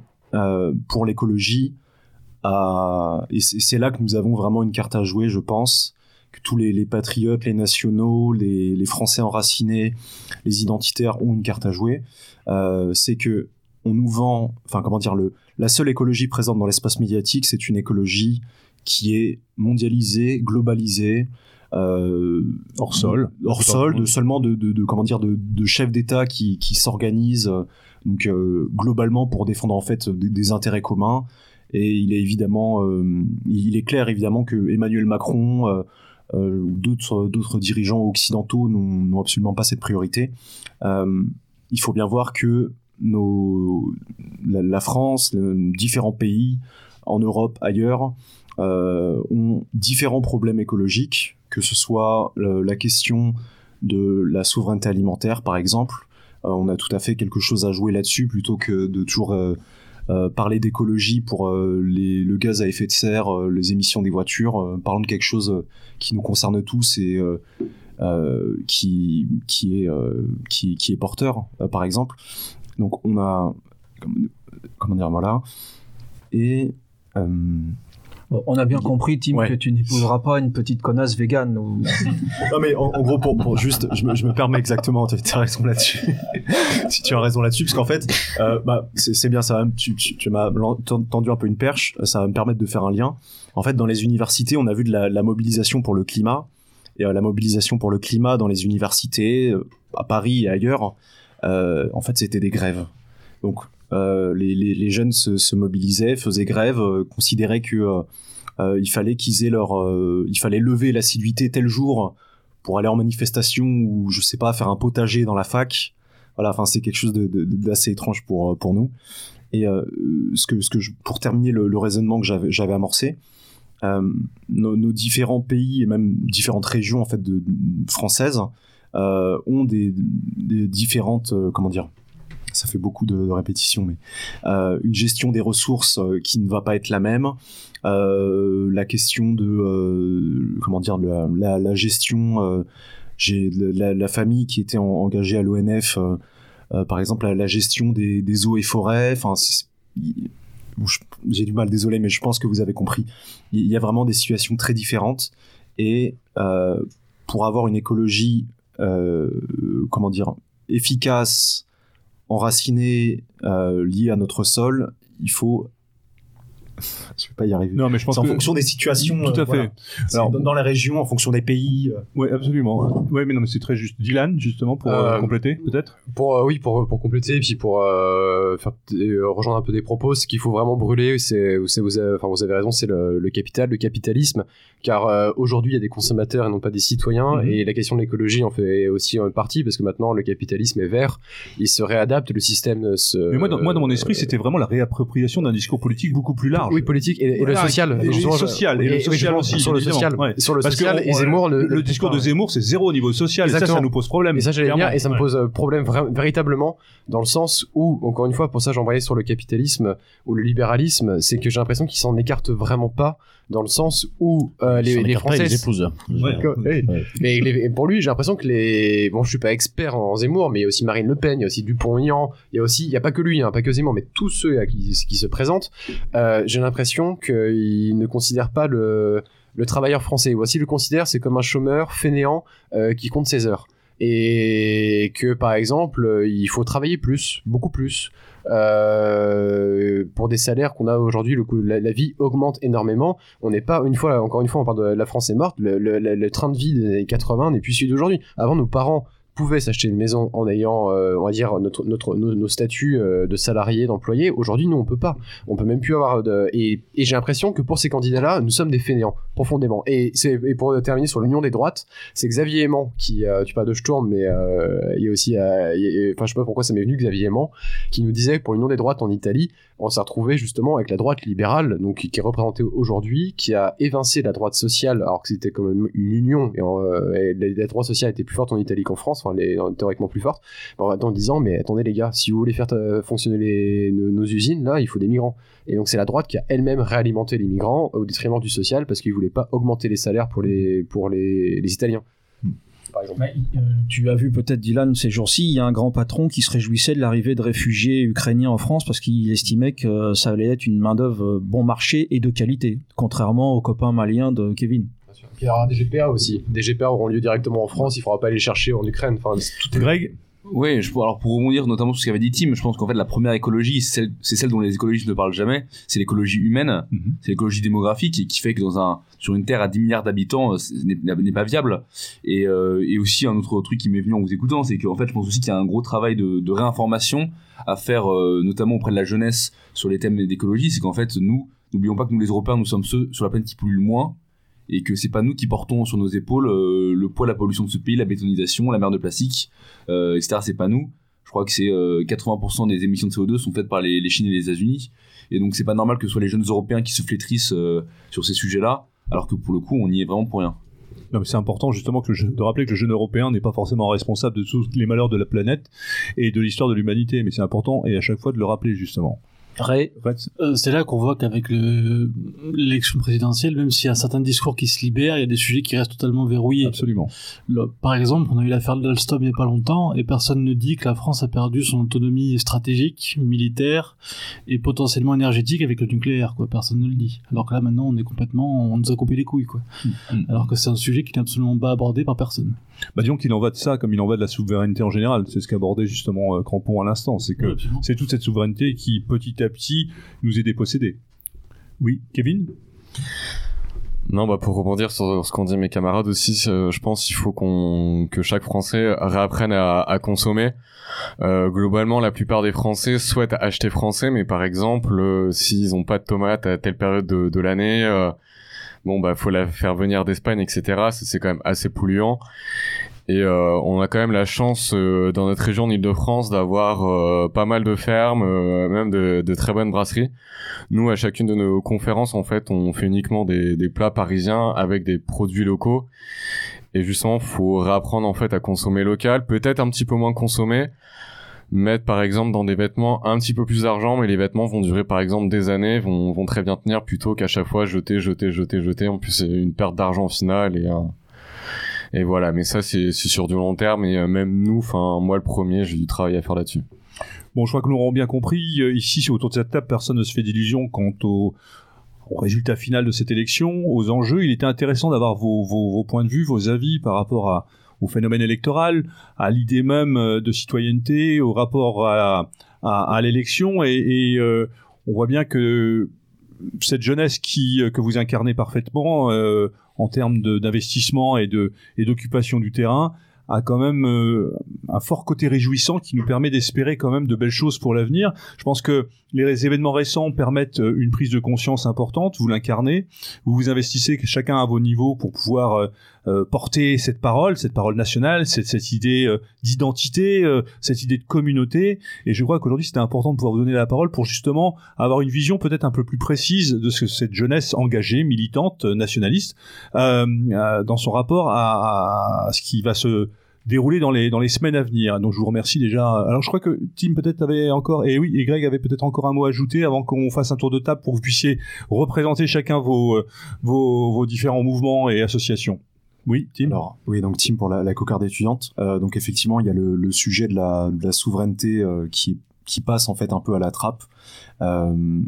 pour l'écologie et c'est c'est là que nous avons vraiment une carte à jouer je pense que tous les, patriotes, les nationaux, les, les Français enracinés, les identitaires ont une carte à jouer. C'est que on nous vend, enfin comment dire, le, la seule écologie présente dans l'espace médiatique, c'est une écologie qui est mondialisée, globalisée, euh, Hors sol. hors sol, de seulement de, de, de- comment dire, de, de chefs d'État qui, qui s'organisent donc euh, globalement pour défendre en fait des, des intérêts communs. Et il est évidemment, euh, il est clair évidemment que Emmanuel Macron ou d'autres d'autres dirigeants occidentaux n'ont absolument pas cette priorité. Il faut bien voir que nos, la, la France, différents pays en Europe, ailleurs, ont différents problèmes écologiques, que ce soit la question de la souveraineté alimentaire, par exemple. Euh, on a tout à fait quelque chose à jouer là-dessus plutôt que de toujours euh, euh, parler d'écologie pour euh, le gaz à effet de serre, euh, les émissions des voitures. Euh, parlons de quelque chose euh, qui nous concerne tous et euh, euh, qui, est, euh, porteur, euh, par exemple. Donc on a... Comment dire, voilà. Et... euh, Bon, on a bien compris, Tim, Ouais. que tu n'épouseras pas une petite connasse végane. Ou... Non mais en, en gros pour, pour juste je me, je me permets exactement tu as raison là-dessus si tu as raison là-dessus parce qu'en fait euh, bah c'est bien ça va me- tu, tu, tu m'as tendu un peu une perche ça va me permettre de faire un lien en fait dans les universités on a vu de la, la mobilisation pour le climat et euh, la mobilisation pour le climat dans les universités euh, à Paris et ailleurs, euh, en fait, c'était des grèves. Donc, euh, les, les, jeunes se, mobilisaient, faisaient grève, euh, considéraient que euh, il fallait qu'ils aient leur, il fallait lever l'assiduité tel jour pour aller en manifestation ou je sais pas faire un potager dans la fac. Voilà, enfin c'est quelque chose d'assez étrange pour pour nous. Et ce que ce que pour terminer le, raisonnement que j'avais amorcé, euh, nos, différents pays et même différentes régions en fait françaises euh, ont des, des différentes euh, comment dire ça fait beaucoup de, répétitions, mais euh, une gestion des ressources euh, qui ne va pas être la même, euh, la question de comment dire la, gestion, j'ai la, famille qui était en, engagée à l'ONF, par exemple la, gestion des, eaux et forêts, enfin j'ai du mal, désolé, mais je pense que vous avez compris. Il y a vraiment des situations très différentes et pour avoir une écologie, comment dire, efficace, enracinée, euh, liée à notre sol, il faut je vais pas y arriver. Non, mais je pense en que... fonction des situations. Tout à euh, fait. Voilà. Alors, dans, dans, la région, en fonction des pays. Euh... Oui, absolument. Oui, mais non, mais c'est très juste. Dylan, justement, pour euh, compléter, peut-être? Pour euh, oui, pour pour compléter, et puis pour euh, faire rejoindre un peu des propos, ce qu'il faut vraiment brûler, c'est vous, vous avez, enfin vous avez raison, c'est le, le, capital, le capitalisme, car aujourd'hui il y a des consommateurs et non pas des citoyens, -hmm. et la question de l'écologie en fait aussi une partie parce que maintenant le capitalisme est vert, il se réadapte, le système se. Mais moi, dans, moi, dans mon esprit, c'était vraiment la réappropriation d'un discours politique beaucoup plus large. Oui, politique et, et voilà, le social. Et, et le social, et, le social aussi. Sur le social, ouais. sur le Parce social. Que, et Zemmour, le, le, le discours de Zemmour, c'est zéro au niveau social. Exactement. Et ça, ça nous pose problème. Et ça, j'allais dire, et ça me pose problème véritablement dans le sens où, encore une fois, pour ça, j'embrayais sur le capitalisme ou le libéralisme, c'est que j'ai l'impression qu'ils s'en écartent vraiment pas dans le sens où euh, les, les Français les épousent. Ouais, ouais. Mais les, pour lui, j'ai l'impression que les bon, je suis pas expert en Zemmour, mais il y a aussi Marine Le Pen, il y a aussi Dupont-Aignan, il y a aussi, il y a pas que lui, hein, pas que Zemmour, mais tous ceux qui, qui se présentent, euh, j'ai l'impression qu'ils ne considèrent pas le le travailleur français. Voici le considère, c'est comme un chômeur fainéant euh, qui compte ses heures et que par exemple il faut travailler plus, beaucoup plus. Euh, pour des salaires qu'on a aujourd'hui, le la, la, vie augmente énormément. On n'est pas une fois, encore une fois, on parle de la France est morte. Le, le, le train de vie des années 80 n'est plus celui d'aujourd'hui. Avant, nos parents pouvaient s'acheter une maison en ayant, euh, on va dire, notre, notre, nos, statuts euh, de salariés, d'employés. Aujourd'hui, nous, on peut pas. On peut même plus avoir de. Et, et j'ai l'impression que pour ces candidats-là, nous sommes des fainéants, profondément. Et, et pour terminer sur l'union des droites, c'est Xavier Aimant qui, euh, tu parles de Sturm, mais euh, il y a aussi, enfin, je sais pas pourquoi ça m'est venu, Xavier Aimant, qui nous disait que pour l'union des droites en Italie, on s'est retrouvé justement avec la droite libérale, donc qui est représentée aujourd'hui, qui a évincé la droite sociale, alors que c'était quand même une union, et, et la, droite sociale était plus forte en Italie qu'en France, enfin, les, théoriquement plus forte, en disant, mais attendez les gars, si vous voulez faire fonctionner les, nos, usines, là, il faut des migrants. Et donc c'est la droite qui a elle-même réalimenté les migrants au détriment du social, parce qu'ils voulaient pas augmenter les salaires pour les, pour les Italiens. Par exemple. Euh, tu as vu peut-être Dylan ces jours-ci, il y a un grand patron qui se réjouissait de l'arrivée de réfugiés ukrainiens en France parce qu'il estimait que ça allait être une main-d'œuvre bon marché et de qualité, contrairement aux copains maliens de Kevin. Puis il y aura des GPA aussi. Des GPA auront lieu directement en France, il faudra pas aller chercher en Ukraine. Enfin, tout est... Greg oui, je, alors pour rebondir notamment sur ce qu'avait dit Tim, je pense qu'en fait la première écologie, c'est celle, celle, dont les écologistes ne parlent jamais, c'est l'écologie humaine, mm -hmm. c'est l'écologie démographique et qui fait que dans un sur une terre à 10 milliards d'habitants, n'est pas viable. Et, euh, et aussi un autre truc qui m'est venu en vous écoutant, c'est qu'en fait je pense aussi qu'il y a un gros travail de, de réinformation à faire, euh, notamment auprès de la jeunesse sur les thèmes d'écologie, c'est qu'en fait nous, n'oublions pas que nous les Européens, nous sommes ceux sur la planète qui polluent le moins et que c'est pas nous qui portons sur nos épaules euh, le poids de la pollution de ce pays, la bétonisation, la mer de plastique, euh, etc. C'est pas nous. Je crois que c'est euh, 80% des émissions de CO2 sont faites par les, les Chines et les États-Unis, et donc c'est pas normal que ce soit les jeunes Européens qui se flétrissent euh, sur ces sujets-là, alors que pour le coup on y est vraiment pour rien. C'est important justement de rappeler que le jeune européen n'est pas forcément responsable de tous les malheurs de la planète et de l'histoire de l'humanité, mais c'est important et à chaque fois de le rappeler justement. Ray. Euh, c'est là qu'on voit qu'avec l'élection présidentielle, même s'il y a certains discours qui se libèrent, il y a des sujets qui restent totalement verrouillés. Absolument. Le, par exemple, on a eu l'affaire d'Alstom il n'y a pas longtemps, et personne ne dit que la France a perdu son autonomie stratégique, militaire et potentiellement énergétique avec le nucléaire. Quoi. Personne ne le dit. Alors que là, maintenant, on est complètement, on nous a coupé les couilles. Quoi. Mmh. Alors que c'est un sujet qui n'est absolument pas abordé par personne. Bah disons qu'il en va de ça comme il en va de la souveraineté en général. C'est ce qu'abordait justement euh, Crampon à l'instant. C'est que c'est toute cette souveraineté qui petit à petit nous est dépossédée. Oui, Kevin? Non, bah pour rebondir sur ce qu'ont dit mes camarades aussi, je pense qu'il faut qu'on que chaque Français réapprenne à, à consommer. Euh, globalement, la plupart des Français souhaitent acheter français, mais par exemple, euh, s'ils ont pas de tomates à telle période de, de l'année, euh, bon bah faut la faire venir d'Espagne, etc. C'est quand même assez polluant. Et euh, on a quand même la chance euh, dans notre région d'Île-de-France d'avoir euh, pas mal de fermes, même de, de, très bonnes brasseries. Nous, à chacune de nos conférences, en fait, on fait uniquement des, des plats parisiens avec des produits locaux. Et justement, faut réapprendre en fait à consommer local, peut-être un petit peu moins consommer, mettre par exemple dans des vêtements un petit peu plus d'argent, mais les vêtements vont durer par exemple des années, vont, vont très bien tenir plutôt qu'à chaque fois jeter, jeter, jeter, jeter. En plus, c'est une perte d'argent au final et et voilà, mais ça c'est sur du long terme et euh, même nous, enfin moi le premier, j'ai du travail à faire là-dessus. Bon, je crois que nous l'aurons bien compris. Euh, ici, autour de cette table, personne ne se fait d'illusions quant au, résultat final de cette élection, aux enjeux. Il était intéressant d'avoir vos, vos, points de vue, vos avis par rapport à, au phénomène électoral, à l'idée même euh, de citoyenneté, au rapport à, l'élection. Et, euh, on voit bien que cette jeunesse qui, que vous incarnez parfaitement, euh, en termes d'investissement et d'occupation du terrain a quand même euh, un fort côté réjouissant qui nous permet d'espérer quand même de belles choses pour l'avenir. Je pense que les événements récents permettent euh, une prise de conscience importante, vous l'incarnez, vous vous investissez chacun à vos niveaux pour pouvoir euh, euh, porter cette parole, cette parole nationale, cette, cette idée d'identité, cette idée de communauté, et je crois qu'aujourd'hui c'était important de pouvoir vous donner la parole pour justement avoir une vision peut-être un peu plus précise de ce que cette jeunesse engagée, militante, nationaliste, dans son rapport à, à ce qui va se dérouler dans les dans les semaines à venir. Donc je vous remercie déjà. Alors je crois que Tim peut-être avait encore et oui et Greg avait peut-être encore un mot à ajouter avant qu'on fasse un tour de table pour que vous puissiez représenter chacun vos euh, vos, vos différents mouvements et associations. Oui, Tim. Alors, oui, donc Tim pour la, la cocarde étudiante. Euh, donc effectivement, il y a le, le sujet de la, de la souveraineté euh, qui qui passe en fait un peu à la trappe. Euh,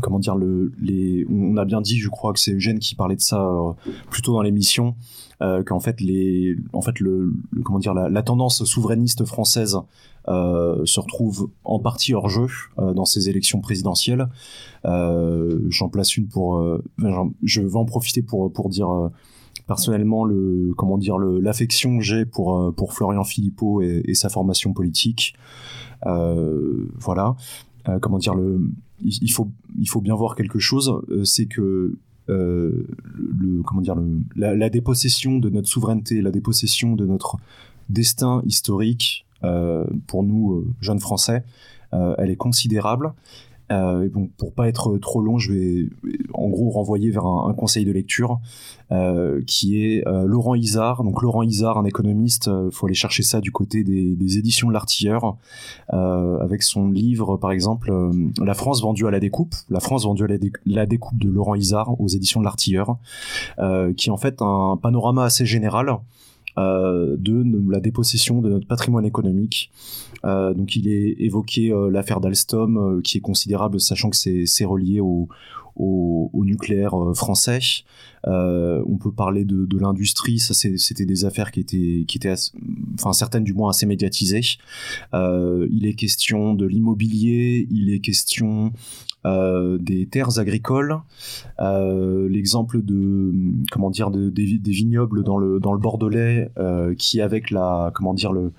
comment dire le les on a bien dit, je crois que c'est Eugène qui parlait de ça euh, plutôt dans l'émission euh, qu'en fait les en fait le, comment dire la, la, tendance souverainiste française euh, se retrouve en partie hors jeu dans ces élections présidentielles. J'en place une pour je vais en profiter pour pour dire personnellement le comment dire l'affection que j'ai pour pour Florian Philippot et, sa formation politique voilà comment dire il faut bien voir quelque chose c'est que euh, comment dire, la, dépossession de notre souveraineté, la dépossession de notre destin historique euh, pour nous euh, jeunes Français, euh, elle est considérable. Euh, bon, pour pas être trop long, je vais en gros renvoyer vers un, conseil de lecture euh, qui est euh, Laurent Isard. Donc Laurent Isard, un économiste, il faut aller chercher ça du côté des, éditions de l'Artilleur, avec son livre par exemple La France vendue à la découpe, la France vendue à la, la découpe de Laurent Isard aux éditions de l'Artilleur, qui est en fait un panorama assez général euh, de la dépossession de notre patrimoine économique. Euh, donc il est évoqué euh, l'affaire d'Alstom, euh, qui est considérable, sachant que c'est relié au, nucléaire euh, français. on peut parler de, l'industrie, ça c'était des affaires qui étaient, qui étaient enfin certaines du moins assez médiatisées. il est question de l'immobilier, il est question euh, des terres agricoles, euh, l'exemple de comment dire de, des, vignobles dans le dans le Bordelais euh, qui avec la comment dire le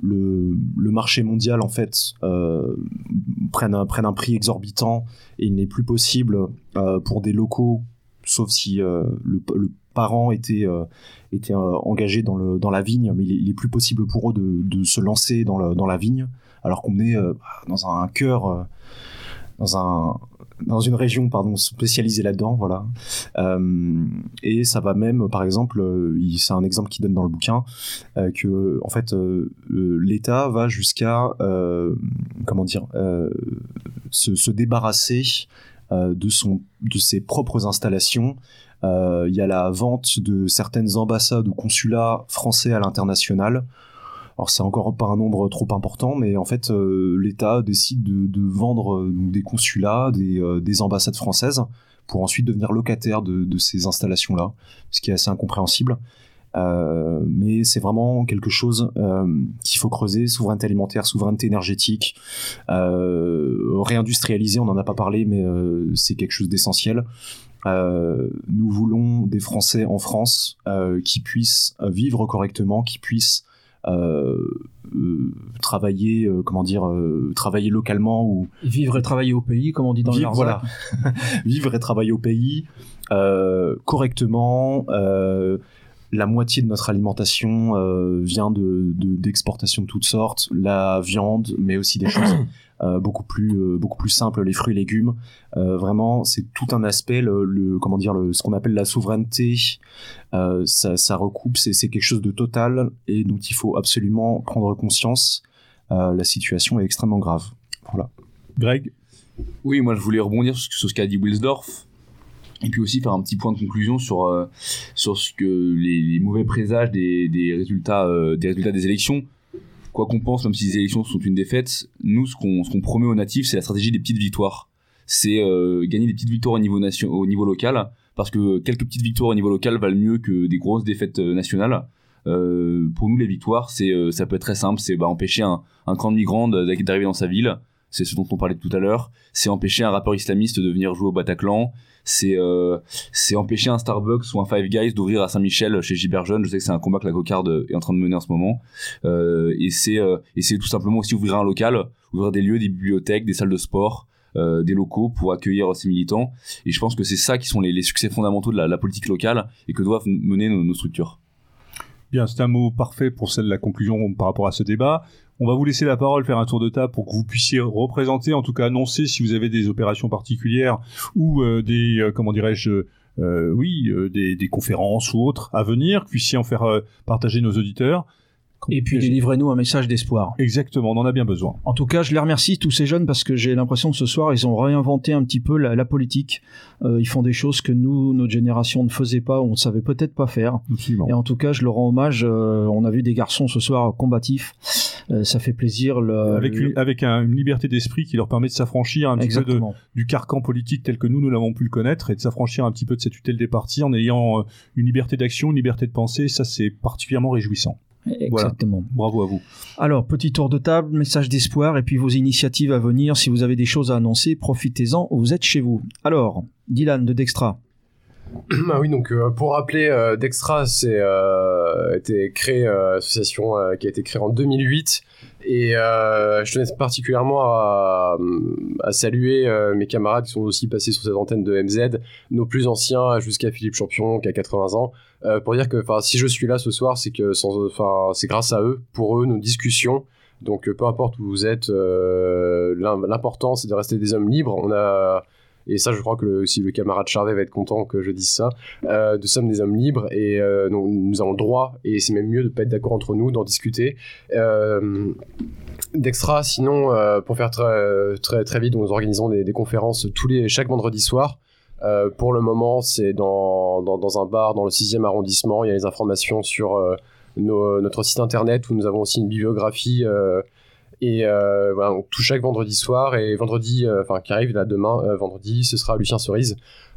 le, le, marché mondial en fait euh, prennent un, prennent un prix exorbitant et il n'est plus possible euh, pour des locaux sauf si euh, le, le, parent était euh, était engagé dans le dans la vigne mais il est, plus possible pour eux de, de se lancer dans le, dans la vigne alors qu'on est dans un cœur dans un dans une région pardon spécialisée là-dedans voilà. Euh, et ça va même par exemple euh, c'est un exemple qui donne dans le bouquin euh, que en fait l'État va jusqu'à comment dire se, se, débarrasser de son de ses propres installations. Il y a la vente de certaines ambassades ou consulats français à l'international alors c'est encore pas un nombre trop important, mais en fait euh, l'État décide de, vendre euh, des consulats, des, euh, des, ambassades françaises, pour ensuite devenir locataire de, ces installations-là, ce qui est assez incompréhensible. Mais c'est vraiment quelque chose qu'il faut creuser souveraineté alimentaire, souveraineté énergétique, réindustrialiser. On n'en a pas parlé, mais c'est quelque chose d'essentiel. Nous voulons des Français en France qui puissent vivre correctement, qui puissent travailler, euh, comment dire, euh, travailler localement ou Vivre et travailler au pays, comme on dit dans le vivre, Larzac. voilà, vivre et travailler au pays euh, correctement. euh, la moitié de notre alimentation euh, vient de de- d'exportations de, toutes sortes, la viande, mais aussi des choses euh, beaucoup plus euh, beaucoup plus simples, les fruits et légumes. Euh, vraiment, c'est tout un aspect, le, le- comment dire, le, ce qu'on appelle la souveraineté. Euh, ça, ça recoupe, c'est c'est quelque chose de total et dont il faut absolument prendre conscience. Euh, la situation est extrêmement grave. Voilà. Greg? Oui, moi je voulais rebondir sur ce- sur ce qu'a dit Wilsdorf. Et puis aussi faire un petit point de conclusion sur, euh, sur ce que les, les mauvais présages des, des, résultats, euh, des résultats des élections. Quoi qu'on pense, même si les élections sont une défaite, nous, ce qu'on promet aux natifs, c'est la stratégie des petites victoires. C'est euh, gagner des petites victoires au niveau, au niveau local, parce que quelques petites victoires au niveau local valent mieux que des grosses défaites euh, nationales. Euh, pour nous, les victoires, c'est ça peut être très simple, c'est bah, empêcher un, un camp de migrants d'arriver dans sa ville, c'est ce dont on parlait tout à l'heure, c'est empêcher un rappeur islamiste de venir jouer au Bataclan, c'est euh, c'est empêcher un Starbucks ou un Five Guys d'ouvrir à Saint-Michel chez Gilbert. Je sais que c'est un combat que la cocarde est en train de mener en ce moment. Euh, et c'est euh, et c'est tout simplement aussi ouvrir un local, ouvrir des lieux, des bibliothèques, des salles de sport, euh, des locaux pour accueillir ces militants. Et je pense que c'est ça qui sont les, succès fondamentaux de la, politique locale et que doivent mener nos, nos structures. Bien, c'est un mot parfait pour celle la conclusion par rapport à ce débat. On va vous laisser la parole, faire un tour de table pour que vous puissiez représenter, en tout cas annoncer si vous avez des opérations particulières ou euh, des, euh, comment dirais-je, euh, oui, des, des conférences ou autres à venir, puissiez en faire partager nos auditeurs. Et puis délivrez-nous un message d'espoir. Exactement, on en a bien besoin. En tout cas, je les remercie tous ces jeunes parce que j'ai l'impression que ce soir ils ont réinventé un petit peu la, la politique. Euh, ils font des choses que nous, notre génération, ne faisait pas, ou on ne savait peut-être pas faire. Absolument. Et en tout cas, je leur rends hommage. Euh, on a vu des garçons ce soir combatifs. Euh, ça fait plaisir. Le, Avec, le- une, avec un- une liberté d'esprit qui leur permet de s'affranchir un petit peu de, du carcan politique tel que nous, nous l'avons pu le connaître et de s'affranchir un petit peu de cette tutelle des partis en ayant une liberté d'action, une liberté de penser. Ça, c'est particulièrement réjouissant. Voilà. Exactement. Bravo à vous. Alors, petit tour de table, message d'espoir, et puis vos initiatives à venir. Si vous avez des choses à annoncer, profitez-en, vous êtes chez vous. Alors, Dylan de Dextra. Ah oui, donc euh, pour rappeler, euh, Dextra c'est euh, été créé, euh, association euh, qui a été créée en 2008 et euh, je tenais particulièrement à, à saluer euh, mes camarades qui sont aussi passés sur cette antenne de MZ, nos plus anciens jusqu'à Philippe Champion qui a 80 ans, euh, pour dire que si je suis là ce soir, c'est que c'est grâce à eux, pour eux, nos discussions. Donc euh, peu importe où vous êtes, euh, l'im- l'important c'est de rester des hommes libres. On a et ça, je crois que le, si le camarade Charvet va être content que je dise ça, nous sommes des hommes libres et nous, avons le droit, et c'est même mieux de ne pas être d'accord entre nous, d'en discuter. D'extra, sinon, pour faire très, très, très vite, nous organisons des, des conférences tous les, chaque vendredi soir. Euh, pour le moment, c'est dans, dans, dans un bar dans le 6e arrondissement. Il y a les informations sur euh, nos- notre site internet où nous avons aussi une bibliographie. euh, et euh, voilà, donc, tout chaque vendredi soir et vendredi, euh, enfin qui arrive là demain, vendredi, ce sera Lucien Cerise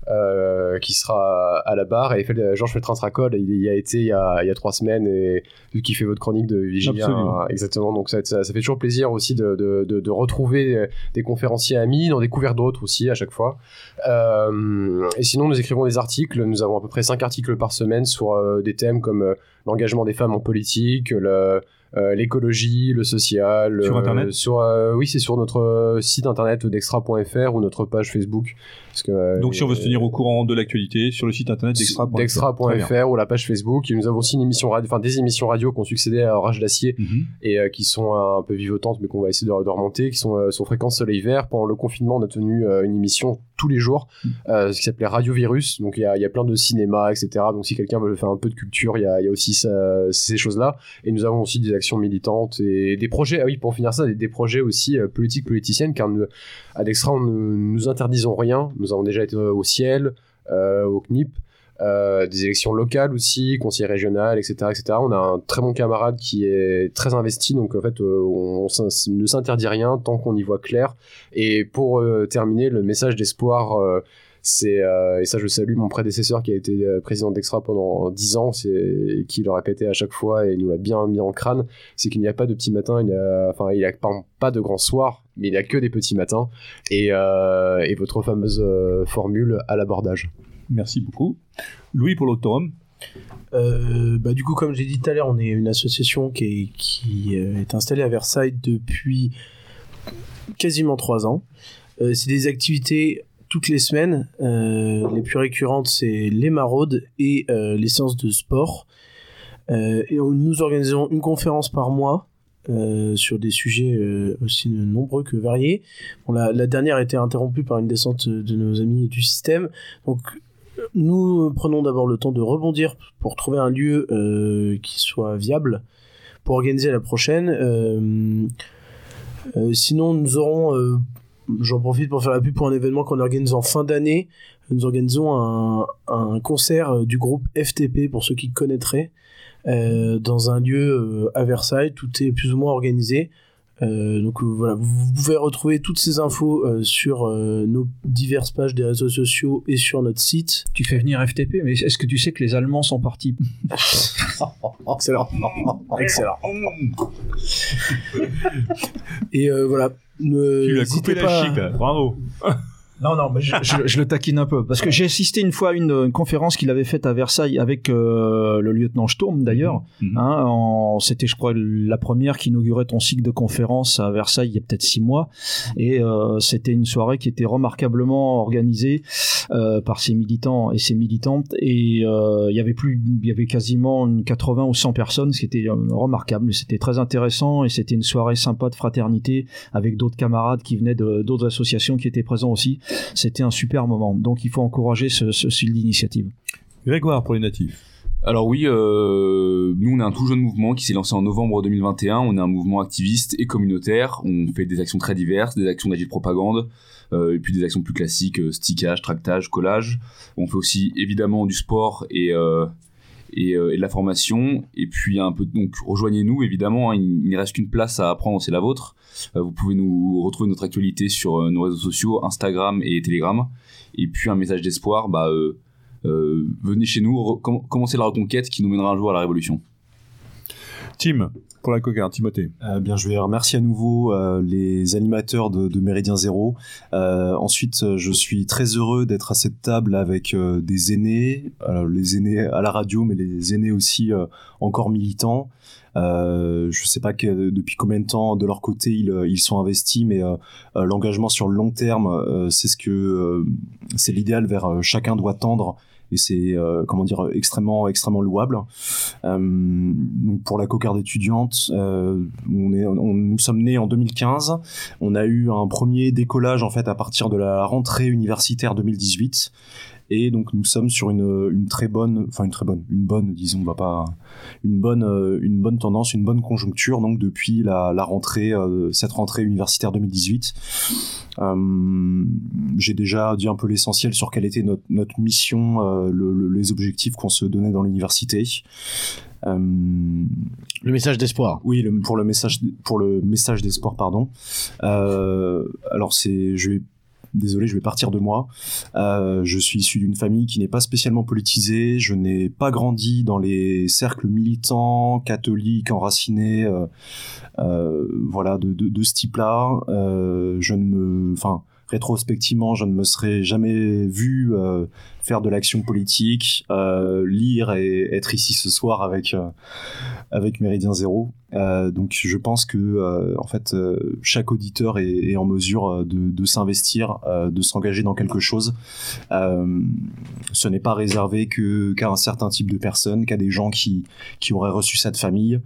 euh, qui sera à la barre et Georges Feltrin Tracol, il y a été il y a, il y a trois semaines et vu qu'il fait votre chronique de Vigilia, Absolument. exactement. Donc ça, ça, ça fait toujours plaisir aussi de, de, de, de retrouver des conférenciers amis, d'en découvrir d'autres aussi à chaque fois. Euh, et sinon, nous écrivons des articles. Nous avons à peu près cinq articles par semaine sur euh, des thèmes comme l'engagement des femmes en politique, le euh, l'écologie, le social. Sur euh, Internet sur, euh, Oui, c'est sur notre site internet d'extra.fr ou notre page Facebook. Parce que, euh, Donc, si on veut se tenir au courant de l'actualité, sur le site internet d'extra.fr. Ou la page Facebook. Et nous avons aussi une émission radio, enfin des émissions radio qui ont succédé à Orage d'acier Mhm. et euh, qui sont un peu vivotantes, mais qu'on va essayer de, de remonter, qui sont euh, sur fréquence soleil vert. Pendant le confinement, on a tenu une émission tous les jours, euh, ce qui s'appelait Radio Virus. Donc il y a, il y a plein de cinéma, etc. Donc si quelqu'un veut faire un peu de culture, il y a, il y a aussi ça- ces choses-là. Et nous avons aussi des actions militantes et des projets. Ah oui, pour finir ça, des, des projets aussi politiques, politiciennes, car nous, à Dextra, ne nous interdisons rien. Nous avons déjà été au ciel, euh, au CNIP. euh, des élections locales aussi, conseil régional, etc., etc. On a un très bon camarade qui est très investi, donc en fait, euh, on, ne s'interdit rien tant qu'on y voit clair. Et pour terminer, le message d'espoir, c'est et ça je salue mon prédécesseur qui a été président d'Extra pendant 10 ans c'est qui le répétait à chaque fois et nous l'a bien mis en crâne c'est qu'il n'y a pas de y a enfin il y a pas, pas de grands soirs mais il n'y a que des petits matins et, euh, et votre fameuse euh, formule à l'abordage Merci beaucoup. Louis pour l'Octorum. Euh, bah, du coup, comme j'ai dit tout à l'heure, on est une association qui est, qui est installée à Versailles depuis quasiment trois ans. Euh, c'est des activités toutes les semaines. Euh, les plus récurrentes, c'est les maraudes et euh, les séances de sport. Euh, et on- nous organisons une conférence par mois euh, sur des sujets euh, aussi nombreux que variés. Bon, la, dernière a été interrompue par une descente de nos amis du système. Donc, nous prenons d'abord le temps de rebondir pour trouver un lieu euh, qui soit viable pour organiser la prochaine. Sinon, nous aurons, j'en profite pour faire la pub pour un événement qu'on organise en fin d'année. Nous organisons un, un concert du groupe FTP pour ceux qui connaîtraient dans un lieu euh, à Versailles. Tout est plus ou moins organisé. Euh, donc euh, voilà, vous, vous pouvez retrouver toutes ces infos euh, sur euh, nos diverses pages des réseaux sociaux et sur notre site. Tu fais venir FTP, mais est-ce que tu sais que les Allemands sont partis Excellent. Excellent. Et euh, voilà. Ne, Tu lui as n'hésitez coupé la pas- chic, là. Bravo. Non, non, mais je, je- je le taquine un peu. Parce que j'ai assisté une fois à une, une conférence qu'il avait faite à Versailles avec euh, le lieutenant Sturm, d'ailleurs. Hein, en- C'était, je crois, la première qui inaugurait ton cycle de conférences à Versailles il y a peut-être six mois. Et euh, c'était une soirée qui était remarquablement organisée euh, par ses militants et ses militantes. Et euh, il y avait plus, il y avait quasiment une 80 ou 100 personnes, ce qui était euh, remarquable. C'était très intéressant et c'était une soirée sympa de fraternité avec d'autres camarades qui venaient de d'autres associations qui étaient présents aussi. C'était un super moment. Donc il faut encourager ce, ce style d'initiative. Grégoire pour les natifs. Alors oui, euh, nous on est un tout jeune mouvement qui s'est lancé en novembre 2021. On est un mouvement activiste et communautaire. On fait des actions très diverses, des actions d'agile propagande, euh, et puis des actions plus classiques, euh, stickage, tractage, collage. On fait aussi évidemment du sport et euh, et, euh, et de la formation. Et puis un peu donc rejoignez-nous évidemment. hein, il ne reste qu'une place à prendre, c'est la vôtre. Euh, vous pouvez nous retrouver notre actualité sur euh, nos réseaux sociaux, Instagram et Telegram. Et puis un message d'espoir, bah venez chez nous, commencez la reconquête qui nous mènera un jour à la révolution. Tim pour la coquin, Timothée. Euh, bien, je vais remercier à nouveau euh, les animateurs de, de Méridien Zéro. Euh, ensuite, euh, je suis très heureux d'être à cette table avec euh, des aînés, les aînés à la radio, mais les aînés aussi euh, encore militants. Euh, je sais pas que, depuis combien de temps de leur côté ils, ils sont investis, mais euh, l'engagement sur le long terme, euh, c'est ce que c'est l'idéal vers chacun doit tendre. Et c'est euh, comment dire extrêmement extrêmement louable. Euh, donc pour la cocarde étudiante, euh, on est, on, nous sommes nés en 2015. On a eu un premier décollage en fait à partir de la rentrée universitaire 2018. Et donc nous sommes sur une, une très bonne, enfin une très bonne, une bonne, disons, on va pas, une bonne, euh, une bonne tendance, une bonne conjoncture. Donc depuis la, la rentrée, euh, cette rentrée universitaire 2018, euh, j'ai déjà dit un peu l'essentiel sur quelle était notre, notre mission, euh, le- le- les objectifs qu'on se donnait dans l'université. Euh, Le message d'espoir. oui, le- pour le message pour le message des sports, pardon. Alors c'est, je vais désolé, je vais partir de moi. Euh, je suis issu d'une famille qui n'est pas spécialement politisée. Je n'ai pas grandi dans les cercles militants, catholiques, enracinés, euh, euh, voilà, de, ce type-là. Je ne me, enfin, rétrospectivement, je ne me serais jamais vu faire de l'action politique, euh, lire et être ici ce soir avec euh, avec Méridien Zéro. Euh, donc je pense que en fait chaque auditeur est, en mesure de, s'investir, de s'engager dans quelque chose. Ce n'est pas réservé qu'à un certain type de personnes, qu'à des gens qui qui auraient reçu ça de famille.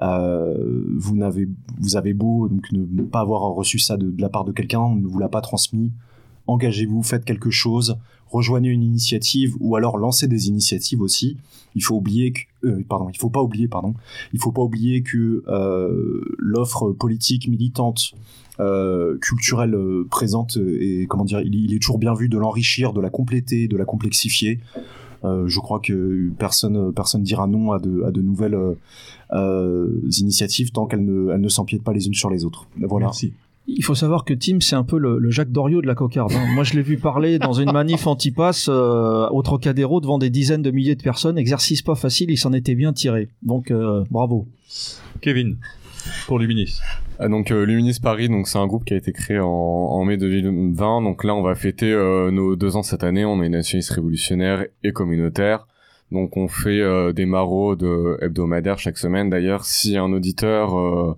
Vous n'avez vous avez beau donc ne ne pas avoir reçu ça de, de la part de quelqu'un, on ne vous l'a pas transmis. Engagez-vous, faites quelque chose, rejoignez une initiative ou alors lancez des initiatives aussi. Il faut oublier que euh, pardon, il faut pas oublier pardon, il faut pas oublier que euh, l'offre politique militante euh, culturelle euh, présente et comment dire, il, est toujours bien vu de l'enrichir, de la compléter, de la complexifier. Euh, je crois que personne personne dira non à de, à de nouvelles euh, initiatives tant qu'elles ne, elles ne s'empiètent pas les unes sur les autres. Voilà. Merci. Il faut savoir que Tim, c'est un peu le, le Jacques Doriot de la cocarde. hein. Moi, je l'ai vu parler dans une manif anti-pass euh, au Trocadéro devant des dizaines de milliers de personnes. Exercice pas facile, il s'en était bien tiré. Donc, euh, bravo. Kevin, pour Luminis. Ah, donc euh, Luminis Paris, donc c'est un groupe qui a été créé en, en mai 2020. Donc là, on va fêter euh, nos deux ans cette année. On est nationaliste révolutionnaire et communautaire. Donc on fait euh, des maraudes euh, hebdomadaires chaque semaine. D'ailleurs, si un auditeur euh,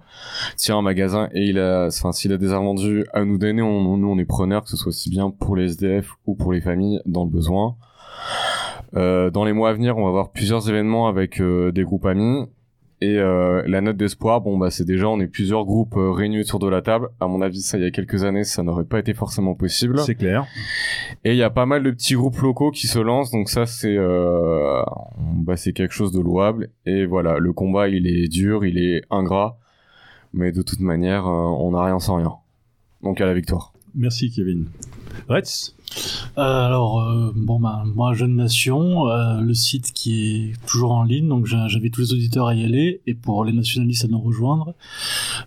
tient un magasin et il a, enfin s'il a des invendus à nous donner, on, nous on est preneurs, que ce soit aussi bien pour les SDF ou pour les familles dans le besoin. Euh, dans les mois à venir, on va avoir plusieurs événements avec euh, des groupes amis. Et euh, la note d'espoir, bon bah c'est déjà on est plusieurs groupes euh, réunis autour de la table. À mon avis, ça il y a quelques années, ça n'aurait pas été forcément possible. C'est clair. Et il y a pas mal de petits groupes locaux qui se lancent, donc ça c'est euh, bah, c'est quelque chose de louable. Et voilà, le combat il est dur, il est ingrat, mais de toute manière euh, on n'a rien sans rien. Donc à la victoire. Merci Kevin. Retz Euh, alors, euh, bon, bah, moi, Jeune Nation, euh, le site qui est toujours en ligne, donc j'invite tous les auditeurs à y aller et pour les nationalistes à nous rejoindre.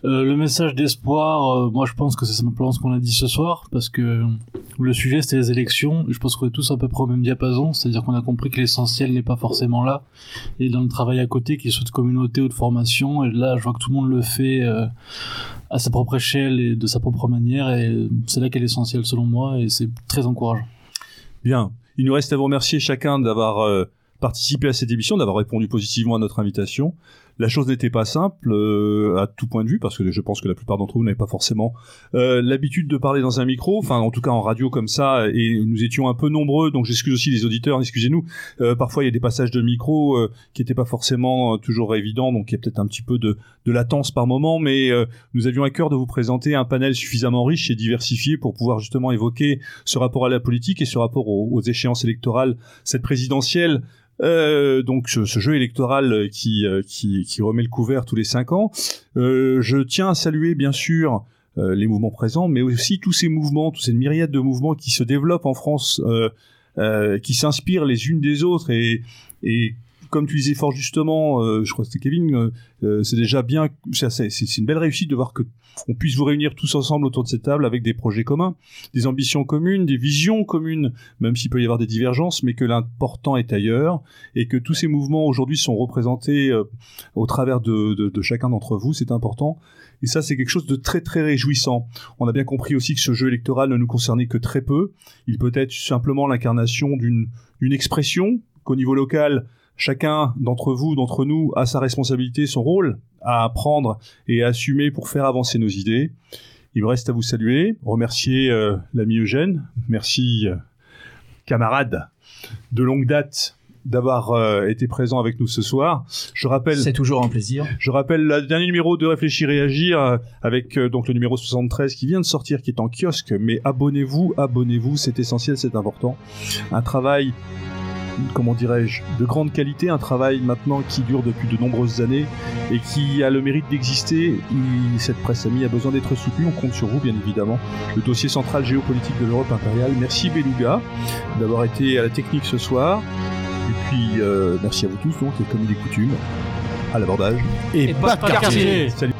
Euh, le message d'espoir, moi, je pense que c'est simplement ce qu'on a dit ce soir, parce que le sujet c'était les élections. Je pense qu'on est tous à peu près au même diapason, c'est-à-dire qu'on a compris que l'essentiel n'est pas forcément là, et dans le travail à côté, qu'il soit de communauté ou de formation. Et là, je vois que tout le monde le fait. à sa propre échelle et de sa propre manière et c'est là qu'est l'essentiel selon moi et c'est très encourageant. Bien. Il nous reste à vous remercier chacun d'avoir euh, participé à cette émission, d'avoir répondu positivement à notre invitation. La chose n'était pas simple euh, à tout point de vue parce que je pense que la plupart d'entre vous n'avaient pas forcément euh, l'habitude de parler dans un micro, enfin en tout cas en radio comme ça, et nous étions un peu nombreux, donc j'excuse aussi les auditeurs, excusez-nous. Euh, parfois il y a des passages de micro qui n'étaient pas forcément toujours évidents, donc il y a peut-être un petit peu de, latence par moment, mais nous avions à cœur de vous présenter un panel suffisamment riche et diversifié pour pouvoir justement évoquer ce rapport à la politique et ce rapport aux échéances électorales, cette présidentielle. Euh, donc ce, jeu électoral euh, qui, euh, qui, remet le couvert tous les cinq ans. Je tiens à saluer bien sûr les mouvements présents, mais aussi tous ces mouvements, toutes ces myriades de mouvements qui se développent en France, qui s'inspirent les unes des autres et, comme tu disais fort justement, je crois que c'était Kevin, c'est déjà bien, c'est une belle réussite de voir que on puisse vous réunir tous ensemble autour de cette table avec des projets communs, des ambitions communes, des visions communes, même s'il peut y avoir des divergences, mais que l'important est ailleurs et que tous ces mouvements aujourd'hui sont représentés euh, au travers de, chacun d'entre vous, c'est important. Et ça, c'est quelque chose de très très réjouissant. On a bien compris aussi que ce jeu électoral ne nous concernait que très peu. Il peut être simplement l'incarnation d'une expression qu'au niveau local, chacun d'entre vous, d'entre nous, a sa responsabilité, son rôle à prendre et à assumer pour faire avancer nos idées. Il me reste à vous saluer, remercier euh, l'ami Eugène, merci euh, camarade de longue date d'avoir euh, été présent avec nous ce soir. Je rappelle C'est toujours un plaisir. je rappelle le dernier numéro de Réfléchir et Agir euh, avec euh, donc le numéro 73 qui vient de sortir, qui est en kiosque. Mais abonnez-vous, abonnez-vous, c'est essentiel, c'est important. Un travail, comment dirais-je, de grande qualité, un travail maintenant qui dure depuis de nombreuses années et qui a le mérite d'exister. Cette presse amie a besoin d'être soutenue, on compte sur vous bien évidemment. Le dossier central géopolitique de l'Europe impériale. Merci Beluga d'avoir été à la technique ce soir. Et puis euh, merci à vous tous donc, et comme il est coutume, à l'abordage. Et, pas de quartier. Salut.